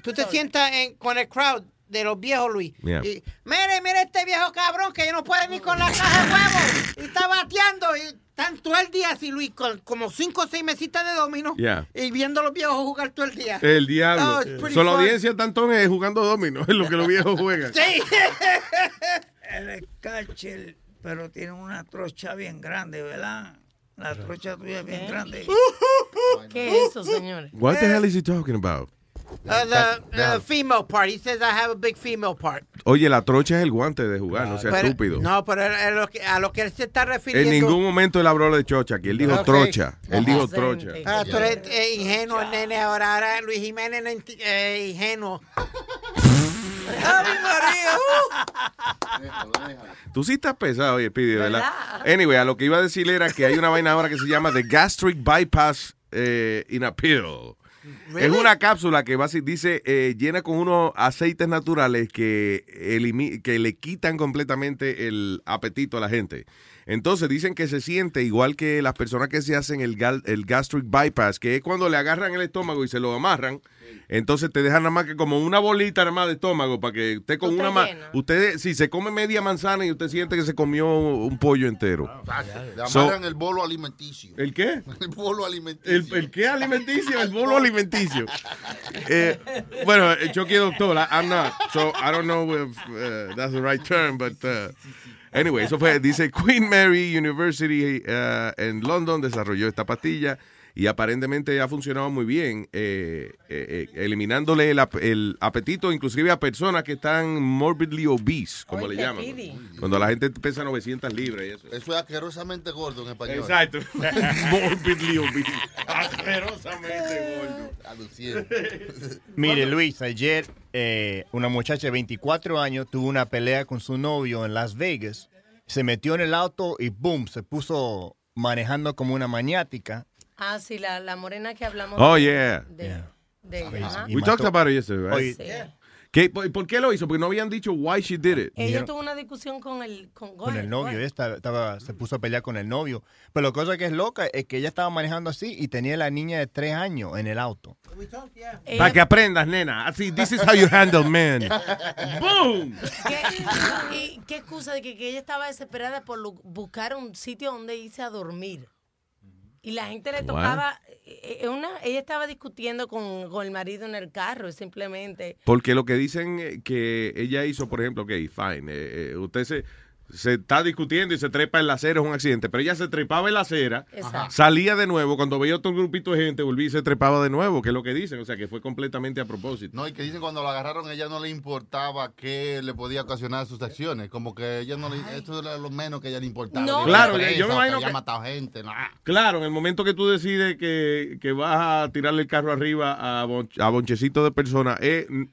Tú te sientas en- con el crowd de los viejos, Luis. Yeah. Y, mire, mire este viejo cabrón que no puede ni con la caja de huevos. Y está bateando. Y están todo el día así, Luis, con como cinco o seis mesitas de domino. Yeah. Y viendo a los viejos jugar todo el día. El diablo. Oh, pretty Solo audiencia tantón es jugando domino, *laughs* es lo que los viejos juegan. Sí. *laughs* Él es catcher, pero tiene una trocha bien grande, ¿verdad? La trocha tuya es bien grande. *laughs* ¿Qué es eso, señores? What the hell is he talking about? Uh, the uh, female part. He says I have a big female part. Oye, la trocha es el guante de jugar, no sea Pero- estúpido. No, pero a lo, que, a lo que él se está En refiriendo. ningún momento él habló de chocha, aquí él dijo trocha. Él dijo trocha. Ah, tú eres eh, ingenuo, nene. Ahora, ahora Luis Jiménez enti- eh, ingenuo. *laughs* ¡Ay, María! Tú sí estás pesado, oye, Pidi, ¿verdad? Anyway, a lo que iba a decir era que hay una vaina ahora que se llama The Gastric Bypass eh, in a Pill. Es una cápsula que va dice, eh, llena con unos aceites naturales que, que le quitan completamente el apetito a la gente. Entonces dicen que se siente igual que las personas que se hacen el, gal- el gastric bypass, que es cuando le agarran el estómago y se lo amarran. Entonces te dejan nada más que como una bolita nada más de estómago para que usted con una llenas. Usted, si se come media manzana y usted siente que se comió un pollo entero. Le So- amarran el bolo alimenticio. ¿El qué? *laughs* El bolo alimenticio. ¿El, el qué alimenticio? El bolo *laughs* alimenticio. Eh, bueno, eh, Chucky es doctor. I- I'm not. So I don't know if uh, that's the right term, but uh, anyway, eso fue. Dice Queen Mary University uh, en London desarrolló esta pastilla y aparentemente ha funcionado muy bien, eh, eh, eh, eliminándole el, ap- el apetito inclusive a personas que están morbidly obese, como le llaman. Cuando la gente pesa 900 libras y eso. Eso es asquerosamente gordo en español. Exacto. *laughs* morbidly obese. Asquerosamente gordo. *laughs* *laughs* Mire, Luis, ayer eh, una muchacha de 24 años tuvo una pelea con su novio en Las Vegas. Se metió en el auto y boom, se puso manejando como una maniática. Ah, sí, la, la morena que hablamos. Oh, de- yeah. De, de ella, ajá. We talked about it yesterday, right? Oye, ¿Qué- por, por qué lo hizo? Porque no habían dicho why she did it. Ella tuvo una discusión con el con, con el novio, ella estaba, estaba- se puso a pelear con el novio. Pero la cosa que es loca es que ella estaba manejando así y tenía la niña de tres años en el auto. Para que aprendas, nena. Así, this is how you handle men. *laughs* ¡Boom! ¿Qué, y qué excusa de que, que ella estaba desesperada por buscar un sitio donde irse a dormir? Y la gente le tocaba, eh, eh, una, ella estaba discutiendo con, con el marido en el carro, simplemente. Porque lo que dicen eh, que ella hizo, por ejemplo, ok, fine, eh, eh, usted se, se está discutiendo y se trepa en la acera, es un accidente, pero ella se trepaba en la acera, Exacto. salía de nuevo, cuando veía otro grupito de gente, volvía y se trepaba de nuevo, que es lo que dicen, o sea, que fue completamente a propósito. No, y que dicen cuando la agarraron, ella no le importaba qué le podía ocasionar sus acciones. Como que ella no le. Esto era lo menos que a ella le importaba. No. Claro, presa, yo me imagino haya que- matado gente. no. Claro, en el momento que tú decides que, que vas a tirarle el carro arriba a, bon- a bonchecito de personas, es mm,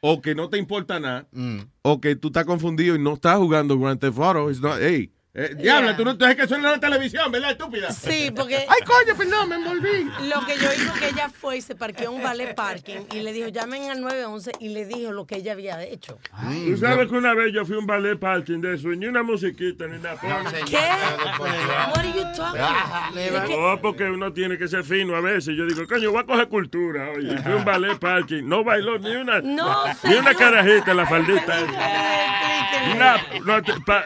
o que no te importa nada, Mm. o que tú estás confundido y no estás jugando Grand Theft Auto. It's not- hey, eh, diablo, tú no entonces que suena en la televisión, ¿verdad, estúpida? Sí, porque... Ay, coño, perdón, me envolví. Lo que yo hizo que ella fue y se parqueó en un ballet parking y le dijo, llamen al 911 y le dijo lo que ella había hecho. Tú sabes que una vez yo fui a un ballet parking de eso y ni una musiquita ni nada. ponen. ¿Qué? What are you talking about? ¿De qué? No, porque uno tiene que ser fino a veces. Yo digo, coño, voy a coger cultura. Oye, fui a un ballet parking. No bailó ni una, No, ni una carajita en la faldita. *laughs* Una- no, te- pa-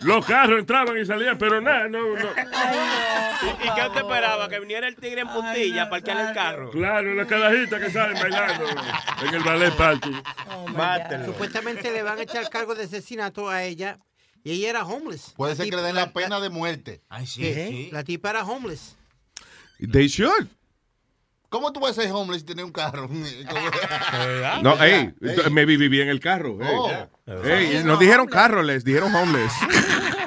los carros entraban y salían, pero nada, no, no. ¿Y, y qué usted esperaba? ¿Que viniera el tigre en puntilla a parquear el carro? Claro, las carajitas que salen bailando en el ballet parking. Supuestamente le van a echar cargo de asesinato a ella y ella era homeless. Puede ser que le den la pena de muerte. Ay, Sí, La tipa era homeless. They should. ¿Cómo tú vas a ser homeless y tener un carro? *laughs* No, hey, maybe vivía en el carro. hey. Oh. Hey, no dijeron carro, les dijeron homeless. *laughs*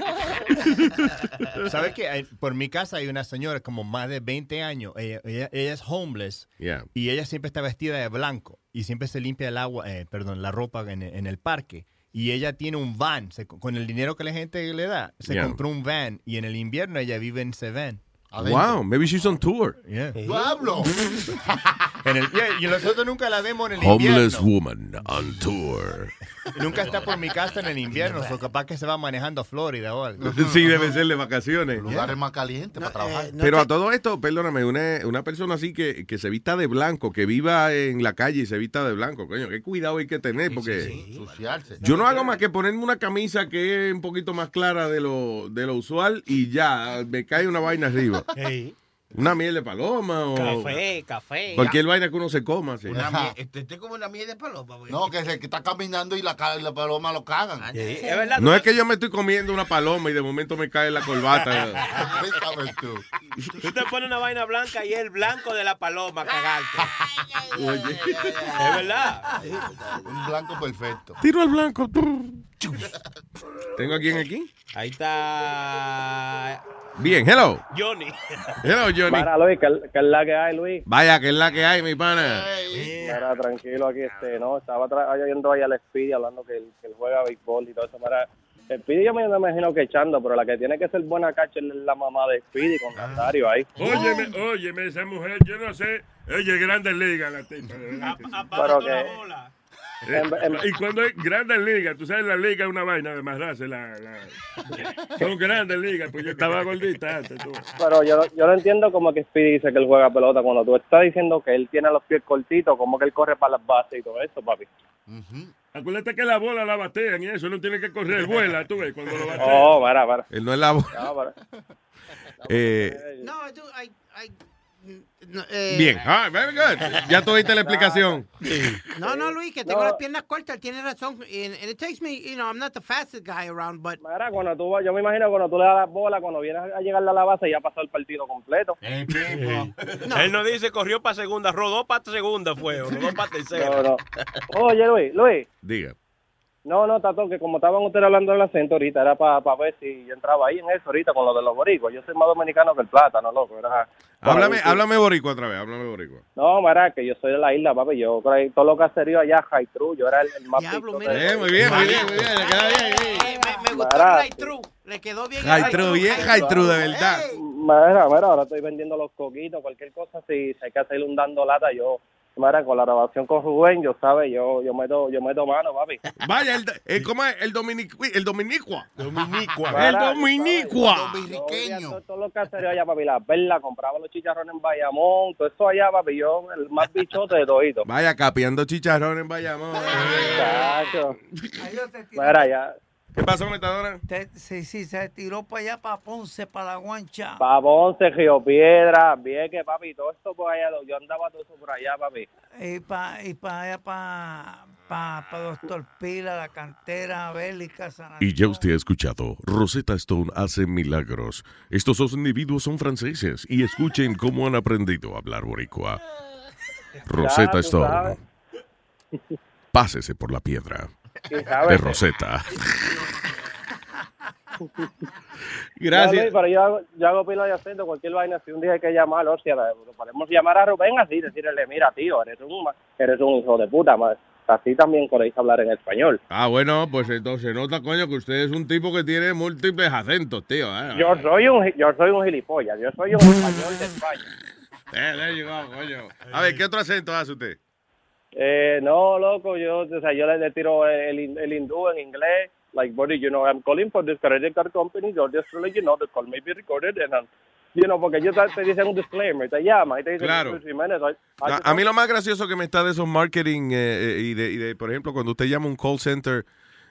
¿Sabes qué? Por mi casa hay una señora como más de 20 años. Ella, ella- ella es homeless. Yeah. Y ella siempre está vestida de blanco. Y siempre se limpia el agua, eh, perdón, la ropa en, en el parque. Y ella tiene un van. Se- con el dinero que la gente le da, se Yeah. compró un van. Y en el invierno ella vive en ese van. Wow, maybe she's on tour. Yeah. ¡Diablo! *laughs* En el- y nosotros nunca la vemos en el Homeless invierno. woman on tour. Nunca está por mi casa en el invierno. O capaz que se va manejando a Florida o algo. *laughs* Sí, debe ser de vacaciones. Lugares más calientes para trabajar. Pero a todo esto, perdóname, una, una persona así que, que se vista de blanco, que viva en la calle y se vista de blanco, coño, qué cuidado hay que tener, porque Suciarse. yo no hago más que ponerme una camisa que es un poquito más clara de lo, de lo usual y ya, me cae una vaina arriba. Una miel de paloma o Café, café. cualquier vaina que uno se coma. sí. Una miel- este, este es como una miel de paloma. güey. No, que es el que está caminando y la, la paloma lo cagan. Es verdad. No es que yo me estoy comiendo una paloma y de momento me cae la corbata. *laughs* ¿Qué sabes tú? Tú te pones una vaina blanca y es el blanco de la paloma, cagarte. Oye. Es verdad. Un blanco perfecto. Tiro al blanco. ¿Tengo a quién aquí? Ahí está Bien, hello. Johnny. Hello, Johnny. Para Luis, que, que es la que hay, Luis. Vaya, que es la que hay, mi pana. Mira, tranquilo aquí, este, no, estaba yendo ahí al Speedy hablando que él, que él juega béisbol y todo eso. Mira, el Speedy yo me imagino que echando, pero la que tiene que ser buena cacha es la mamá de Speedy con Nazario ahí. Óyeme, óyeme, esa mujer, yo no sé. Oye, grandes ligas la tipa. Pero que... y cuando es grandes ligas, tú sabes, la liga es una vaina de más la, la- Son grandes ligas, pues yo estaba gordita antes. Tú. Pero yo, yo no entiendo como que Speedy dice que él juega pelota. Cuando tú estás diciendo que él tiene los pies cortitos, como que él corre para las bases y todo eso, papi. Acuérdate que la bola la batean y eso no tiene que correr, *laughs* vuela, tú ves, cuando lo batean. Oh, para, para. Él no es la voz. No, para. *laughs* Eh, No, I do, I, I, no, eh, Bien, ah, very good. Ya *laughs* tuviste la explicación. No, no, Luis, que tengo No. las piernas cortas, él tiene razón. And, and it takes me, you know, I'm not the fastest guy around, but... Mira, cuando tú, yo me imagino cuando tú le das las bolas, cuando vienes a llegar a la base, ya pasó el partido completo. *laughs* Él no dice corrió para segunda, rodó para segunda fue, rodó para tercera. No, no. Oye, Luis, Luis. Diga. No, no, Tato, que como estaban ustedes hablando del acento ahorita, era para ver si yo entraba ahí en eso ahorita con lo de los boricuas. Yo soy más dominicano que el plátano, loco. Era, Háblame, Sí. háblame boricua otra vez, háblame boricua. No, mira, que yo soy de la isla, papi. Yo creí todo lo caserío allá, Jaitru, yo era el, el más Diablo, de- mira. Eh, muy bien, muy bien, muy bien, le queda bien. Eh, me, me gustó through. Le quedó bien. true, bien high true, de verdad. Mira, mira, ahora estoy vendiendo los coquitos, cualquier cosa, si, si hay que hacer un dando lata, yo, mira, con la grabación con Rubén, yo, ¿sabes? Yo, yo meto, yo meto mano, papi. Vaya, el, el, ¿cómo es? El, dominicu, el dominicua. Dominicua. *laughs* El dominicua. Todo, todo lo caserío allá, papi, la perla, compraba los chicharrones en Bayamón, todo eso allá, papi, yo, el más bichote de todito. Vaya, capeando chicharrón en Bayamón. Chacho. Mira, ya, ¿Qué pasó, Metadona? Te- sí, sí, se tiró para allá, para Ponce, para la guancha. pa' Ponce, Río Piedra, Vieques, papi, todo esto por allá, yo andaba todo eso por allá, papi. Y para y pa allá, para pa, pa Doctor Pila, la cantera bélica, San Y ya usted ha escuchado, Rosetta Stone hace milagros. Estos dos individuos son franceses y escuchen cómo han aprendido a hablar boricua. *laughs* Rosetta Stone, pásese por la piedra. De Rosetta. *laughs* Gracias. Pero yo hago, yo hago pila de acento, cualquier vaina, si un día hay que llamar, o sea, lo podemos llamar a Rubén así, decirle, mira, tío, eres un, eres un hijo de puta, ma- así también podéis hablar en español. Ah, bueno, pues entonces nota, coño, que usted es un tipo que tiene múltiples acentos, tío. ¿eh? Yo soy un, yo soy un gilipollas, yo soy un español de España. *laughs* Eh, coño. A ver, ¿qué otro acento hace usted? Eh, no, loco, yo, o sea, yo le, le tiro el, el hindú en inglés, like, buddy, you know, I'm calling for this credit card company, yo just to let you know, the call may be recorded, and, um, you know, porque ellos te, dicen un disclaimer, te llaman y te dicen, Claro. "Luis Jiménez, I- I A, mí lo más gracioso que me está de esos marketing eh, eh, y, de, y de, por ejemplo, cuando usted llama a un call center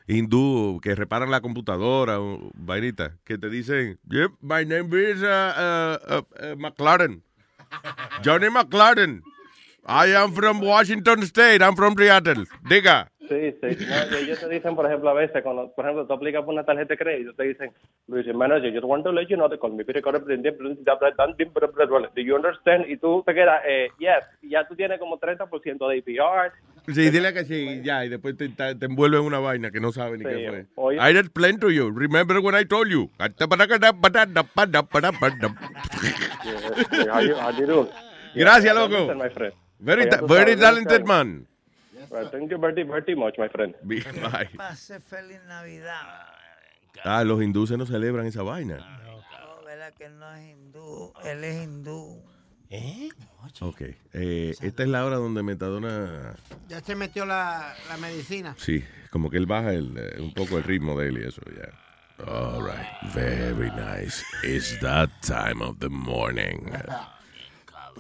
hindú que reparan la computadora o vainita, que te dicen, yep, my name is uh, uh, uh, uh, McLaren. Johnny McLaren. I am from Washington State. I'm from Seattle. Diga. Sí, sí. No, ellos te dicen, por ejemplo, a veces, cuando, por ejemplo, tú aplicas por una tarjeta de crédito, te dicen, Luis Jiménez, yo just want to let you know, the call me recorded, do you understand? Y tú te quedas, eh, yes, y ya tú tienes como 30% de APR. Sí, dile que sí, ya, y después te, te, en una vaina que no sabe ni Sí, qué fue. oye. I explained to you. Remember when I told you? Gracias, loco. Very, ta- very talented man. Well, thank you very, very much, my friend. Bye. Pase feliz Navidad. Ah, los hindúes no celebran esa vaina. No, verdad que él no es hindú, él es hindú. ¿Eh? Ok. Eh, esta es la hora donde Metadona. Ya se metió la, la medicina. Sí, como que él baja el, eh, un poco el ritmo de él y eso, ya. All right. Very nice. It's that time of the morning.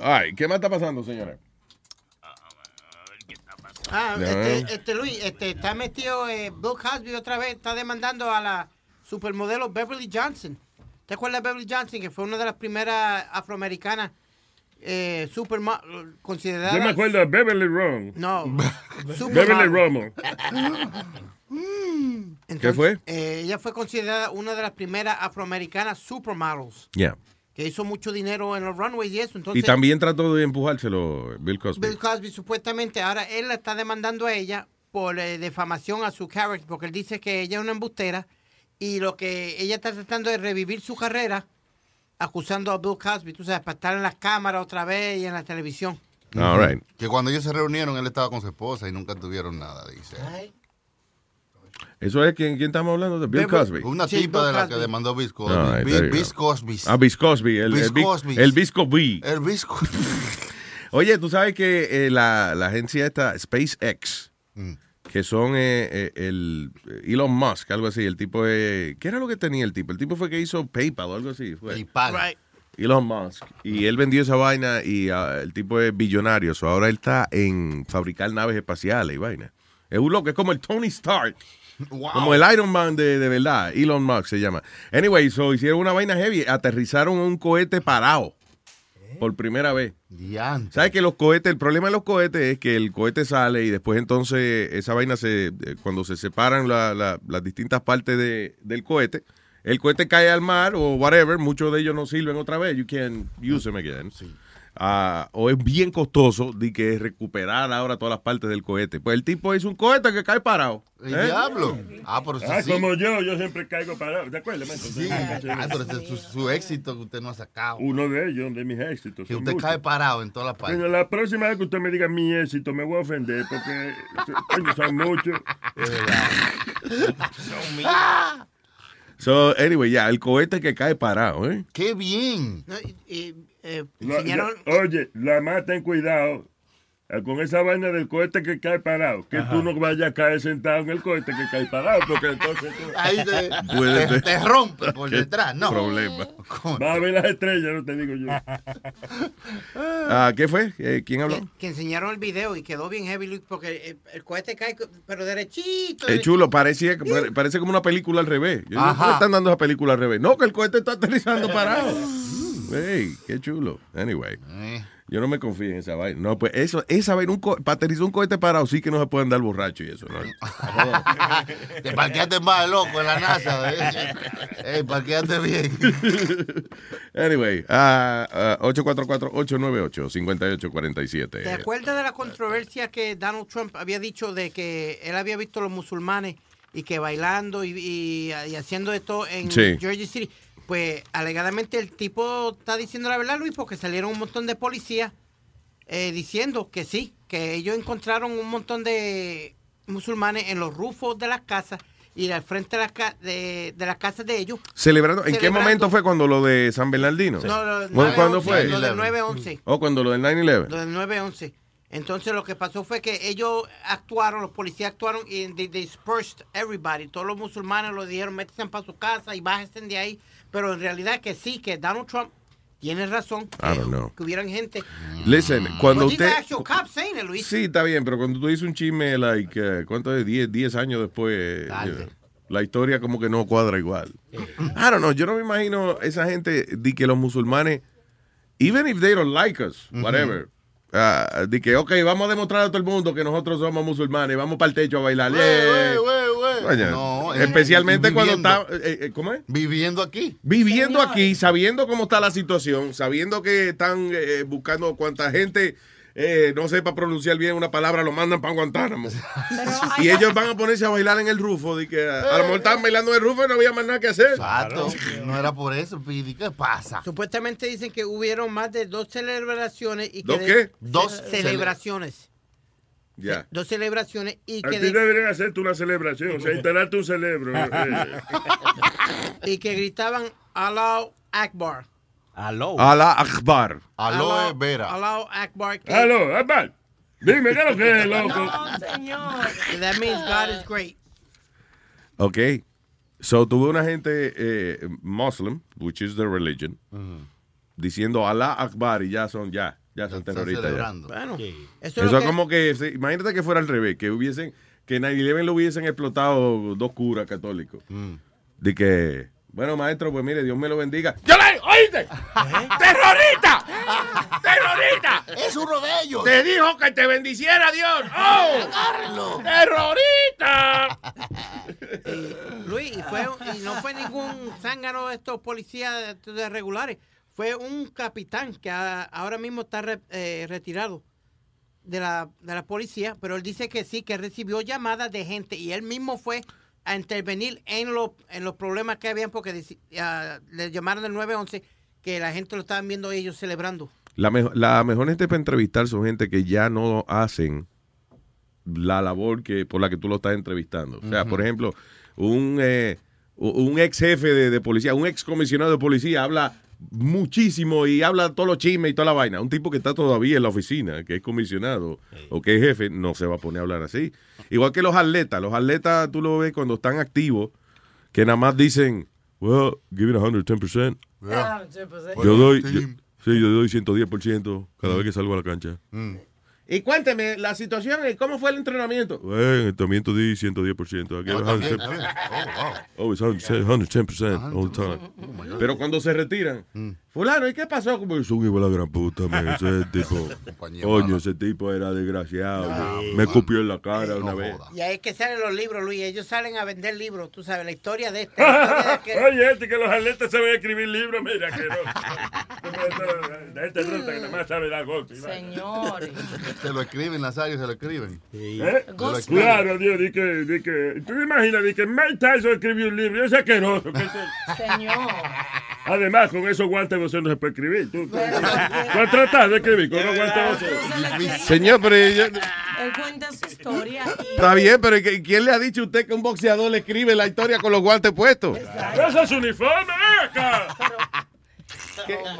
Ay, ¿qué más está pasando, señora? Ah, este, este Luis, este, está metido eh, Bill Cosby otra vez, está demandando a la supermodelo Beverly Johnson. ¿Te acuerdas de Beverly Johnson, que fue una de las primeras afroamericanas eh, super consideradas? Yo me acuerdo de Beverly Wrong. No, *laughs* Beverly. Romo. *laughs* Entonces, fue? eh, ella fue considerada una de las primeras afroamericanas supermodels, Ya. Que hizo mucho dinero en los runways y eso. Entonces, Y también trató de empujárselo Bill Cosby. Bill Cosby supuestamente ahora él la está demandando a ella por eh, defamación a su character porque él dice que ella es una embustera y lo que ella está tratando es revivir su carrera acusando a Bill Cosby, tú sabes, para estar en las cámaras otra vez y en la televisión. All right. Que cuando ellos se reunieron, él estaba con su esposa y nunca tuvieron nada, dice. ¿Eso es quién, quién estamos hablando? ¿De Bill Cosby? Una tipa de la que demandó Bill Cosby. Right, Bill-. Cosby. Ah, Bill Cosby. El, Bill el, Cosby. el Bill Cosby. El Bill Cosby. *laughs* Oye, tú sabes que eh, la, la agencia esta, SpaceX, Mm. que son eh, eh, el Elon Musk, algo así, el tipo de... ¿Qué era lo que tenía el tipo? El tipo fue que hizo PayPal o algo así. Fue. PayPal. Elon Musk. Y él vendió esa vaina y ah, el tipo es billonario. So ahora él está en fabricar naves espaciales y vaina. Es un loco, es como el Tony Stark. Wow. Como el Iron Man de, de verdad. Elon Musk se llama. Anyway, so hicieron una vaina heavy. Aterrizaron un cohete parado. Por primera vez. ¿Sabes que los cohetes, el problema de los cohetes es que el cohete sale y después entonces esa vaina se, eh, cuando se separan la- la- las distintas partes de- del cohete, el cohete cae al mar o whatever, muchos de ellos no sirven otra vez, you can use them again. O es bien costoso de que recuperar ahora todas las partes del cohete. Pues el tipo hizo un cohete que cae parado. El ¿eh? diablo. Ah, pero Ah, sí. como yo, yo siempre caigo parado. ¿De acuerdo? maestro? Sí. Ah, pero ese es su, su éxito que usted no ha sacado. Uno de ellos, de mis éxitos. Que usted muchos. cae parado en todas las partes. Coño, la próxima vez que usted me diga mi éxito, me voy a ofender porque coño, son muchos. *laughs* So, anyway, ya, el cohete que cae parado, ¿eh? ¡Qué bien! Y, eh, La- enseñaron- la- oye, la más ten cuidado eh, con esa vaina del cohete que cae parado. Que tú no vayas a caer sentado en el cohete que cae parado, porque entonces tú... Ahí te, *laughs* te- rompe por detrás, ¿no? problema. Vas a ver las estrellas, no te digo yo. *laughs* Ah, ¿Qué fue? Eh, ¿Quién habló? que enseñaron el video y quedó bien heavy porque el, el cohete cae, pero derechito. Es chulo, parecía, parece como una película al revés. Yo digo, ¿por qué Ajá. están dando esa película al revés? No, que el cohete está aterrizando parado. *laughs* Hey, qué chulo. Anyway, yo no me confío en esa vaina. No, pues eso, esa vaina, un aterrizar un cohete parado sí que no se puede andar borracho y eso, ¿no? *laughs* Te parqueaste más loco en la NASA. ¿eh? Ey, parqueaste bien. *laughs* Anyway, ah, ah, 844-898-5847. ¿Te acuerdas de la controversia que Donald Trump había dicho de que él había visto a los musulmanes y que bailando y, y- y haciendo esto en Sí. Jersey City? Pues alegadamente el tipo está diciendo la verdad, Luis, porque salieron un montón de policías eh, diciendo que sí, que ellos encontraron un montón de musulmanes en los rufos de las casas y al frente de las, ca- de, de las casas de ellos. Celebrando, ¿en qué momento fue cuando lo de San Bernardino? No, lo- ¿Cuándo- ¿Cuándo 9-11, fue? Lo del 9-11. Oh, cuando lo del 9-11. Lo del 9-11. Entonces lo que pasó fue que ellos actuaron, los policías actuaron y they dispersed everybody. Todos los musulmanes lo dijeron, métanse para su casa y bájense de ahí. Pero en realidad que sí, que Donald Trump tiene razón. I don't know. Que hubieran gente. Listen, cuando But usted... cops saying it, Luis. Sí, está bien, pero cuando tú dices un chisme, like, eh, ¿cuánto es? 10, 10 años después, you know, la historia como que no cuadra igual. I don't know, yo no me imagino esa gente de que los musulmanes, even if they don't like us, whatever, ah, de que, ok, vamos a demostrar a todo el mundo que nosotros somos musulmanes, vamos para el techo a bailar. No, eh, especialmente cuando está, eh, eh, ¿cómo es? Viviendo aquí. Viviendo aquí, sabiendo cómo está la situación, sabiendo que están eh, buscando cuánta gente eh, no sepa pronunciar bien una palabra, lo mandan para Guantánamo. *laughs* y ellos van a ponerse a bailar en el rufo. De que a, a lo mejor estaban bailando en el rufo y no había más nada que hacer. Exacto. *laughs* No era por eso, Pidi. ¿Qué pasa? Supuestamente dicen que hubieron más de dos celebraciones y que ¿Dos de- qué? Dos ce- celebraciones. Ya. Dos celebraciones y A que, ti de- deberían hacerte una celebración, o sea, instalarte un cerebro. eh. *laughs* y que gritaban Allah Akbar. Aló. Alá Akbar. Aloe Vera. Allah Akbar. Aló, Abad. Dime, ¿qué es lo que es, loco? que That means God is great. Ok. So tuve una gente eh, Muslim, which is the religion, diciendo Alá Akbar y ya son, ya, ya son terroristas. ya. celebrando. Bueno, eso es Eso lo es que- como que, sí, imagínate que fuera al revés, que hubiesen, que en 9-11 lo hubiesen explotado dos curas católicos. De que, bueno, maestro, pues mire, Dios me lo bendiga. ¡Yo le oíste! ¡Terrorista! *laughs* ¡Terrorista! Es uno de ellos. Te dijo que te bendiciera Dios. ¡Oh! Agárrenlo. ¡Terrorista! *laughs* Luis, y, fue, y no fue ningún zángano de estos policías de, de regulares. Fue un capitán que a- ahora mismo está re- eh, retirado de la, de la policía, pero él dice que sí, que recibió llamadas de gente y él mismo fue a intervenir en, lo- en los problemas que habían porque ah, le llamaron del 911 que la gente lo estaban viendo ellos celebrando. La, mejo- la mejor gente para entrevistar son gente que ya no hacen la labor que por la que tú lo estás entrevistando. O sea, por ejemplo, un, eh, un ex jefe de, de policía, un ex comisionado de policía habla muchísimo y habla todos los chismes y toda la vaina. Un tipo que está todavía en la oficina, que es comisionado o que es jefe, no se va a poner a hablar así. Igual que los atletas. Los atletas tú lo ves cuando están activos, que nada más dicen, well, give it 110%. Yo doy, yo- sí, yo doy 110% cada vez que salgo a la cancha. Y cuénteme la situación, ¿y ¿cómo fue el entrenamiento? Bueno, en el entrenamiento di 110%. Aquí Oh, es también, 110%. también. Oh, wow. Oh, it's 110%, 110% all the time. Pero cuando se retiran, Fulano, ¿y qué pasó? Como es un hijo de la gran puta, man. Ese *laughs* tipo. Coño, ese tipo era desgraciado. me, me escupió en la cara una vez. Y ahí es que salen los libros, Luis. Ellos salen a vender libros, tú sabes, la historia de este. la *laughs* historia de aquel. Oye, este que los atletas saben escribir libros, mira que no. De *laughs* este ruta que nada más sabe dar golpes. Señores. Se lo escriben, Nazario, se lo escriben. ¿Eh? Se lo escriben. Claro, Dios, di que, di que. ¿Tú te imaginas? Di que Mike Tyson escribió un libro. Yo sé que no. que ese- Señor. Además, con esos guantes vos no se puede escribir. Tú, tratas de escribir con unos guantes vos. Señor, pero yo- Él cuenta su historia está bien, pero ¿y ¿quién le ha dicho a usted que un boxeador le escribe la historia con los guantes puestos? Ese es su uniforme, acá.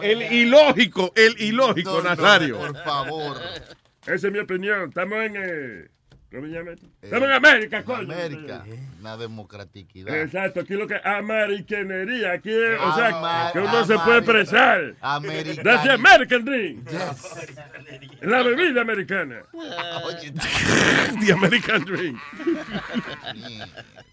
El ilógico, el ilógico, Nazario. Por favor. Esa es mi opinión. Estamos en. Eh, ¿Cómo se llama esto? Estamos en América, coño. América, una democraticidad. Exacto, aquí lo que es americanería. Aquí es, o sea, que uno se puede expresar. That's the American dream. La bebida americana. *laughs* The American dream.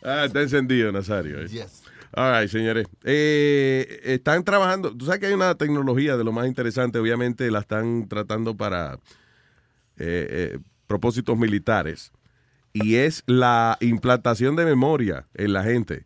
Ah, está encendido, Nazario. eh. Yes. All right, señores. Eh, están trabajando. Tú sabes que hay una tecnología de lo más interesante. Obviamente la están tratando para eh, eh, propósitos militares. Y es la implantación de memoria en la gente.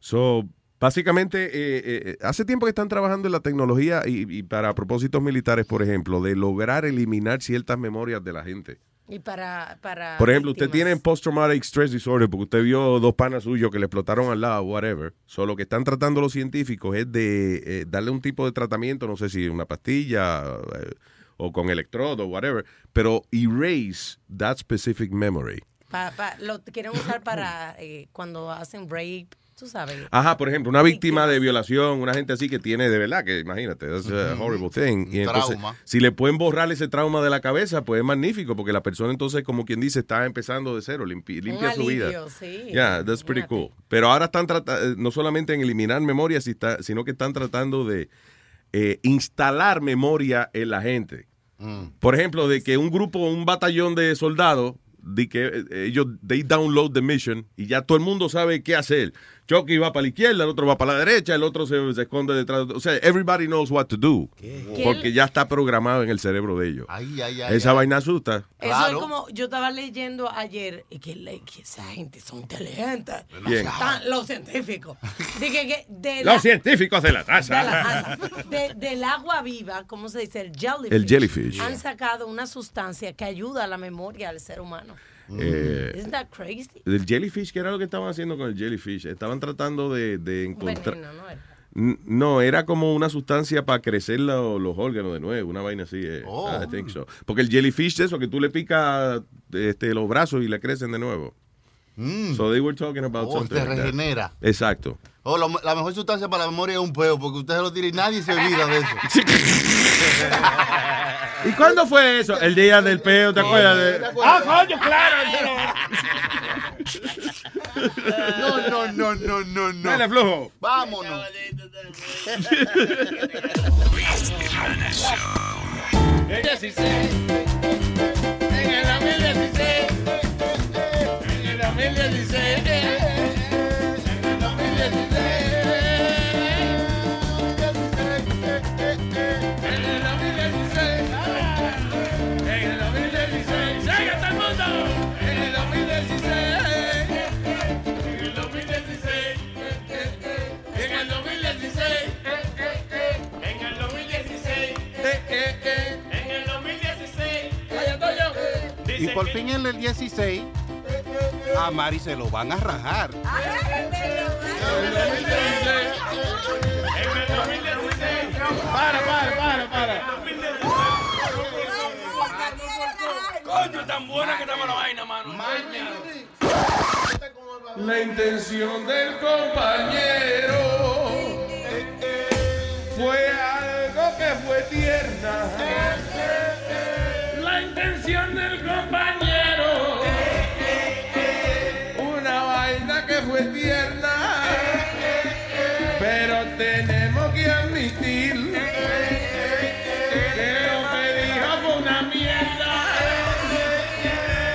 So, básicamente, eh, eh, hace tiempo que están trabajando en la tecnología y, y para propósitos militares, por ejemplo, de lograr eliminar ciertas memorias de la gente. y para para Por ejemplo, usted tiene post-traumatic stress disorder porque usted vio dos panas suyos que le explotaron al lado, whatever. So, lo que están tratando los científicos es de eh, darle un tipo de tratamiento, no sé si una pastilla eh, o con electrodo, whatever, pero erase that specific memory. Pa- pa- lo quieren usar para eh, cuando hacen rape, tú sabes. Ajá, por ejemplo, una víctima de violación, una gente así que tiene de verdad, que imagínate, that's a horrible thing. Y entonces, trauma. si le pueden borrar ese trauma de la cabeza, pues es magnífico, porque la persona entonces, como quien dice, está empezando de cero, limpi- limpia su vida. sí. Yeah, that's pretty cool. Pero ahora están tratando, no solamente en eliminar memoria, si está- sino que están tratando de eh, instalar memoria en la gente. Por ejemplo, de que un grupo, un batallón de soldados, de que eh, ellos, they download the mission y ya todo el mundo sabe qué hacer. Chucky va para la izquierda, el otro va para la derecha, el otro se, se esconde detrás. O sea, everybody knows what to do. Porque ya está programado en el cerebro de ellos. Ay, ay, ay, Esa ay. vaina asusta. Eso es como, yo estaba leyendo ayer y que, le- que esa gente son inteligentes. Están los científicos. Dije que de Los científicos de la de la- taza. de- del agua viva, ¿cómo se dice? El jellyfish. El jellyfish. Han sacado una sustancia que ayuda a la memoria del ser humano. Eh, Isn't that crazy? El jellyfish, ¿qué era lo que estaban haciendo con el jellyfish? Estaban tratando de, de encontrar... veneno, ¿no? era? N- No, era como una sustancia para crecer lo- los órganos de nuevo, una vaina así. eh. Oh. I think so. Porque el jellyfish es eso, que tú le picas este, los brazos y le crecen de nuevo. So they were talking about Oh, something se like that. regenera. Exacto. Oh, lo- la mejor sustancia para la memoria es un peo, porque usted se lo tira y nadie se olvida de eso. *laughs* ¿Y cuándo fue eso? El día del peo, ¿te acuerdas? De... Ah, coño, claro. No, no, no, no, no, no. Dale, flujo. Vámonos. En el 2016. En el 2016. En el 2016. Y por fin en el 16, a Mari se lo van a rajar. Para, para, para, para. Coño, tan buena que estaba la vaina, mano. La intención del compañero fue algo que fue tierna. La intención del compañero, una vaina que fue tierna. Pero tenemos que admitir que lo que dijo fue una mierda.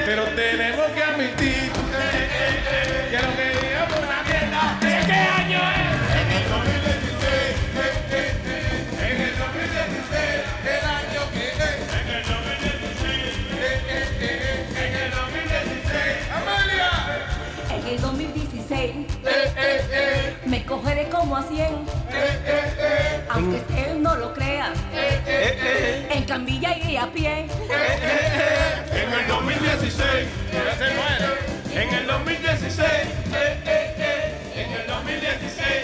Pero tenemos que admitir 1 a 100. Aunque usted no lo crea. En Cambilla y a pie. En el 2016, ya se muere. En el 2016, eh, eh, eh. en el 2016, eh,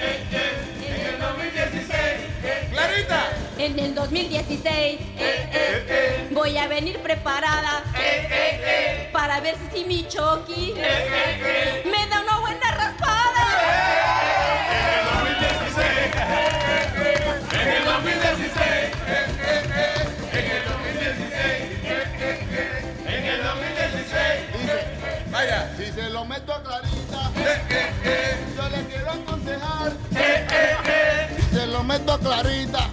eh, eh. en el 2016. eh. Clarita. En el 2016 voy a venir preparada para ver si mi Chucky me da una lo meto a Clarita, yo le quiero aconsejar. Si se lo meto Clarita,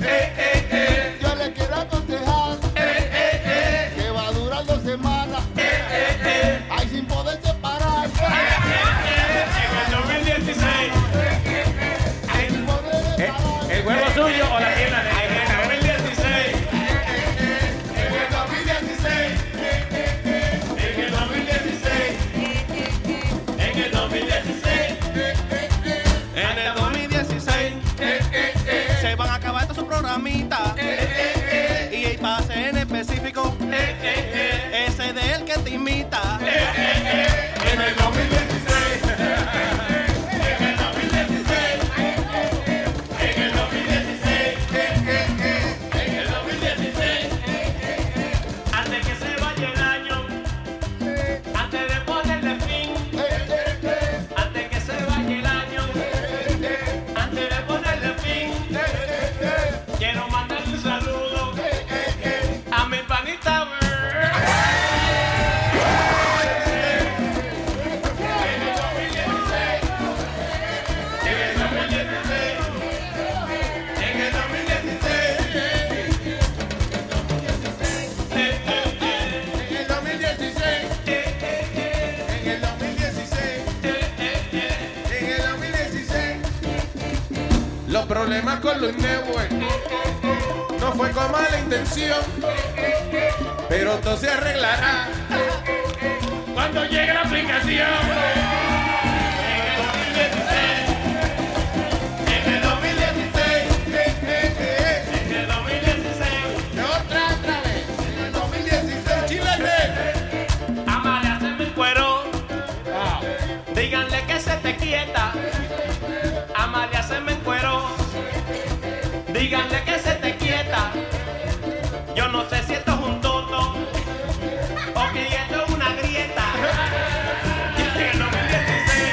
En el 2016. Con Luis Network no fue con mala intención, pero todo se arreglará cuando llegue la aplicación. En el 2016. En el 2016. Otra, otra vez. En el 2016. Chile Amalia se me cuero. Díganle que se te quieta. Amalia se me cuero. Díganle que se te quieta. Yo no sé si esto es un toto o que esto es una grieta. En el 2016.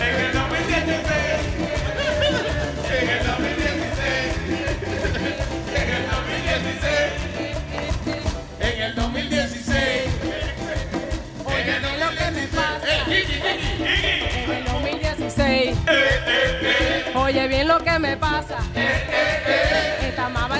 En el 2016. En el 2016. En el 2016. Lo que me pasa. En el 2016. Oye bien lo que me pasa. Esta mamá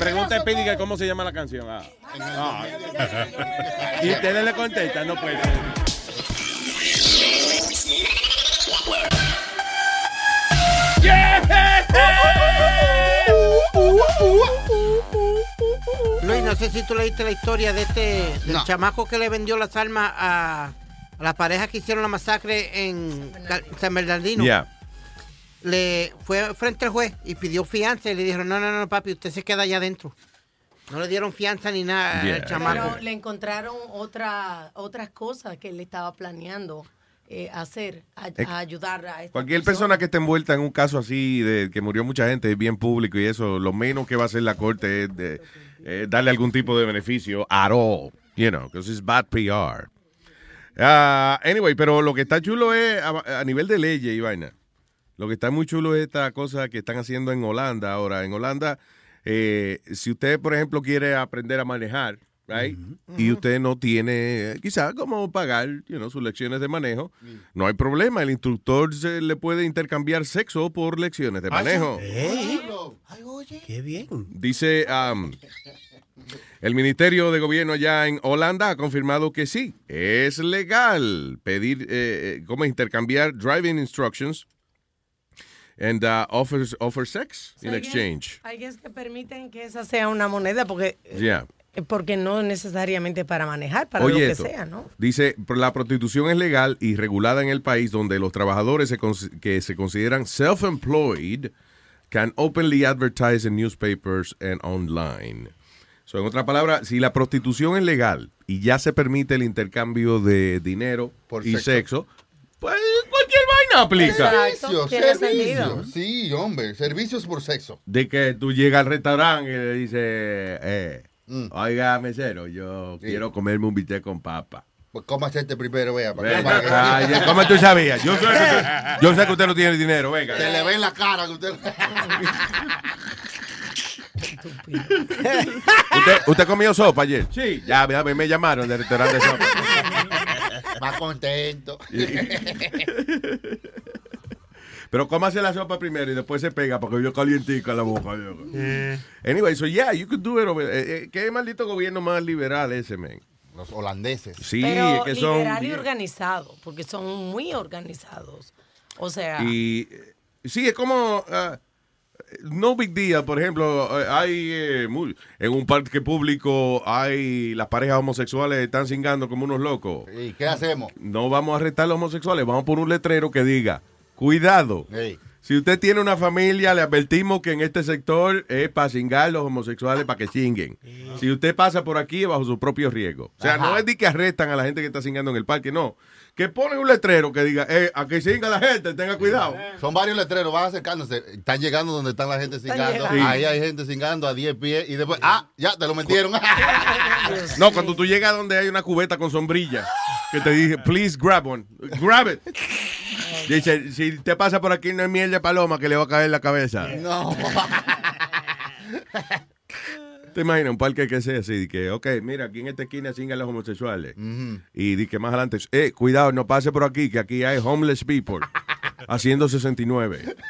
Que pregunte a Speedy que cómo se llama la canción. Ah. Ah. Y ustedes le contestan, no puede. Luis, no sé si tú leíste la historia de este del No. chamaco que le vendió las armas a, a la pareja que hicieron la masacre en San Bernardino. Ya. Le fue frente al juez y pidió fianza y le dijeron, no, no, no, papi, usted se queda allá adentro. No le dieron fianza ni nada Yeah. al chamaco. Pero le encontraron otra, otras cosas que él estaba planeando eh, hacer, a, Es- a ayudar a esta Cualquier persona que esté envuelta en un caso así de que murió mucha gente, bien público y eso, lo menos que va a hacer la corte es de, eh, darle algún tipo de beneficio at all, you know, because it's bad PR. Ah, anyway, pero lo que está chulo es a, a nivel de leyes y vaina. Lo que está muy chulo es esta cosa que están haciendo en Holanda ahora. En Holanda, eh, si usted, por ejemplo, quiere aprender a manejar, right? y usted no tiene, quizás, como pagar you know, sus lecciones de manejo, no hay problema. El instructor se le puede intercambiar sexo por lecciones de manejo. Qué bien. Dice, um, el Ministerio de Gobierno allá en Holanda ha confirmado que sí, es legal pedir, eh, eh, como intercambiar driving instructions and uh, offers, offer sex in exchange. Hay que que permiten que esa sea una moneda porque, Yeah. eh, porque no necesariamente para manejar, para Oye lo que esto, sea, ¿no? Dice, la prostitución es legal y regulada en el país donde los trabajadores se que se consideran self-employed can openly advertise in newspapers and online. So, en otra palabra, si la prostitución es legal y ya se permite el intercambio de dinero Por y sexo. sexo, pues cualquier vaina aplica. Servicios, tiene servicios. Sí, hombre, servicios por sexo. De que tú llegas al restaurante y le dices, eh, oiga, mesero, yo quiero comerme un bistec con papa. Pues cómase este primero, vea. para que Venga, pague. ay, ¿Cómo tú sabías? Yo sé, que usted, yo sé que usted no tiene dinero, venga. Se le ve en la cara que usted... *laughs* ¿Usted, usted comió sopa ayer? Sí. Ya, ya me llamaron del restaurante de sopa. *laughs* Más contento. *laughs* Pero cómase la sopa primero y después se pega porque yo calientico en la boca. Anyway, so yeah, you could do it over- eh, eh, ¿Qué maldito gobierno más liberal ese, man? Los holandeses. Sí, Pero es que son... liberal y organizado, porque son muy organizados. O sea, Y eh, sí, es como ah, no big deal. Por ejemplo, eh, hay eh, muy- en un parque público hay las parejas homosexuales están cingando como unos locos. ¿Y qué hacemos? No vamos a arrestar a los homosexuales, vamos a poner un letrero que diga, cuidado. Si usted tiene una familia, le advertimos que en este sector es para cingar los homosexuales para que chinguen. Si usted pasa por aquí es bajo su propio riesgo. O sea, Ajá. no es de que arrestan a la gente que está cingando en el parque, no. Que ponen un letrero que diga, eh, aquí cinga la gente, tenga cuidado. Son varios letreros, van acercándose. Están llegando donde están la gente cingando. Ahí hay gente cingando a 10 pies. Y después, ah, ya, te lo metieron. *laughs* No, cuando tú llegas donde hay una cubeta con sombrilla, que te dije, please grab one, grab it. Dice, si te pasa por aquí no hay miel de paloma que le va a caer en la cabeza. No. *laughs* ¿Te imaginas un parque que sea así? Que, ok, mira, aquí en esta esquina cingan los homosexuales. Y di que más adelante, eh, cuidado, no pase por aquí, que aquí hay homeless people *laughs* haciendo 69. *laughs*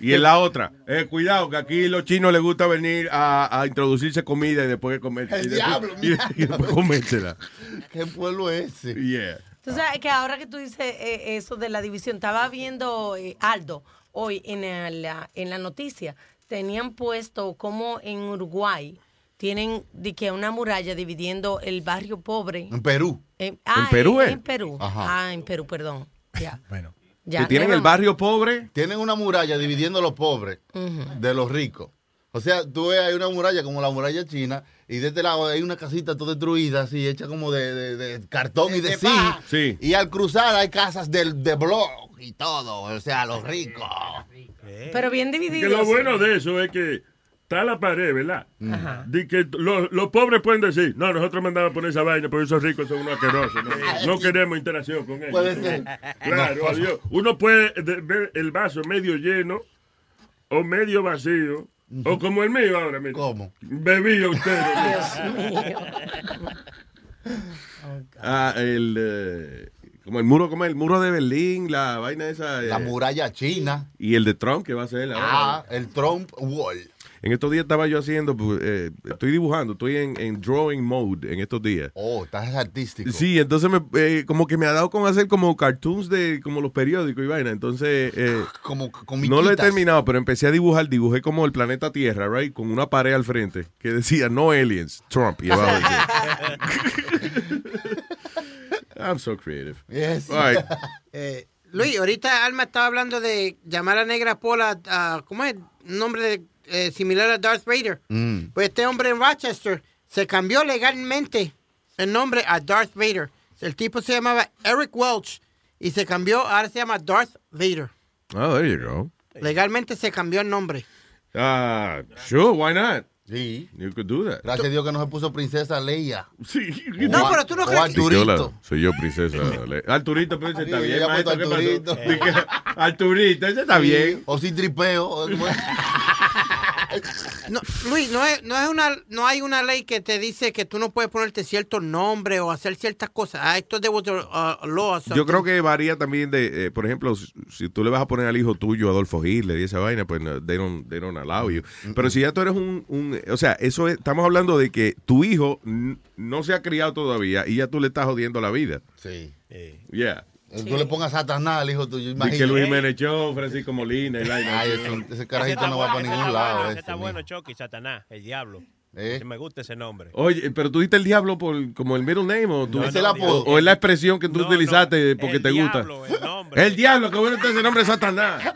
Y en la otra, eh, cuidado, que aquí los chinos les gusta venir a, a introducirse comida y después comer. El y después- diablo, y, y después comérsela. *laughs* ¿Qué pueblo es ese? Yeah. tú sabes que ahora que tú dices eh, eso de la división, estaba viendo eh, Aldo hoy en la, en la noticia, tenían puesto como en Uruguay tienen de que una muralla dividiendo el barrio pobre. En Perú. En, ah, Perú, en, eh? en Perú. Ajá. Ah, en Perú, perdón. Ya. *laughs* Bueno. Ya, tienen el barrio pobre. Tienen una muralla dividiendo a los pobres de los ricos. O sea, tú ves, hay una muralla como la muralla china y de este lado hay una casita toda destruida, así, hecha como de, de- de cartón y de zinc. Sí. Y al cruzar hay casas del, de blog y todo, o sea, los ricos. Pero bien Que divididos. lo bueno de eso es que está la pared, ¿verdad? Ajá. De que los, los pobres pueden decir, no, nosotros mandamos a poner esa vaina porque esos ricos son unos asquerosos. No, no queremos interacción con ellos. Puede ser. Claro, No. adiós. Uno puede de- ver el vaso medio lleno o medio vacío. O como el mío ahora mismo. ¿Cómo? Bebía usted. *laughs* Dios mío. Ah, el, eh, como el muro, como el muro de Berlín, la vaina esa. La eh, muralla china. Y el de Trump, que va a ser ahora. Ah, el Trump Wall. En estos días estaba yo haciendo, pues, eh, estoy dibujando, estoy en, en drawing mode en estos días. Oh, estás artístico. Sí, entonces me, eh, como que me ha dado con hacer como cartoons de como los periódicos y vaina. Entonces, eh, como con no lo he terminado, pero empecé a dibujar, dibujé como el planeta Tierra, right, con una pared al frente que decía no aliens, Trump. Y abajo *laughs* I'm so creative. Yes. All right. *laughs* Eh, Luis, ahorita Alma estaba hablando de llamar a Negra Pola, a, ¿cómo es? Nombre de- eh, similar a Darth Vader. Mm. Pues este hombre en Rochester se cambió legalmente el nombre a Darth Vader. El tipo se llamaba Eric Welch y se cambió, ahora se llama Darth Vader. Oh, there you go. Legalmente se cambió el nombre. Ah, sure, why not? Sí. You could do that. Gracias a Dios que no se puso princesa Leia. Sí. No, pero tú no o crees que- Soy yo, la- Arturito. soy yo, princesa. Le- Arturito, pero ese está Sí, bien. maestro, ¿qué pasó? Arturito. Arturito, ese está Sí, bien. O sin tripeo. *laughs* No, Luis, no, es, no, es una, no hay una ley que te dice que tú no puedes ponerte ciertos nombres o hacer ciertas cosas. Ah, esto es de vuestro uh, law. Yo creo que varía también de, eh, por ejemplo, si, si tú le vas a poner al hijo tuyo Adolfo Hitler y esa vaina, pues no, they, don't, they don't allow you. Pero si ya tú eres un, un- o sea, eso es- estamos hablando de que tu hijo no se ha criado todavía y ya tú le estás jodiendo la vida. Sí. Yeah. Tú le pongas Satanás al hijo tuyo, Y imagínate. que Luis Jiménez Show, Francisco Molina y. Ay, ese, ese carajito Ese no va está para ningún está lado. ese, está mijo. bueno, Chucky, Satanás, el diablo. ¿Eh? Sí, Me gusta ese nombre. Oye, pero tú diste el diablo por como el middle name o, tú, No, no, o, o es la expresión que tú utilizaste porque el te diablo, gusta. el nombre. El diablo, que bueno está ese nombre es Satanás. *laughs*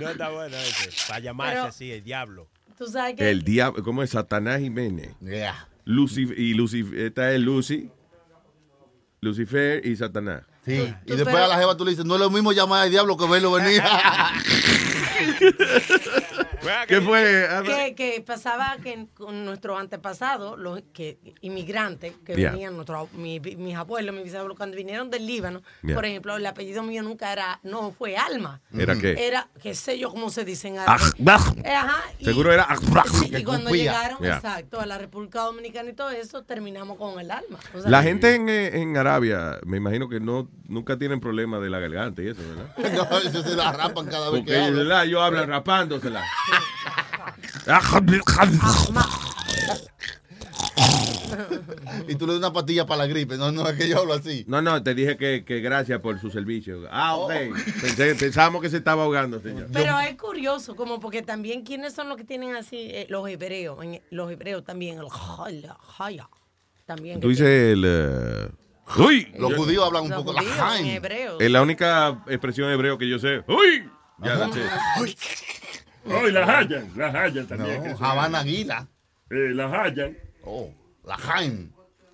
No está bueno ese. Para llamarse Pero- así, el diablo. Tú sabes que El diablo, ¿cómo es? Satanás Jiménez. Yeah. Lucy, y Lucy, esta es Lucy, Lucifer y Satanás. Sí. Y Tú, después pero- a la jeva tú le dices, no es lo mismo llamar al diablo que verlo venir. *laughs* *laughs* ¿Qué fue? que, que pasaba que con nuestros antepasados, los que inmigrantes que Yeah. venían, nuestros, mi- mis abuelos, mis bisabuelos, cuando vinieron del Líbano, Yeah. por ejemplo, el apellido mío nunca era, no fue Alma. ¿Era qué? Era, qué sé yo cómo se dice en Ah, árabe. bah. Ajá. y- Seguro era. y cuando llegaron, Yeah. exacto, a la República Dominicana y todo eso, terminamos con el alma. O sea, La gente en, eh, en Arabia, me imagino que no nunca tienen problema de la garganta y eso, ¿verdad? *laughs* no, eso se la rapan cada vez Porque que hablan. ¿verdad? ellos hablan rapándosela. *laughs* Y tú le das una pastilla para la gripe. No, no, es que yo hablo así. No, no, te dije que, que gracias por su servicio. Ah, ok. Pensé- pensábamos que se estaba ahogando, señor. Pero es curioso, como porque también, ¿quiénes son los que tienen así? Eh, los hebreos, en- los hebreos también, el jaya, jaya, también. Tú dices el... eh, ¡Uy! Los Yo- judíos hablan un Los poco. La judíos en Jaime. hebreo. Es la única expresión hebreo que yo sé. ¡Uy! Ya la sé. Oh, y la Hayan, la Hayan también. No, Habana Aguila. Eh, la Hayan. Oh, la Jaime.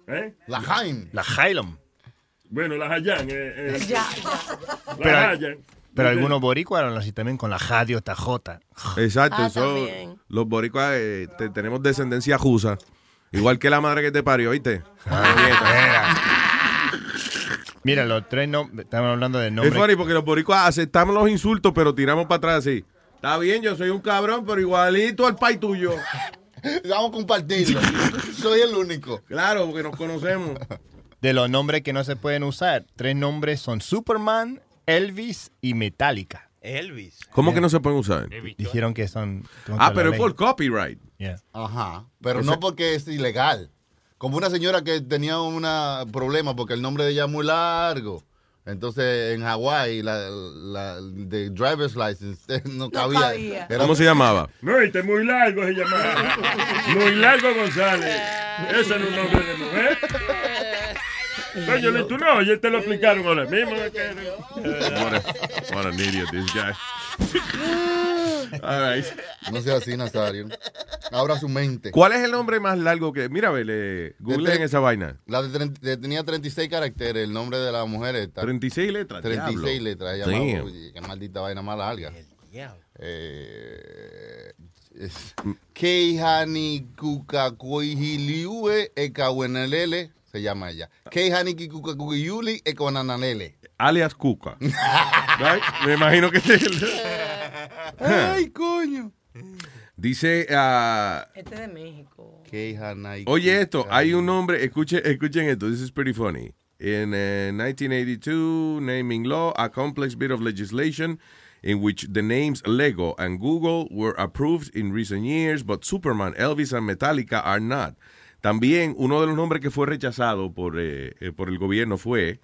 ¿Eh? La Jaime. La Hylam. Bueno, la Hayan. Eh, eh, Ya, La Pero- Hayan. Pero algunos boricuas hablan así también con la radio tajota. Exacto, Ah, eso, los boricuas eh, te- tenemos descendencia jusa. Igual que la madre que te parió, ¿oíste? *laughs* Mira, los tres no, estamos hablando de Es nombres. funny porque los boricuas aceptamos los insultos, pero tiramos para atrás así. Está bien, yo soy un cabrón, pero igualito al pai tuyo. *laughs* Vamos a compartirlo. Soy el único. Claro, porque nos conocemos. De los nombres que no se pueden usar, tres nombres son Superman, Elvis y Metallica. Elvis. ¿Cómo que no se pueden usar? Dijeron que son. Ah, pero es por copyright. Yeah. Ajá. Pero no porque es ilegal. Como una señora que tenía un problema porque el nombre de ella es muy largo. Entonces en Hawái la, la de driver's license *laughs* no cabía. cabía. Era- ¿Cómo se llamaba? No, este muy largo se llamaba. *laughs* muy largo González. Ese no es un nombre de mujer. Coño, Luis, tú no, ya te lo explicaron ahora mismo. What an idiot this guy. *laughs* All right. No sea así, Nazario. Abra su mente. ¿Cuál es el nombre más largo que.? Mira, vele, googleen Este- esa vaina. La de, de- tenía 36 caracteres, el nombre de la mujer esta. 36 letras. 36 diablo. letras. Ella llamaba, oye, qué maldita vaina más larga. Eh, Keihani Kukakuihiliue Ekawenalele se llama ella. Keihani Kukakuihili Ekawenalele. Alias Cuca. *laughs* Right? Me imagino que es el- Ay, coño. Dice. ah, Este de México. Keihani Oye, esto, hay un nombre, escuchen, escuchen esto, this is pretty funny. In uh, 1982, naming law, a complex bit of legislation in which the names Lego and Google were approved in recent years, but Superman, Elvis and Metallica are not. También uno de los nombres que fue rechazado por, eh, eh, por el gobierno fue,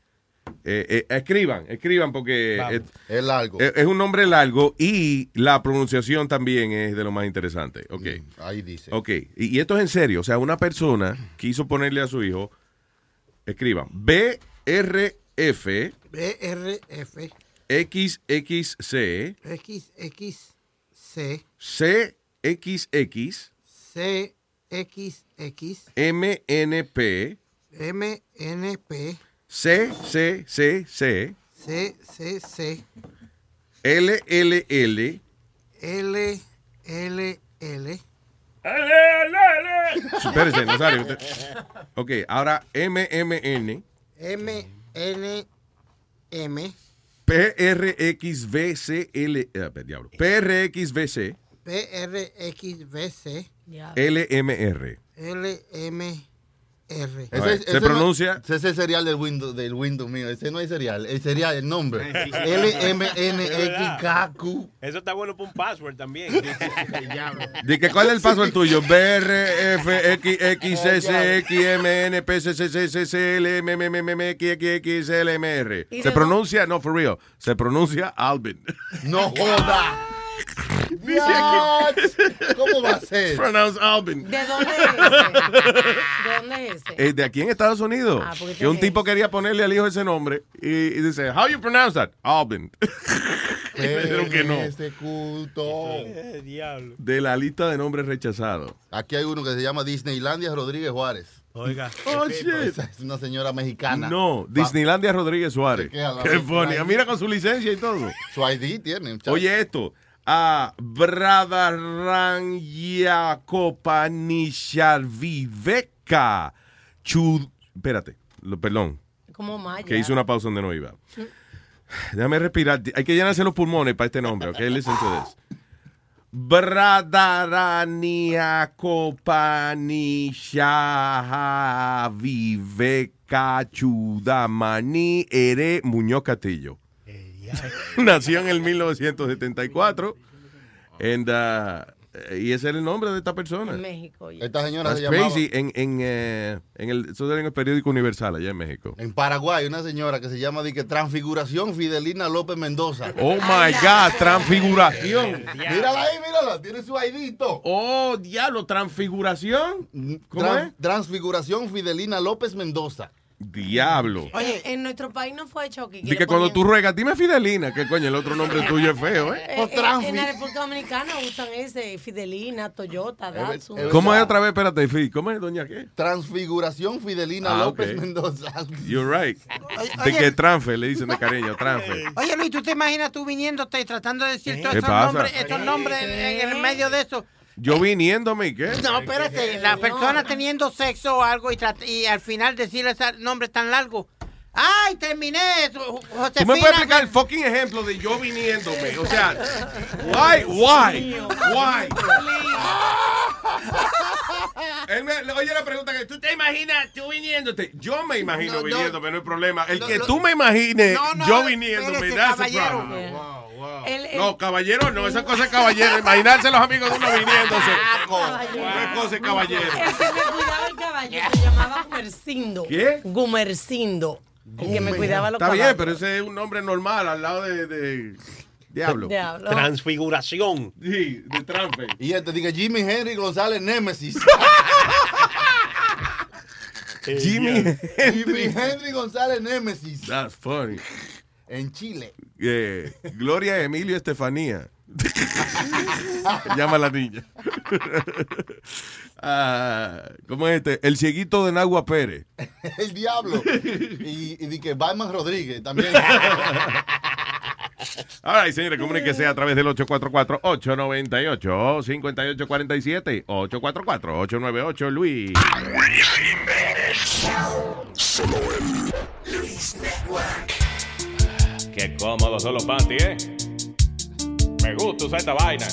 eh, eh, escriban, escriban porque Vamos. Es largo. es, es un nombre largo y la pronunciación también es de lo más interesante. Ok. Ahí dice. Ok, y, y esto es en serio. O sea, una persona quiso ponerle a su hijo, escriban, BRF BRF XXC XXC CXX CXX MNP MNP CCCC CCC LLL LLL Ale, ale, ale. Espérese, Nazario. usted- Ok, ahora MMN, M, N, M, PRXVCL, eh, diablo, PRXVC, P, R, X, V, C, LMR. L, M, R. A ver, se pronuncia- Ese es el serial del Windows, del Windows mío. Ese no es serial. El serial, el nombre. L, M, N, X, K, Q. *laughs* Eso está bueno para un password también. Di que, ¿Cuál es el paso el tuyo? BR, F, X, X, S, X, M, N, P, C, C, C, C, C, L, M, M, M, M, M, X, X, X, L, M, R. ¿Y Se pronuncia, no, for real, se pronuncia Albin. No joda. Dice aquí. ¿Cómo va a ser? Pronounce Albin. ¿De dónde es ese? ¿De dónde es ese? Eh, de aquí en Estados Unidos. Ah, porque que un tipo quería ponerle al hijo ese nombre y, y dice, how you pronounce that? Albin. *laughs* Dijeron que no. Ese culto. diablo. De la lista de nombres rechazados. Aquí hay uno que se llama Disneylandia Rodríguez Juárez. Oiga. Oh, shit. Esa es una señora mexicana. No, Disneylandia Rodríguez Suárez. Qué funny. la- Mira con su licencia y todo. Su ID tiene. muchacho. Oye esto. A Bradaran Viveka. Chud. Espérate. Lo- perdón. Como Maya. Que hice una pausa donde no iba. Déjame respirar. Hay que llenarse los pulmones para este nombre, ¿ok? Listen to this. Bradarania Copanisha Viveka Chudamani Ere Muñoz Castillo. *laughs* Nació en el 1974. And, uh, y ese era el nombre de esta persona. En México. Esta señora That's se llamaba. crazy. En, en, eh, en el, eso era en el periódico Universal allá en México. En Paraguay, una señora que se llama de que Transfiguración Fidelina López Mendoza. *laughs* Oh my God, transfiguración. Mírala ahí, mírala. Tiene su todo. Oh, diablo, transfiguración. ¿Cómo Tran- es? Transfiguración Fidelina López Mendoza. Diablo. Oye, en nuestro país no fue Chucky. Di que cuando tú ruegas, dime Fidelina, que coño, el otro nombre tuyo es feo, ¿eh? *laughs* En la República Dominicana usan ese, Fidelina, Toyota, Datsun. ¿Cómo es otra vez? Espérate, Fi, ¿cómo es, doña qué? Transfiguración Fidelina Ah, López. Mendoza. *laughs* You're right. Oye, De oye. que transfer, le dicen de cariño, transfer. *laughs* Oye, Luis, ¿tú te imaginas tú viniéndote y tratando de decir todos ¿Qué esos pasa? nombres, estos nombres en, en el medio de eso? Yo viniéndome, ¿y qué? No, espérate, la persona teniendo sexo o algo y, y al final decirle ese nombre tan largo. ¡Ay, terminé! Jo- Josefina. ¿Tú me puedes explicar el fucking ejemplo de yo viniéndome? O sea, why, why, why? Él me, oye la pregunta que tú te imaginas tú viniéndote. Yo me imagino No, no. viniéndome, no hay problema. El No, que no. tú me imagines No, no, yo viniéndome, espérese, that's a caballero. Problem. El- el- No, caballero, no, esa cosa es caballero. Imaginarse los amigos de uno viniéndose. Caballero. Esa cosa es caballero. El que me cuidaba el caballo se llamaba Gumercindo. ¿Qué? Gumercindo. El que me cuidaba los Está bien, pero ese es un nombre normal al lado de, de Diablo. Diablo. Transfiguración. Sí, de transfer. Y este dice Jimmy Henry González Némesis. Jimmy Jimmy Henry González Némesis. That's funny. En Chile. Eh, Gloria Emilio Estefanía. Llama a la niña. Ah, ¿Cómo es este? El cieguito de Nagua Pérez. *laughs* El diablo. Y, y di que Batman Rodríguez también. *laughs* Ahora, right, señores, comuníquese a través del 844-898-5847. 844-898-Luis. Solo en Luis Network. Qué cómodos son los panties, ¿eh? Me gusta usar esta vaina.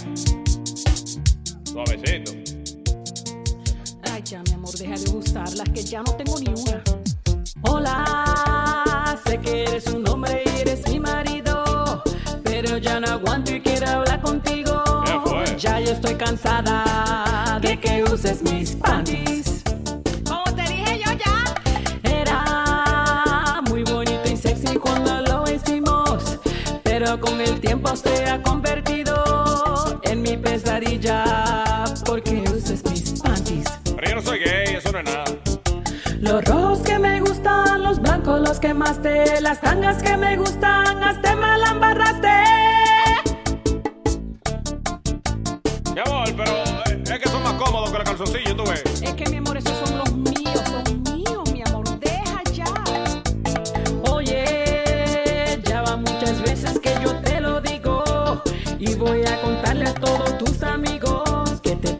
Suavecito. Ay, ya, mi amor, deja de usarlas, que ya no tengo ni una. Hola, sé que eres un hombre y eres mi marido, pero ya no aguanto y quiero hablar contigo. Ya yo estoy cansada de que uses mis panties. Pero con el tiempo se ha convertido en mi pesadilla porque usas mis panties. Pero yo no soy gay, eso no es nada. Los rojos que me gustan, los blancos los quemaste, las tangas que me gustan, hasta me la embarraste. Mi amor, pero es que son más cómodos que los calzoncillos, tú ves.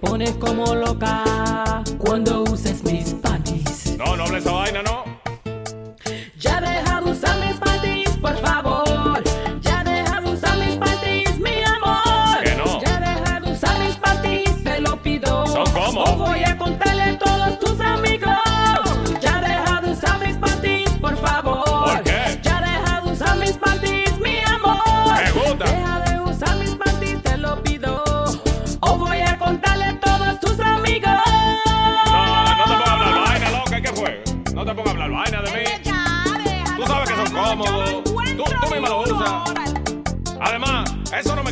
Pones como loca cuando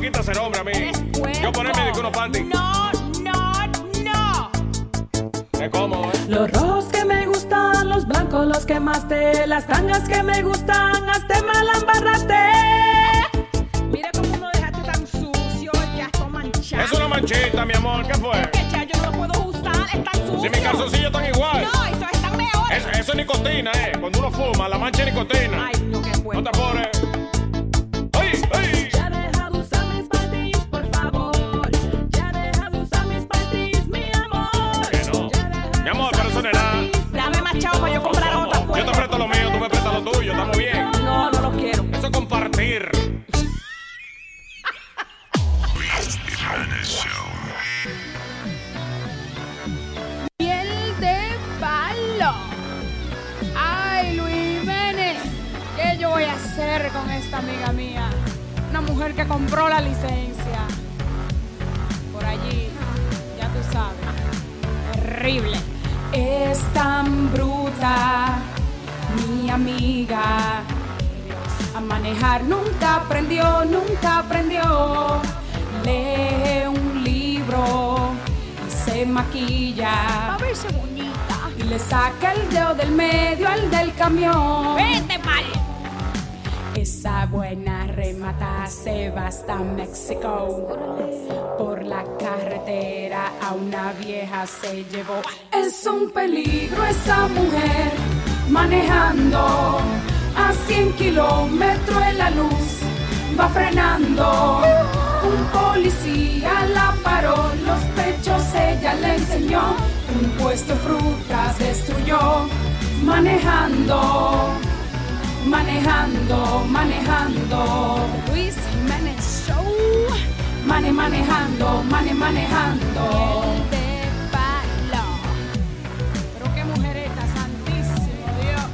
quita ser hombre a mí. Yo ponerme de unos panties. No, no, no. Es cómodo, ¿eh? Los rojos que me gustan, los blancos los quemaste, las tangas que me gustan, hasta me la embarraste. Mira cómo lo dejaste tan sucio, ya está manchado. Es una manchita, mi amor. ¿Qué fue? Que ya yo no lo puedo usar, es tan sucio. Si mis calzoncillos están igual. No, eso es tan mejor. Eso, eso es nicotina, ¿eh? Cuando uno fuma, la mancha es nicotina. Que compró la licencia. Por allí, ya tú sabes. Terrible. Es tan bruta, mi amiga. A manejar nunca aprendió, nunca aprendió. Lee un libro y se maquilla. A verse bonita. Y le saca el dedo del medio al del camión. ¡Vete mal! Esa buena remata se va hasta México. Por la carretera a una vieja se llevó. Es un peligro esa mujer manejando a 100 kilómetros en la luz. Va frenando. Un policía la paró, los pechos ella le enseñó. Un puesto de frutas destruyó. Manejando, manejando, manejando. Luis Jiménez Show. Mane manejando, mane manejando. de palo. Pero qué mujerita, santísimo Dios.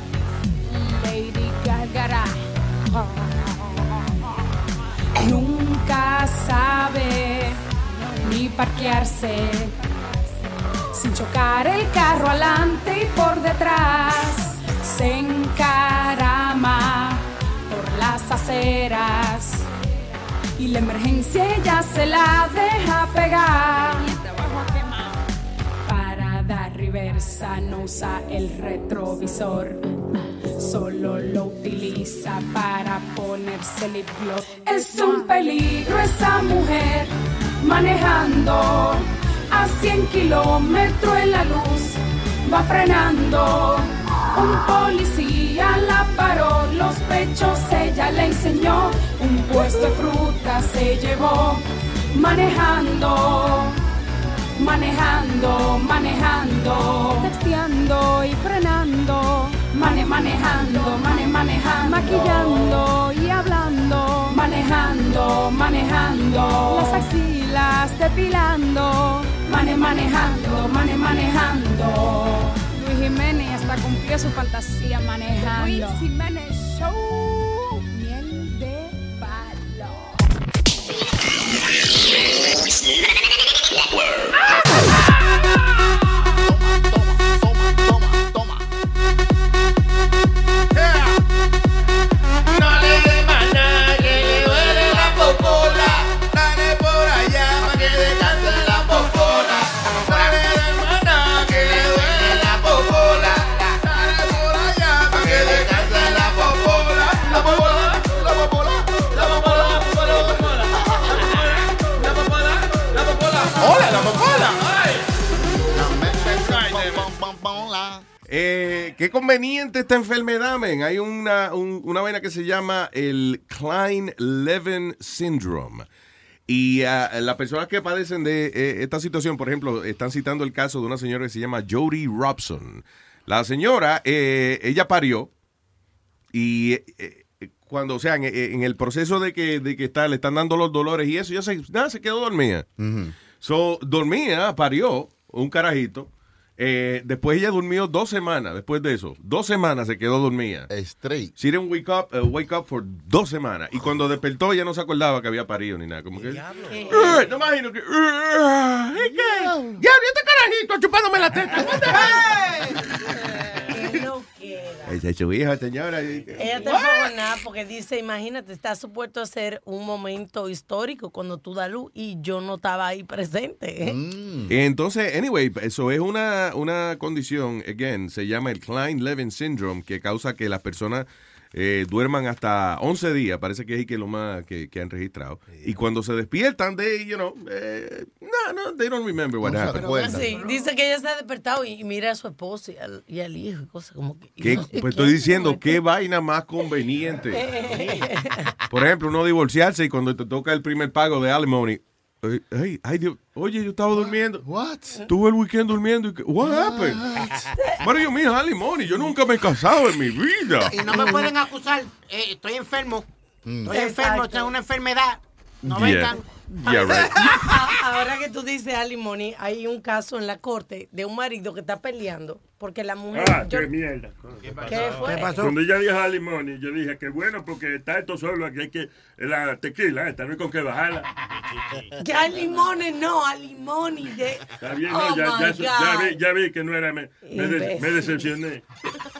Lady Gaga. Nunca sabe ni parquearse sin chocar el carro adelante y por detrás. Se por las aceras y la emergencia ella se la deja pegar. Para dar reversa no usa el retrovisor. Solo lo utiliza para ponerse gloss. Es un peligro esa mujer manejando a 100 kilómetros en la luz. Va frenando. Un policía la paró, los pechos ella le enseñó. Un puesto de fruta se llevó. Manejando, manejando, manejando. Texteando y frenando. Mane manejando, mane manejando. Maquillando y hablando. Manejando, manejando. Las axilas depilando. Mane manejando, mane manejando. Luis Jiménez hasta cumplió su fantasía manejando. Eh, qué conveniente esta enfermedad, men. Hay una, un- una vaina que se llama el Klein-Levin Syndrome. Y ah, las personas que padecen de eh, esta situación, por ejemplo, están citando el caso de una señora que se llama Jodie Robson. La señora, eh, ella parió y cuando, o sea, en, en el proceso de que, de que está, le están dando los dolores y eso, ya se, nada, se quedó dormida. So, dormía, parió un carajito. Eh, después ella durmió dos semanas, después de eso. Dos semanas se quedó dormida. Straight. She didn't wake up, uh, wake up for dos semanas. Y cuando despertó ya no se acordaba que había parido ni nada. Como que... Eh, no imagino que... eh, ¿y qué? Ya, este carajito chupándome la teta. *laughs* Loquera. *laughs* Esa es su hija, señora. Ella está enfogonada porque dice, imagínate, está supuesto a ser un momento histórico cuando tú das luz y yo no estaba ahí presente. ¿eh? Mm. Entonces, anyway, eso es una, una condición, again, se llama el Klein-Levin Syndrome, que causa que las personas eh, duerman hasta 11 días, parece que es que lo más que, que han registrado. Y cuando se despiertan, they, you know, eh, no, no, they don't remember what happened. Sí, dice que ella se ha despertado y, y mira a su esposo y al, y al hijo y cosas como que... ¿Qué- no sé pues estoy diciendo, qué vaina más conveniente. *laughs* Por ejemplo, uno divorciarse y cuando te toca el primer pago de alimony, ay, Dios, oye, yo estaba durmiendo. What? Tuve el weekend durmiendo. y What happened? What do you mean, alimony? Yo nunca me he casado en mi vida. Y no me pueden acusar. eh, estoy enfermo. Estoy enfermo, Exacto. tengo una enfermedad. No Yeah. vengan. Yeah, right. A- *laughs* Ahora que tú dices alimony, hay un caso en la corte de un marido que está peleando porque la mujer... Ah, yo- qué mierda. ¿Qué fue? ¿Qué pasó? Cuando ella dijo a Limoni, yo dije que bueno, porque está esto solo, aquí hay que. La tequila, esta no hay con qué bajarla. *laughs* Que a limones, no, a limoni de... Está bien, Oh no, ya, my ya, ya vi, ya vi que no era. Me, me, de- Imbécil. me decepcioné.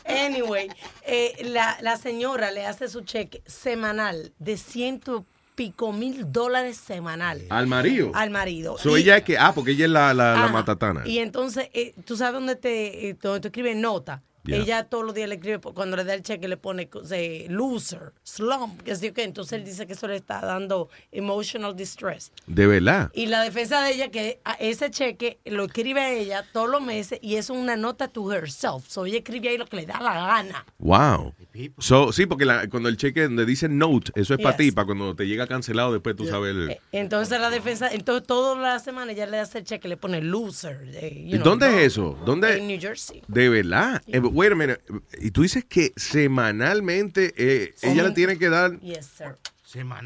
Anyway, eh, la, la señora le hace su cheque semanal de ciento pico mil dólares semanal. Al marido. Al marido. So Y- ella es que, ah, porque ella es la, la, matatana. Y entonces, eh, tú sabes dónde te, eh, donde te escribe nota. Yeah. Ella todos los días le escribe, cuando le da el cheque, le pone eh, loser, slump, que sé yo qué. Entonces él dice que eso le está dando emotional distress. De verdad. Y la defensa de ella, que a ese cheque lo escribe a ella todos los meses y es una nota to herself. So ella escribe ahí lo que le da la gana. Wow. So, sí, porque la- cuando el cheque donde dice note, eso es para Yes. ti, para cuando te llega cancelado, después tú sabes. el- Entonces la defensa, entonces toda la semana ella le hace el cheque, le pone loser. eh, you ¿Y know, dónde no. es eso? ¿Dónde? En New Jersey. De verdad. Eh, wait a minute. Y tú dices que semanalmente eh, ella le tiene que dar Yes, sir.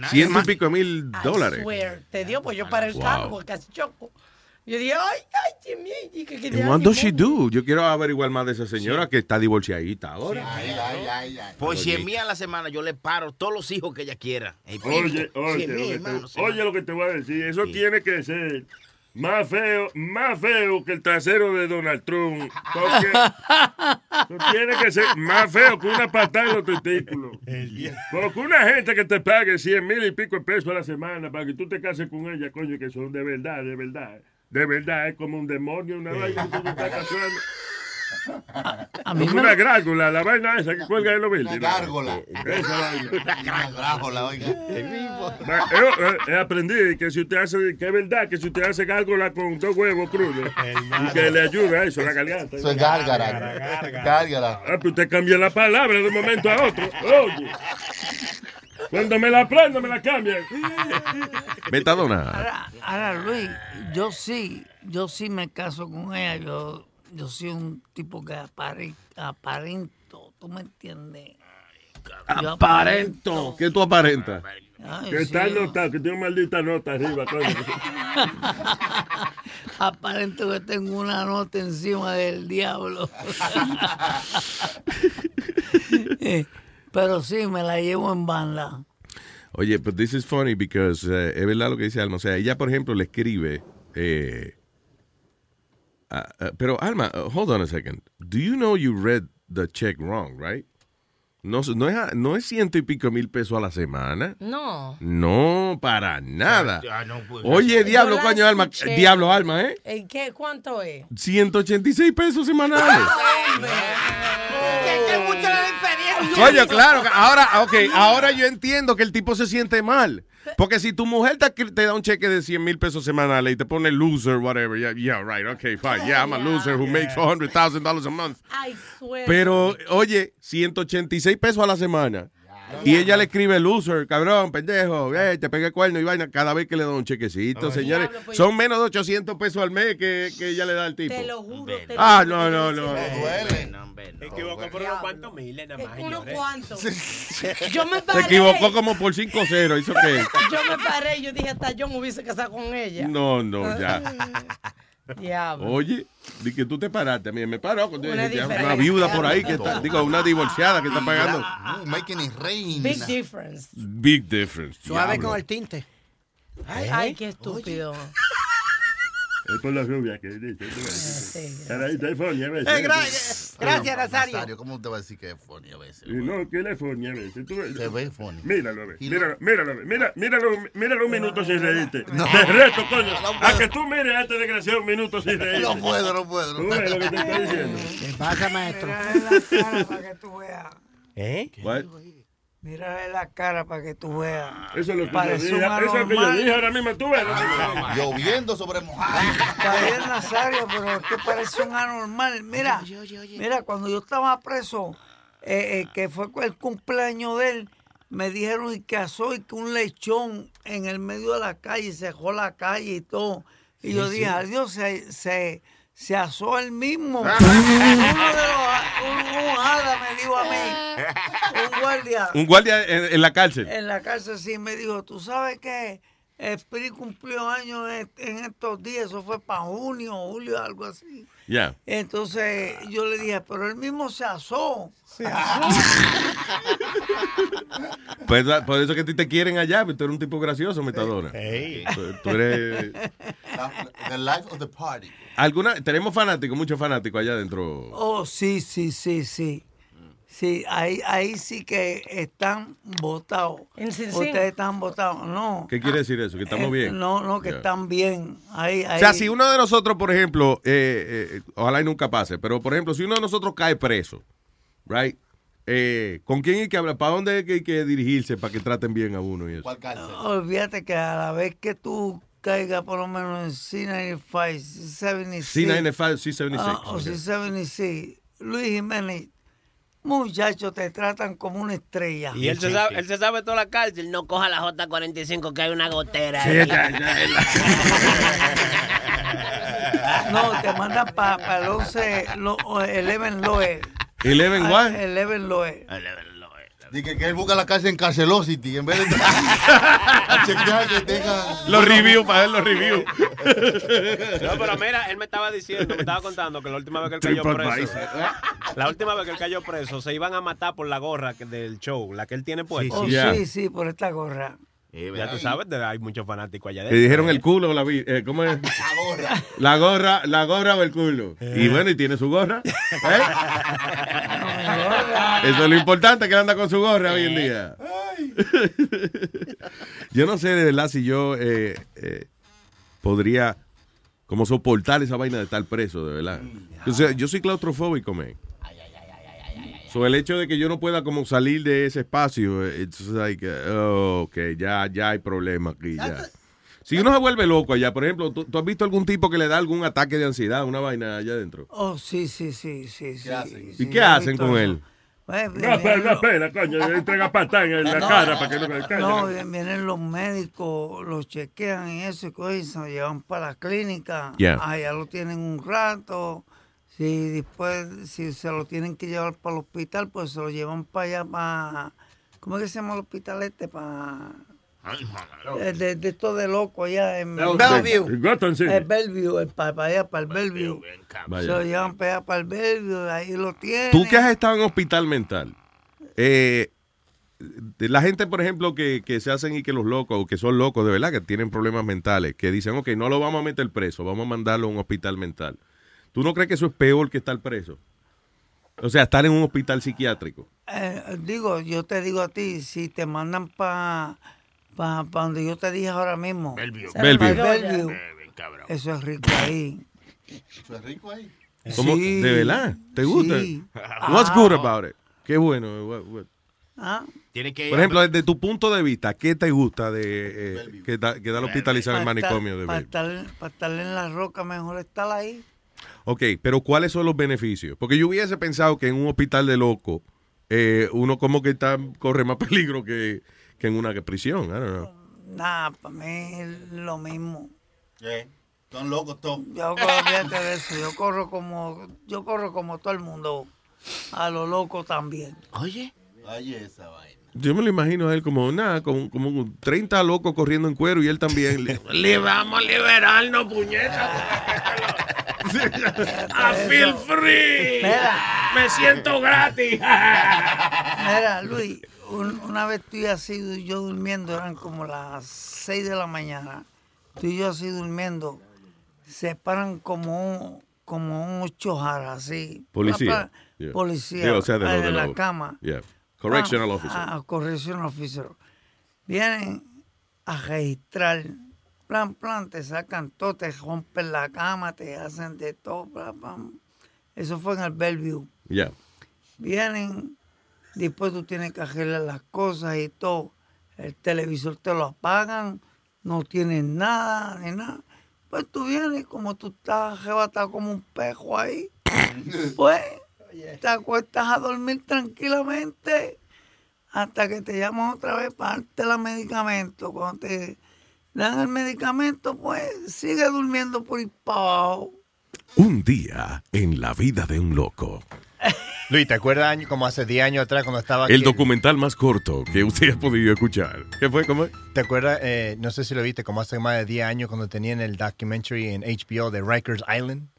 ciento y pico mil I dólares. swear. Te dio, pues yo para el Wow. carro, porque casi choco. Yo dije, ay, ay, And ya what does she do? Yo quiero averiguar más de esa señora que está divorciadita ahora. Por Oye. 100 mil a la semana yo le paro todos los hijos que ella quiera. Oye, oye, 100 lo que te, oye lo que te voy a decir. Eso tiene que ser más feo, más feo que el trasero de Donald Trump. Porque tiene que ser más feo que una patada en los testículos. Porque una gente que te pague 100 mil y pico de pesos a la semana para que tú te cases con ella, coño, que son de verdad, de verdad. De verdad, es como un demonio, una vaina que tú estás *laughs* casando. *laughs* a mí me una lo- gárgola, la vaina esa que cuelga de los verdes. Una gárgola. Esa vaina. *laughs* Una gárgola, oiga. Va, Yo eh, eh, aprendí que si usted hace, que es verdad, que si usted hace gárgola con dos huevos crudos, y que le ayuda a eso, la garganta. Eso es gárgara. Gárgara. Ah, pues usted cambia la palabra de un momento a otro. Oye. Cuando me la aprendo, me la cambian. *laughs* Metadona. Ahora, ahora, Luis, yo sí, yo sí me caso con ella. Yo, yo soy un tipo que apare- aparento, ¿tú me entiendes? Yo Aparento. ¿Qué tú aparentas? Ay, Que está sí, anotado, que tiene una maldita nota arriba. *laughs* aparento que tengo una nota encima del diablo. *laughs* Eh, Pero sí, me la llevo en banda. Oye, but this is funny because eh, es verdad lo que dice Alma. O sea, ella, por ejemplo, le escribe. eh, ah, ah, pero, Alma, uh, hold on a second. Do you know you read the check wrong, right? No, no, es, no es ciento y pico mil pesos a la semana. No. No, para nada. Ah, no, pues, Oye, diablo, coño, Alma. Diablo, Alma, ¿eh? ¿Eh, ¿Qué? ¿Cuánto es? 186 pesos semanales. *laughs* Que mucho la Coño, claro. que Ahora, ok, ahora yo entiendo que el tipo se siente mal. Porque si tu mujer te, te da un cheque de 100 mil pesos semanales y te pone loser, whatever, yeah, yeah, right, okay, fine. Yeah, I'm a loser who makes $400,000 a month. I swear. Pero, oye, 186 pesos a la semana. Y ella le escribe loser, cabrón, pendejo, eh, te pegué cuerno y vaina cada vez que le da un chequecito, señores. Diablo, pues- Son menos de 800 pesos al mes que, que ella le da al tipo. Te lo juro. te Ah, no, que no, te no. decía. Se equivocó por unos cuantos miles nada más, Unos cuantos. *laughs* Yo me Se paré. equivocó como por 5-0, ¿hizo qué? Yo me paré y yo dije, hasta yo me hubiese casado con ella. No, no, ya. Diablo. Oye, di que tú te paraste, a mí me paró cuando Una dije, "Ya, una viuda por ahí, que está- digo, una divorciada que está pagando. Uh, making it rain. Big difference. Big difference. Suave Diablo. con el tinte. Ay, qué estúpido. Es por la rubia que dice. Funny a veces. Eh, gra- gracias, Nazario. ¿Cómo te va a decir que es funny a veces? No, que él es funny a veces. Tú Se ve funny. Míralo, ve. Míralo, míralo, ve. Mira, míralo, míralo un minuto sin reírte. No. Te *laughs* reto, coño. No a que tú mires a este desgraciado un minuto sin reírte. No puedo, no puedo. Tú ves lo que te estoy diciendo. ¿Qué pasa, maestro? La cara para que tú veas. ¿Eh? What? Mírale la cara para que tú veas. Eso es lo que yo Parece dije. un Eso es lo que yo dije ahora mismo. Tú ves. Lloviendo sobre mojado. Javier Nazario, pero es que parece un anormal. Mira, mira, cuando yo estaba preso, eh, eh, que fue el cumpleaños de él, me dijeron y que asó y que un lechón en el medio de la calle, se dejó la calle y todo. Y Sí, yo sí. dije, adiós, se, se, se asó él mismo. Uno de los, un, un me dijo a mí, un guardia. Un guardia en, en la cárcel. En la cárcel sí me dijo, tú sabes que Spirit cumplió años en, en estos días, eso fue para junio, julio, algo así. Ya. Entonces yo le dije, pero él mismo se asó. Se *laughs* Pues, ah, por eso que a ti te quieren allá, pero tú eres un tipo gracioso, metadona. Tú, tú eres... The life of the party. ¿Alguna, tenemos fanáticos, muchos fanáticos allá adentro. Oh, sí, sí, sí, sí. Sí, ahí, ahí sí que están votados. Ustedes están votados. No. ¿Qué quiere decir eso? Que estamos Eh, bien. No, no, que están bien. Ahí, ahí. O sea, si uno de nosotros, por ejemplo, eh, eh, ojalá y nunca pase, pero por ejemplo, si uno de nosotros cae preso, right? Eh, ¿Con quién hay que hablar? ¿Para dónde hay que, hay que dirigirse para que traten bien a uno y eso? Olvídate que a la vez que tú caigas por lo menos en C95, C76. C95, C76. Ah, o ok. C76. Luis Jiménez, muchachos, te tratan como una estrella. Y él se, sabe, él se sabe toda la cárcel. No coja la J45 que hay una gotera. Sí, ahí. ya, *laughs* No, te mandan para el 11, lo, o el 11 Loe. Eleven what? El 11 Loe. Dice que él busca la cárcel en Carcelosity en vez de *laughs* a chequear que tengan Los reviews, para ver los reviews. No, pero mira, él me estaba diciendo, me estaba contando que la última vez que él cayó preso, la última vez que él cayó preso, se iban a matar por la gorra del show, la que él tiene puesta. Oh, sí, sí, por esta gorra. Ya tú sabes, de- hay muchos fanáticos allá adentro. dijeron el culo o la eh, ¿Cómo es? La gorra. La gorra, la gorra o el culo. Y bueno, y tiene su gorra. ¿eh? *laughs* Eso es lo importante, que él anda con su gorra hoy en día. *laughs* yo no sé de verdad si yo eh, eh, podría como soportar esa vaina de estar preso, de verdad. O sea, yo soy claustrofóbico, man. So, el hecho de que yo no pueda como salir de ese espacio, it's like, oh, ok, ya, ya hay problema aquí, ya. Si uno se vuelve loco allá, por ejemplo, ¿tú, tú has visto algún tipo que le da algún ataque de ansiedad, una vaina allá adentro? Oh, sí, sí, sí, sí. sí, ¿Y sí, qué hacen con él? Pues, No, no, espera, coño. Le entrega patán en la No, cara para que no me No, vienen los médicos, los chequean y eso, y cosas, y se lo llevan para la clínica. Ya. Allá lo tienen un rato. Si después, si se lo tienen que llevar para el hospital, pues se lo llevan para allá, para. ¿Cómo es que se llama el hospital este? Para. Eh, De, de esto de loco allá en Bellevue. El Bellevue, el, para, para allá, para el Bellevue. Se lo llevan para allá, para el Bellevue, ahí lo tienen. Tú que has estado en hospital mental, eh, de la gente, por ejemplo, que, que se hacen y que los locos, o que son locos de verdad, que tienen problemas mentales, que dicen, ok, no lo vamos a meter preso, vamos a mandarlo a un hospital mental. ¿Tú no crees que eso es peor que estar preso? O sea, estar en un hospital psiquiátrico. Eh, digo, yo te digo a ti, si te mandan para pa, pa donde yo te dije ahora mismo. Bellevue. Bellevue. Bellevue. Eso es rico ahí. Eso es rico ahí. ¿Cómo? Sí. ¿De verdad? ¿Te gusta? Sí. What's Ah. good about it? Qué bueno. what- what- Ah, Tiene que Por ejemplo, desde tu punto de vista, ¿qué te gusta de eh, que, da, que da hospitalizado en el estar- manicomio de pa' Bellevue? estar, pa' estar en la roca, mejor estar ahí. Ok, pero ¿cuáles son los beneficios? Porque yo hubiese pensado que en un hospital de loco eh, uno como que está, corre más *laughs* peligro que, que en una prisión. I don't know. Nada, para mí es lo mismo. ¿Qué? Son locos todos. Yo corro, olvídate de eso. Yo corro como, yo corro como todo el mundo. A lo loco también. Oye. Oye, esa vaina. Yo me lo imagino a él como nada, como, como 30 locos corriendo en cuero y él también. *laughs* Le vamos a liberarnos, puñeta. A feel free. Me siento gratis. Mira, Luis, un- una vez tú y así, yo durmiendo, eran como las 6 de la mañana. Tú y yo así durmiendo, se paran como un, como un ocho jaras, así. Policía. Yeah. Policía. Sí, o sea, de ah, lo- de en la lo- cama. Yeah. Correctional Ah, officer. Ah, correctional officer. Vienen a registrar. Plan, plan, te sacan todo, te rompen la cama, te hacen de todo. plan, plan. Eso fue en el Bellevue. Ya. Vienen, después tú tienes que arreglar las cosas y todo. El televisor te lo apagan, no tienes nada ni nada. Pues tú vienes como tú estás arrebatado como un pejo ahí. *laughs* Pues te acuestas a dormir tranquilamente hasta que te llaman otra vez para darte el medicamento. Cuando te dan el medicamento, pues sigue durmiendo por abajo. Un día en la vida de un loco. *laughs* Luis, ¿te acuerdas año- como hace 10 años atrás cuando estaba El aquí? documental más corto que usted ha podido escuchar. ¿Qué fue? ¿Cómo? ¿Te acuerdas? eh, no sé si lo viste, como hace más de 10 años cuando tenían el documentary en HBO de Rikers Island.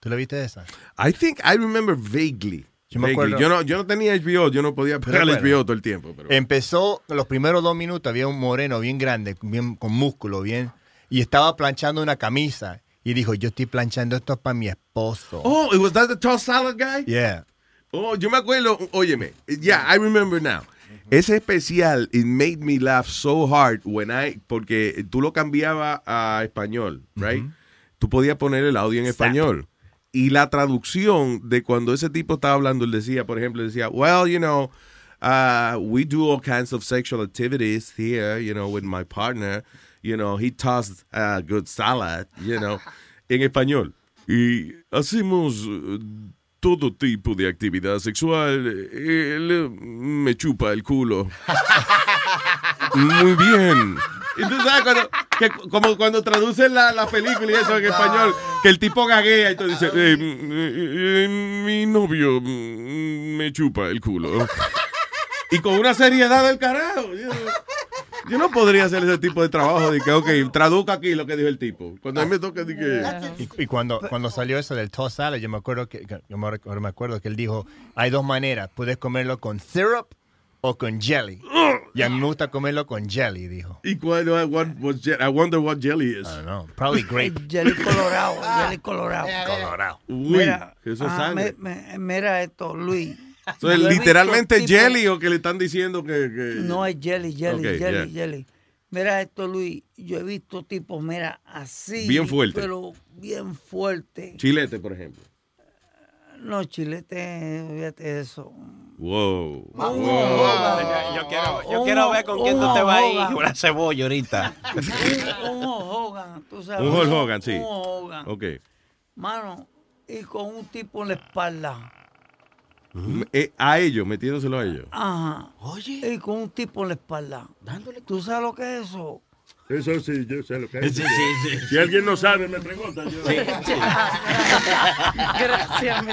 ¿Tú lo viste esa? I think I remember vaguely. Yo me Vaguely. acuerdo. Yo no, yo no tenía HBO, yo no podía pegar el? HBO todo el tiempo. Pero... Empezó, los primeros dos minutos había un moreno bien grande, bien con músculo, bien, y estaba planchando una camisa. Y dijo, yo estoy planchando esto para mi esposo. Oh, was that the toss salad guy? Yeah. Oh, yo me acuerdo, óyeme, yeah, I remember now. Ese especial, it made me laugh so hard when I, porque tú lo cambiabas a español, right? Tú podías poner el audio en español. Y la traducción de cuando ese tipo estaba hablando, él decía, por ejemplo, decía, well, you know, uh, we do all kinds of sexual activities here, you know, with my partner. You know, he tossed a good salad, you know, *laughs* en español. Y hacemos eh, todo tipo de actividad sexual. Él eh, me chupa el culo. *laughs* Muy bien. Y tú sabes cuando, que, como cuando traducen la, la película y eso en español, que el tipo gaguea y tú dices, eh, eh, eh, mi novio mm, me chupa el culo. Y con una seriedad del carajo. Yo, yo no podría hacer ese tipo de trabajo de que, ok, traduzca aquí lo que dijo el tipo. Cuando a mí me toca de que... Y, y cuando, cuando salió eso del toss salad, yo me acuerdo que, yo me, recuerdo, me acuerdo que él dijo, hay dos maneras, puedes comerlo con syrup o con jelly. Y a mí me gusta comerlo con jelly, dijo. ¿Y cuál, what was je- I wonder what jelly is. I don't know, probably *laughs* grape. Jelly colorado, jelly colorado. *laughs* Colorado. Uy, Mira, eso es ah, sangre. me- me- mira esto, Luis. So, es visto literalmente jelly o que le están diciendo que... que- No es jelly, jelly, Ok, jelly, yeah. jelly. Mira esto, Luis. Yo he visto tipos, mira, así. Bien fuerte. Pero bien fuerte. Chilete, por ejemplo. No, chilete, fíjate eso. Wow. Wow. Yo, yo quiero, yo Un- quiero ver con quién tú te vas a ir. Una cebolla ahorita. Un, un Hogan, tú sabes. Un Hogan, sí. Un Hogan. Ok. Mano, y con un tipo en la espalda. Eh, a ellos, metiéndoselo a ellos. Ajá. Oye. Y con un tipo en la espalda. Dándole. ¿Tú sabes lo que es eso? Eso sí, yo sé lo que es. Sí, sí, sí. Si alguien no sabe, me pregunta. Yo. Gracias, *laughs* mi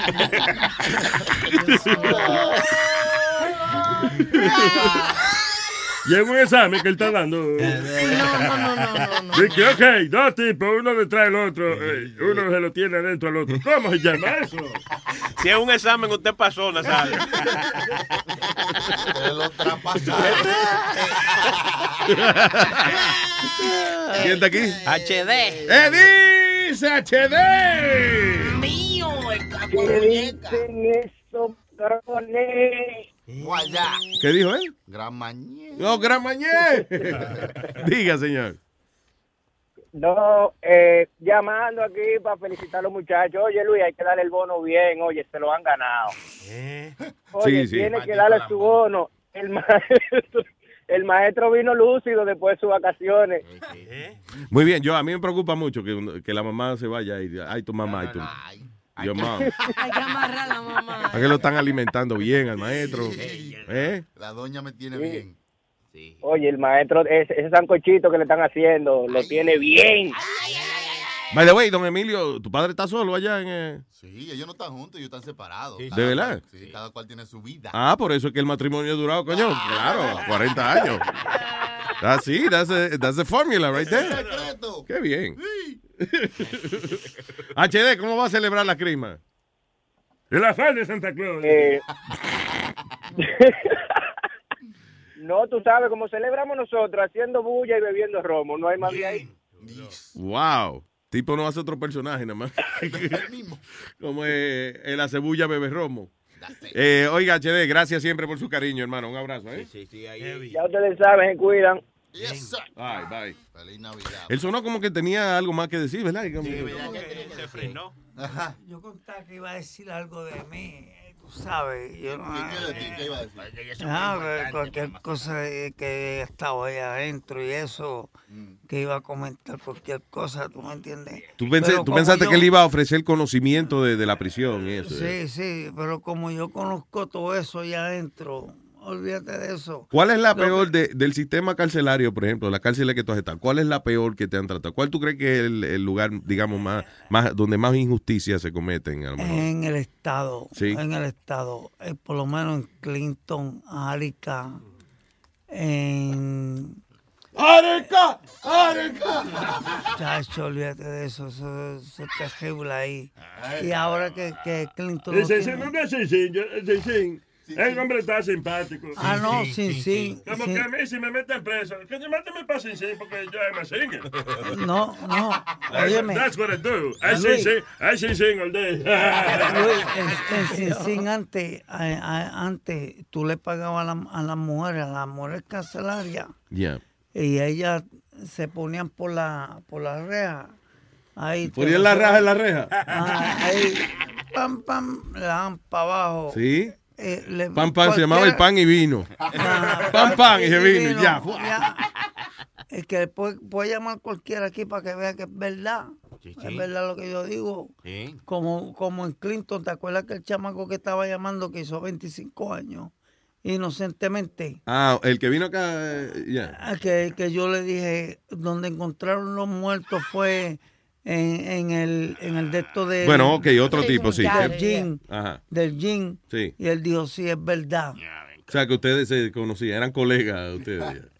Y es un examen que él está dando. *laughs* No, no, no, no, no. Dice, ok, dos tipos, uno detrás del otro, eh, uno se lo tiene adentro al otro. ¿Cómo se llama eso? Si es un examen, usted pasó, Nazario. ¿Quién está aquí? HD. ¡Edis HD! Mío, el ¿Qué dicen esos cabrones? Guayá. ¿Qué dijo él? Gran mañé. No, gran mañé. *laughs* Diga, señor. No, eh, llamando aquí para felicitar a los muchachos. Oye, Luis, hay que darle el bono bien. Oye, se lo han ganado. Oye, Sí, sí. tiene que darle su bono. El maestro, el maestro vino lúcido después de sus vacaciones. Muy bien, yo a mí me preocupa mucho que, que la mamá se vaya y ay tu mamá, ay tu Your mom. Hay que amarrar a la mamá. ¿A que lo están alimentando bien al maestro? ¿Eh? La doña me tiene bien. Oye, el maestro, ese, ese sancochito que le están haciendo, lo tiene bien. By the way, don Emilio, ¿tu padre está solo allá en...? eh? Sí, ellos no están juntos, ellos están separados. ¿De verdad? cual- sí, cada cual tiene su vida. Ah, por eso es que el matrimonio ha durado, coño. Claro, 40 años. That's it, that's the, that's the formula right there. Qué bien. *laughs* HD, ¿cómo va a celebrar la crisma? En la falda de Santa Claus. Eh, *laughs* no, tú sabes, como celebramos nosotros, haciendo bulla y bebiendo romo, no hay más de ahí. Wow. Tipo no hace otro personaje nada más. *laughs* Como eh, el acebulla bebé romo. Eh, oiga, HD, gracias siempre por su cariño, hermano. Un abrazo, ¿eh? Ya ustedes saben, cuidan. Bye, bye. Feliz Navidad. Él sonó como que tenía algo más que decir, ¿verdad? Como- Se frenó. Yo contaba que iba a decir algo de mí, eh, tú sabes. Yo no, ¿Qué iba a decir? Ah, que cualquier cosa eh, que estaba ahí adentro y eso, que iba a comentar cualquier cosa, ¿tú me entiendes? Tú, pensé- tú pensaste yo- que él iba a ofrecer conocimiento de, de la prisión y eso. ¿eh? Sí, sí, pero como yo conozco todo eso ahí adentro, olvídate de eso. ¿Cuál es la Lo que- peor de- del sistema carcelario, por ejemplo, la cárcel que tú has estado? ¿Cuál es la peor que te han tratado? ¿Cuál tú crees que es el, el lugar, digamos, más, más donde más injusticias se cometen? A lo mejor? En el estado, Sí. en el estado, eh, por lo menos en Clinton, Arica, en... ¡Areca! ¡Areca! Chacho, olvídate de eso, eso, eso es terrible ahí. Y ahora que, que Clinton... no tiene- Sin Sin, yo- Sin Sin. El hombre está simpático. Ah, no, Sin Sin, Como Sin- que a mí si me meten preso, que te máteme para Sin Sin porque yo me singer. No, no, *laughs* óyeme. That's what I do. I Luis. sing, sing, I sing, sing all day. Luis, *laughs* en, Sin Sin antes, a- a- antes tú le pagabas a, la- a las mujeres, a las mujeres carcelarias, Ya. y ellas se ponían por la, por la reja. Ahí ¿Ponían la raja en la reja? Ah, ahí, pam, pam, le daban para abajo. Sí. Eh, le- Pan, pan, se llamaba el pan y vino. *laughs* Ah, pan, pan y se vino, ya. ya. *laughs* Es que puede, puede llamar cualquiera aquí para que vea que es verdad. sí. Es verdad lo que yo digo. Sí. Como, como en Clinton, ¿te acuerdas que el chamaco que estaba llamando que hizo 25 años inocentemente? Ah, el que vino acá, eh, ya. Ah, Que, que yo le dije, donde encontraron los muertos fue en, en el en el de esto de Bueno, ok, otro tipo, sí. del Ajá. del gin Sí. y él dijo sí es verdad O sea, que ustedes se conocían, eran colegas ustedes. *laughs*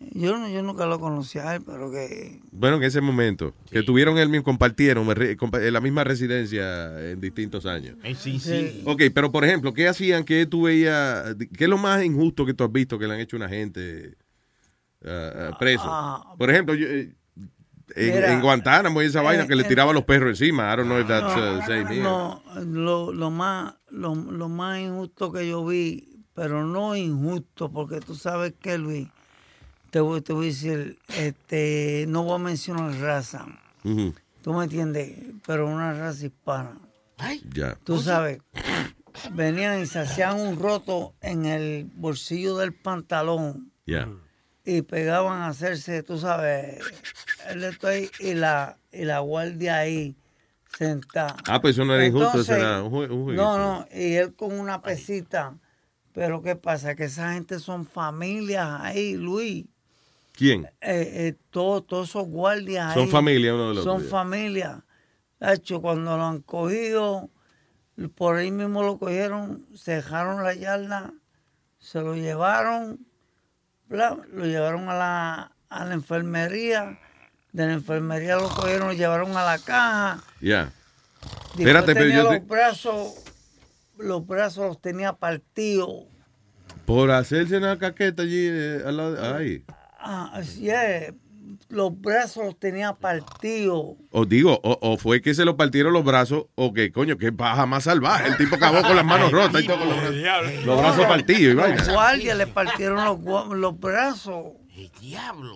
yo no yo nunca lo conocí a él pero que Bueno, en ese momento, que tuvieron el mismo, compartieron la misma residencia en distintos años. Sí, sí. Ok, pero por ejemplo, ¿qué hacían? ¿Qué tú veías? ¿Qué es lo más injusto que tú has visto que le han hecho a una gente ah, ah, preso? Ah. por ejemplo, yo, eh, en, en Guantánamo y esa eh, vaina que le eh, tiraban los perros encima. I don't know if that's uh, same here. no lo, lo más lo, lo más injusto que yo vi pero no injusto porque tú sabes que Luis te voy, te voy a decir este no voy a mencionar raza tú me entiendes pero una raza hispana Ya. Tú sabes, venían y se hacían un roto en el bolsillo del pantalón Ya. y pegaban a hacerse, tú sabes, el de esto ahí y la, y la guardia ahí sentada. Ah, pues eso no era injusto, eso Entonces, era un, jueguito. No, no, y él con una pesita. Pero ¿qué pasa? Que esa gente son familias ahí, Luis. ¿Quién? Eh, eh, todo- todos esos guardias Son ahí familia uno del otro, Son familia. De hecho, cuando lo han cogido, por ahí mismo lo cogieron, se dejaron la yarda, se lo llevaron, bla, lo llevaron a la, a la enfermería. De la enfermería lo cogieron, lo llevaron a la caja. Ya. Espérate, pero yo los te- brazos, los brazos los tenía partidos. Por hacerse una caqueta allí eh, al lado de- ahí. Ah, así es. Los brazos los tenía partidos. O digo, o, o fue que se lo partieron los brazos, o que coño, que baja más salvaje. El tipo acabó con las manos rotas y todo con los brazos, los brazos partidos y Los vaina. guardias le partieron los, los brazos.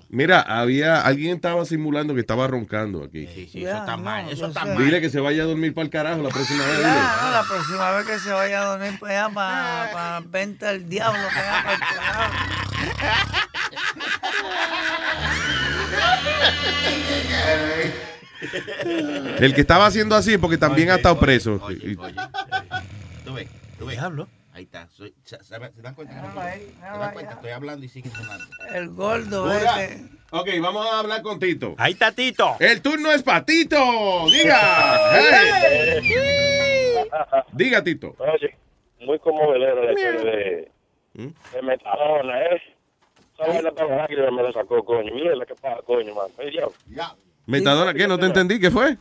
Mira, había alguien estaba simulando que estaba roncando aquí. Sí, eso está mal, eso está Dile que se vaya a dormir para el carajo la próxima vez. Ya, no, la próxima vez que se vaya a dormir para allá, para, para venta del diablo, para allá, para el carajo. El que estaba haciendo así es porque también ha estado preso. Tú ves, tú ves. Ahí está. Soy- se, dan cuenta? ¿Se dan cuenta? Estoy hablando y siguen sonando. El gordo ese. Ok, vamos a hablar con Tito. Ahí está Tito. El turno es para Tito. Diga. *laughs* Hey. *laughs* Diga, Tito. Oye, muy conmovedora la historia de, de Metadona, ¿eh? Esa vaina para me la sacó, coño. Mierda, ¿qué pasa, coño, man? Metadona, ¿qué? No te entendí. ¿Qué fue?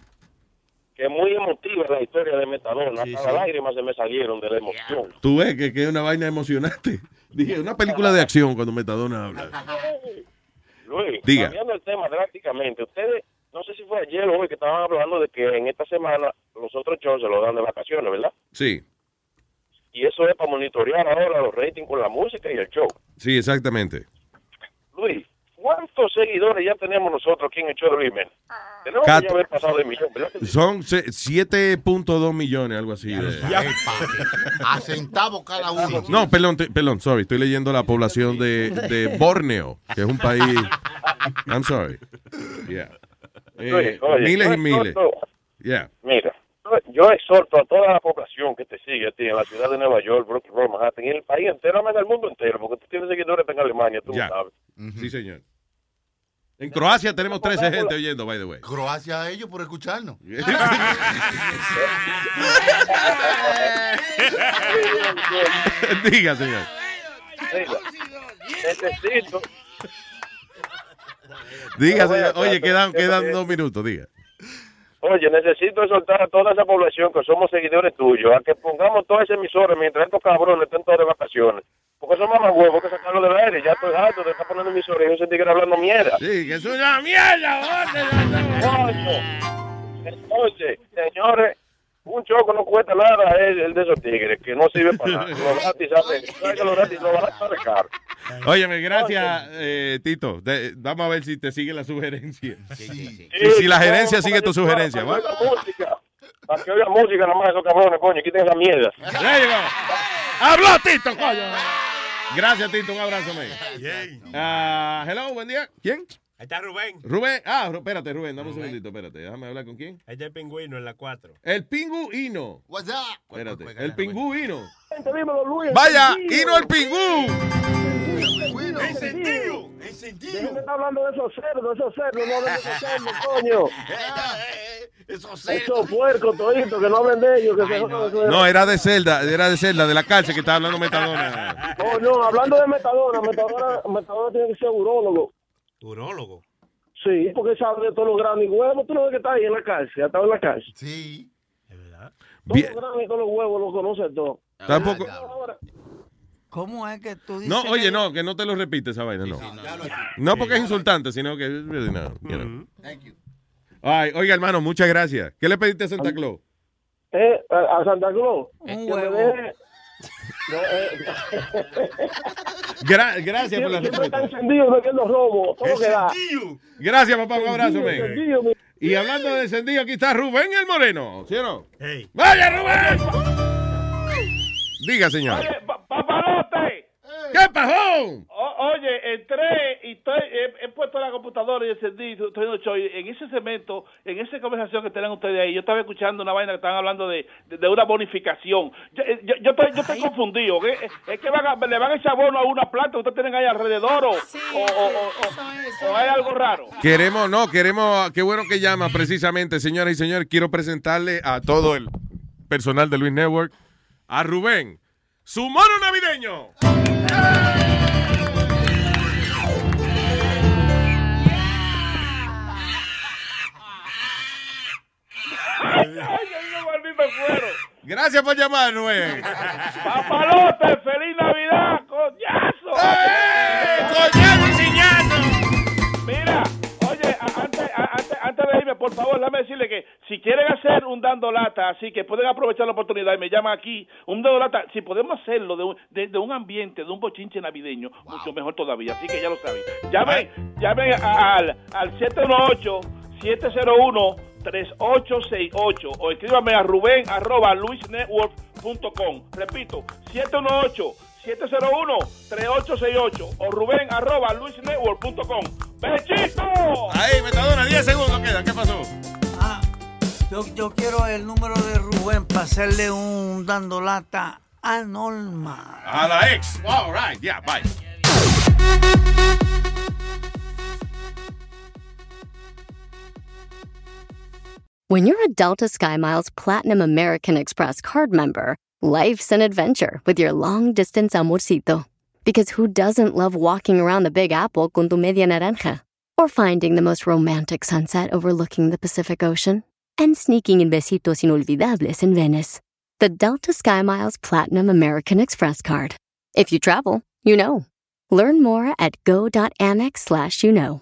Que muy emotiva la historia de Metadona. Hasta las lágrimas se me salieron de la emoción. Tú ves que, que es una vaina emocionante. *laughs* Dije, una película de acción cuando Metadona habla. *laughs* Luis, Diga. cambiando el tema drásticamente, ustedes, no sé si fue ayer o hoy que estaban hablando de que en esta semana los otros shows se los dan de vacaciones, ¿verdad? Sí, Y eso es para monitorear ahora los ratings con la música y el show. sí, exactamente. Luis, ¿cuántos seguidores ya tenemos nosotros aquí en el show de Luis Men? Tenemos Cat- que ya haber pasado de millón, ¿verdad? Son se- 7.2 millones, algo así. de- A centavo cada uno. *laughs* No, perdón, perdón, sorry. Estoy leyendo la población de, de Borneo, que es un país. I'm sorry. Yeah. Eh, oye, miles y miles. Yeah. Mira, yo exhorto a toda la población que te sigue a ti en la ciudad de Nueva York, Brooklyn, Manhattan, y en el país entero, en el mundo entero, porque tú tienes seguidores en Alemania, tú Ya. lo sabes. Sí, señor. En Croacia tenemos 13 gente oyendo, by the way. Croacia a ellos por escucharnos. *laughs* Diga, señor. Necesito, Diga, señor. Oye, quedan, quedan dos minutos, diga. Oye, necesito exhortar a toda esa población que somos seguidores tuyos, a que pongamos todas esas emisoras mientras estos cabrones estén todos de vacaciones. Porque son más huevos que sacarlo del aire. Ya estoy harto de estar poniendo emisoras y un tigre hablando mierda. Sí, que es una mierda, Coño. Entonces, señores, un choco no cuesta nada, es el de esos tigres, que no sirve para nada. *laughs* Los gratis, ¿sabes? ¿Sabes que los gratis a estar caro? Óyeme, gracias, eh, Tito. De- vamos a ver si te sigue la sugerencia. Sí, Si, si la gerencia sigue tu sugerencia, para ¿va? que oiga música, para que oiga música nada más esos cabrones, coño, quiten esa mierda. Ya llegó. ¡Habló Tito, coño! Gracias, Tito. Un abrazo, man. Ah, hello, buen día. ¿Quién? Ahí está Rubén. Rubén. Ah, espérate, Rubén, dame un segundito, espérate. Déjame hablar con quién. Ahí está el pingüino en la 4. El pingüino. What's up? Espérate. El pingüino. Vaya, encendido. Hino el pingú. Encendido. Déjenme estar hablando de esos cerdos, esos cerdos, no hablen de esos cerdos, coño. *laughs* Esos puercos toditos, que no hablen de ellos, que se jodan, eso es- No, era de Zelda, era de Zelda, de la cárcel que estaba hablando Metadona. Oh, no, hablando de metadona, metadona, metadona tiene que ser urólogo. Urólogo. Sí, porque sabe de todos los granos y huevos. Tú no ves que está ahí en la cárcel, ha estado en la cárcel. Sí. Todos los granos y todos los huevos los conoce todo. Tampoco. ¿Cómo es que tú dices? No, oye, que- no, que no te lo repite esa vaina, no. No porque es insultante, sino que es really no, you know. Ay, oiga, hermano, muchas gracias. ¿Qué le pediste a Santa Claus? Eh, a, a Santa Claus. Un huevo. Eh, *laughs* Gra- gracias por la siempre está respuesta. Gracias, papá, un abrazo, Encendido, men. encendido, mi- Y hablando de encendido, aquí está Rubén el Moreno, ¿sí o no? ¡Vaya, Rubén! Diga, señor. ¡Papalote! ¿Qué pasó? O- oye, entré y estoy, he, he puesto la computadora y encendí, estoy haciendo show. Y En ese segmento, en esa conversación que tienen ustedes ahí, yo estaba escuchando una vaina que estaban hablando de, de, de una bonificación. Yo, eh, yo, yo estoy, yo estoy confundido. ¿qué? Es que van a- le van a echar bono a una planta que ustedes tienen ahí alrededor o, o, o- o- o- o hay algo raro. Queremos, no, queremos, qué bueno que llama precisamente, señoras y señores. Quiero presentarle a todo el personal de Luis Network, a Rubén, su mono navideño. Gracias por llamar, Rubén. ¡Papalote! ¡Feliz Navidad! ¡Coñazo! ¡Coñazo por favor, déjame decirle que si quieren hacer un dando lata, así que pueden aprovechar la oportunidad y me llaman aquí, un dando lata, si podemos hacerlo de un, de, de un ambiente, de un bochinche navideño, mucho mejor todavía, así que ya lo saben. Llamen, llamen a- al, al 718-701-3868 o escríbame a ruben arroba luisnetwork.com. Repito, 718-701-3868 o ruben arroba luisnetwork.com. ¡Bechito! Ahí, Metadona, 10 segundos quedan. ¿Qué pasó? Yo, yo quiero el número de Rubén para hacerle un dando lata a Norma. A la ex. All right, yeah, bye. When you're a Delta SkyMiles Platinum American Express card member, life's an adventure with your long distance amorcito. Because who doesn't love walking around the Big Apple con tu media naranja? Or finding the most romantic sunset overlooking the Pacific Ocean? And sneaking in besitos inolvidables in Venice. The Delta SkyMiles Platinum American Express card. If you travel, you know. Learn more at go.amex slash you know.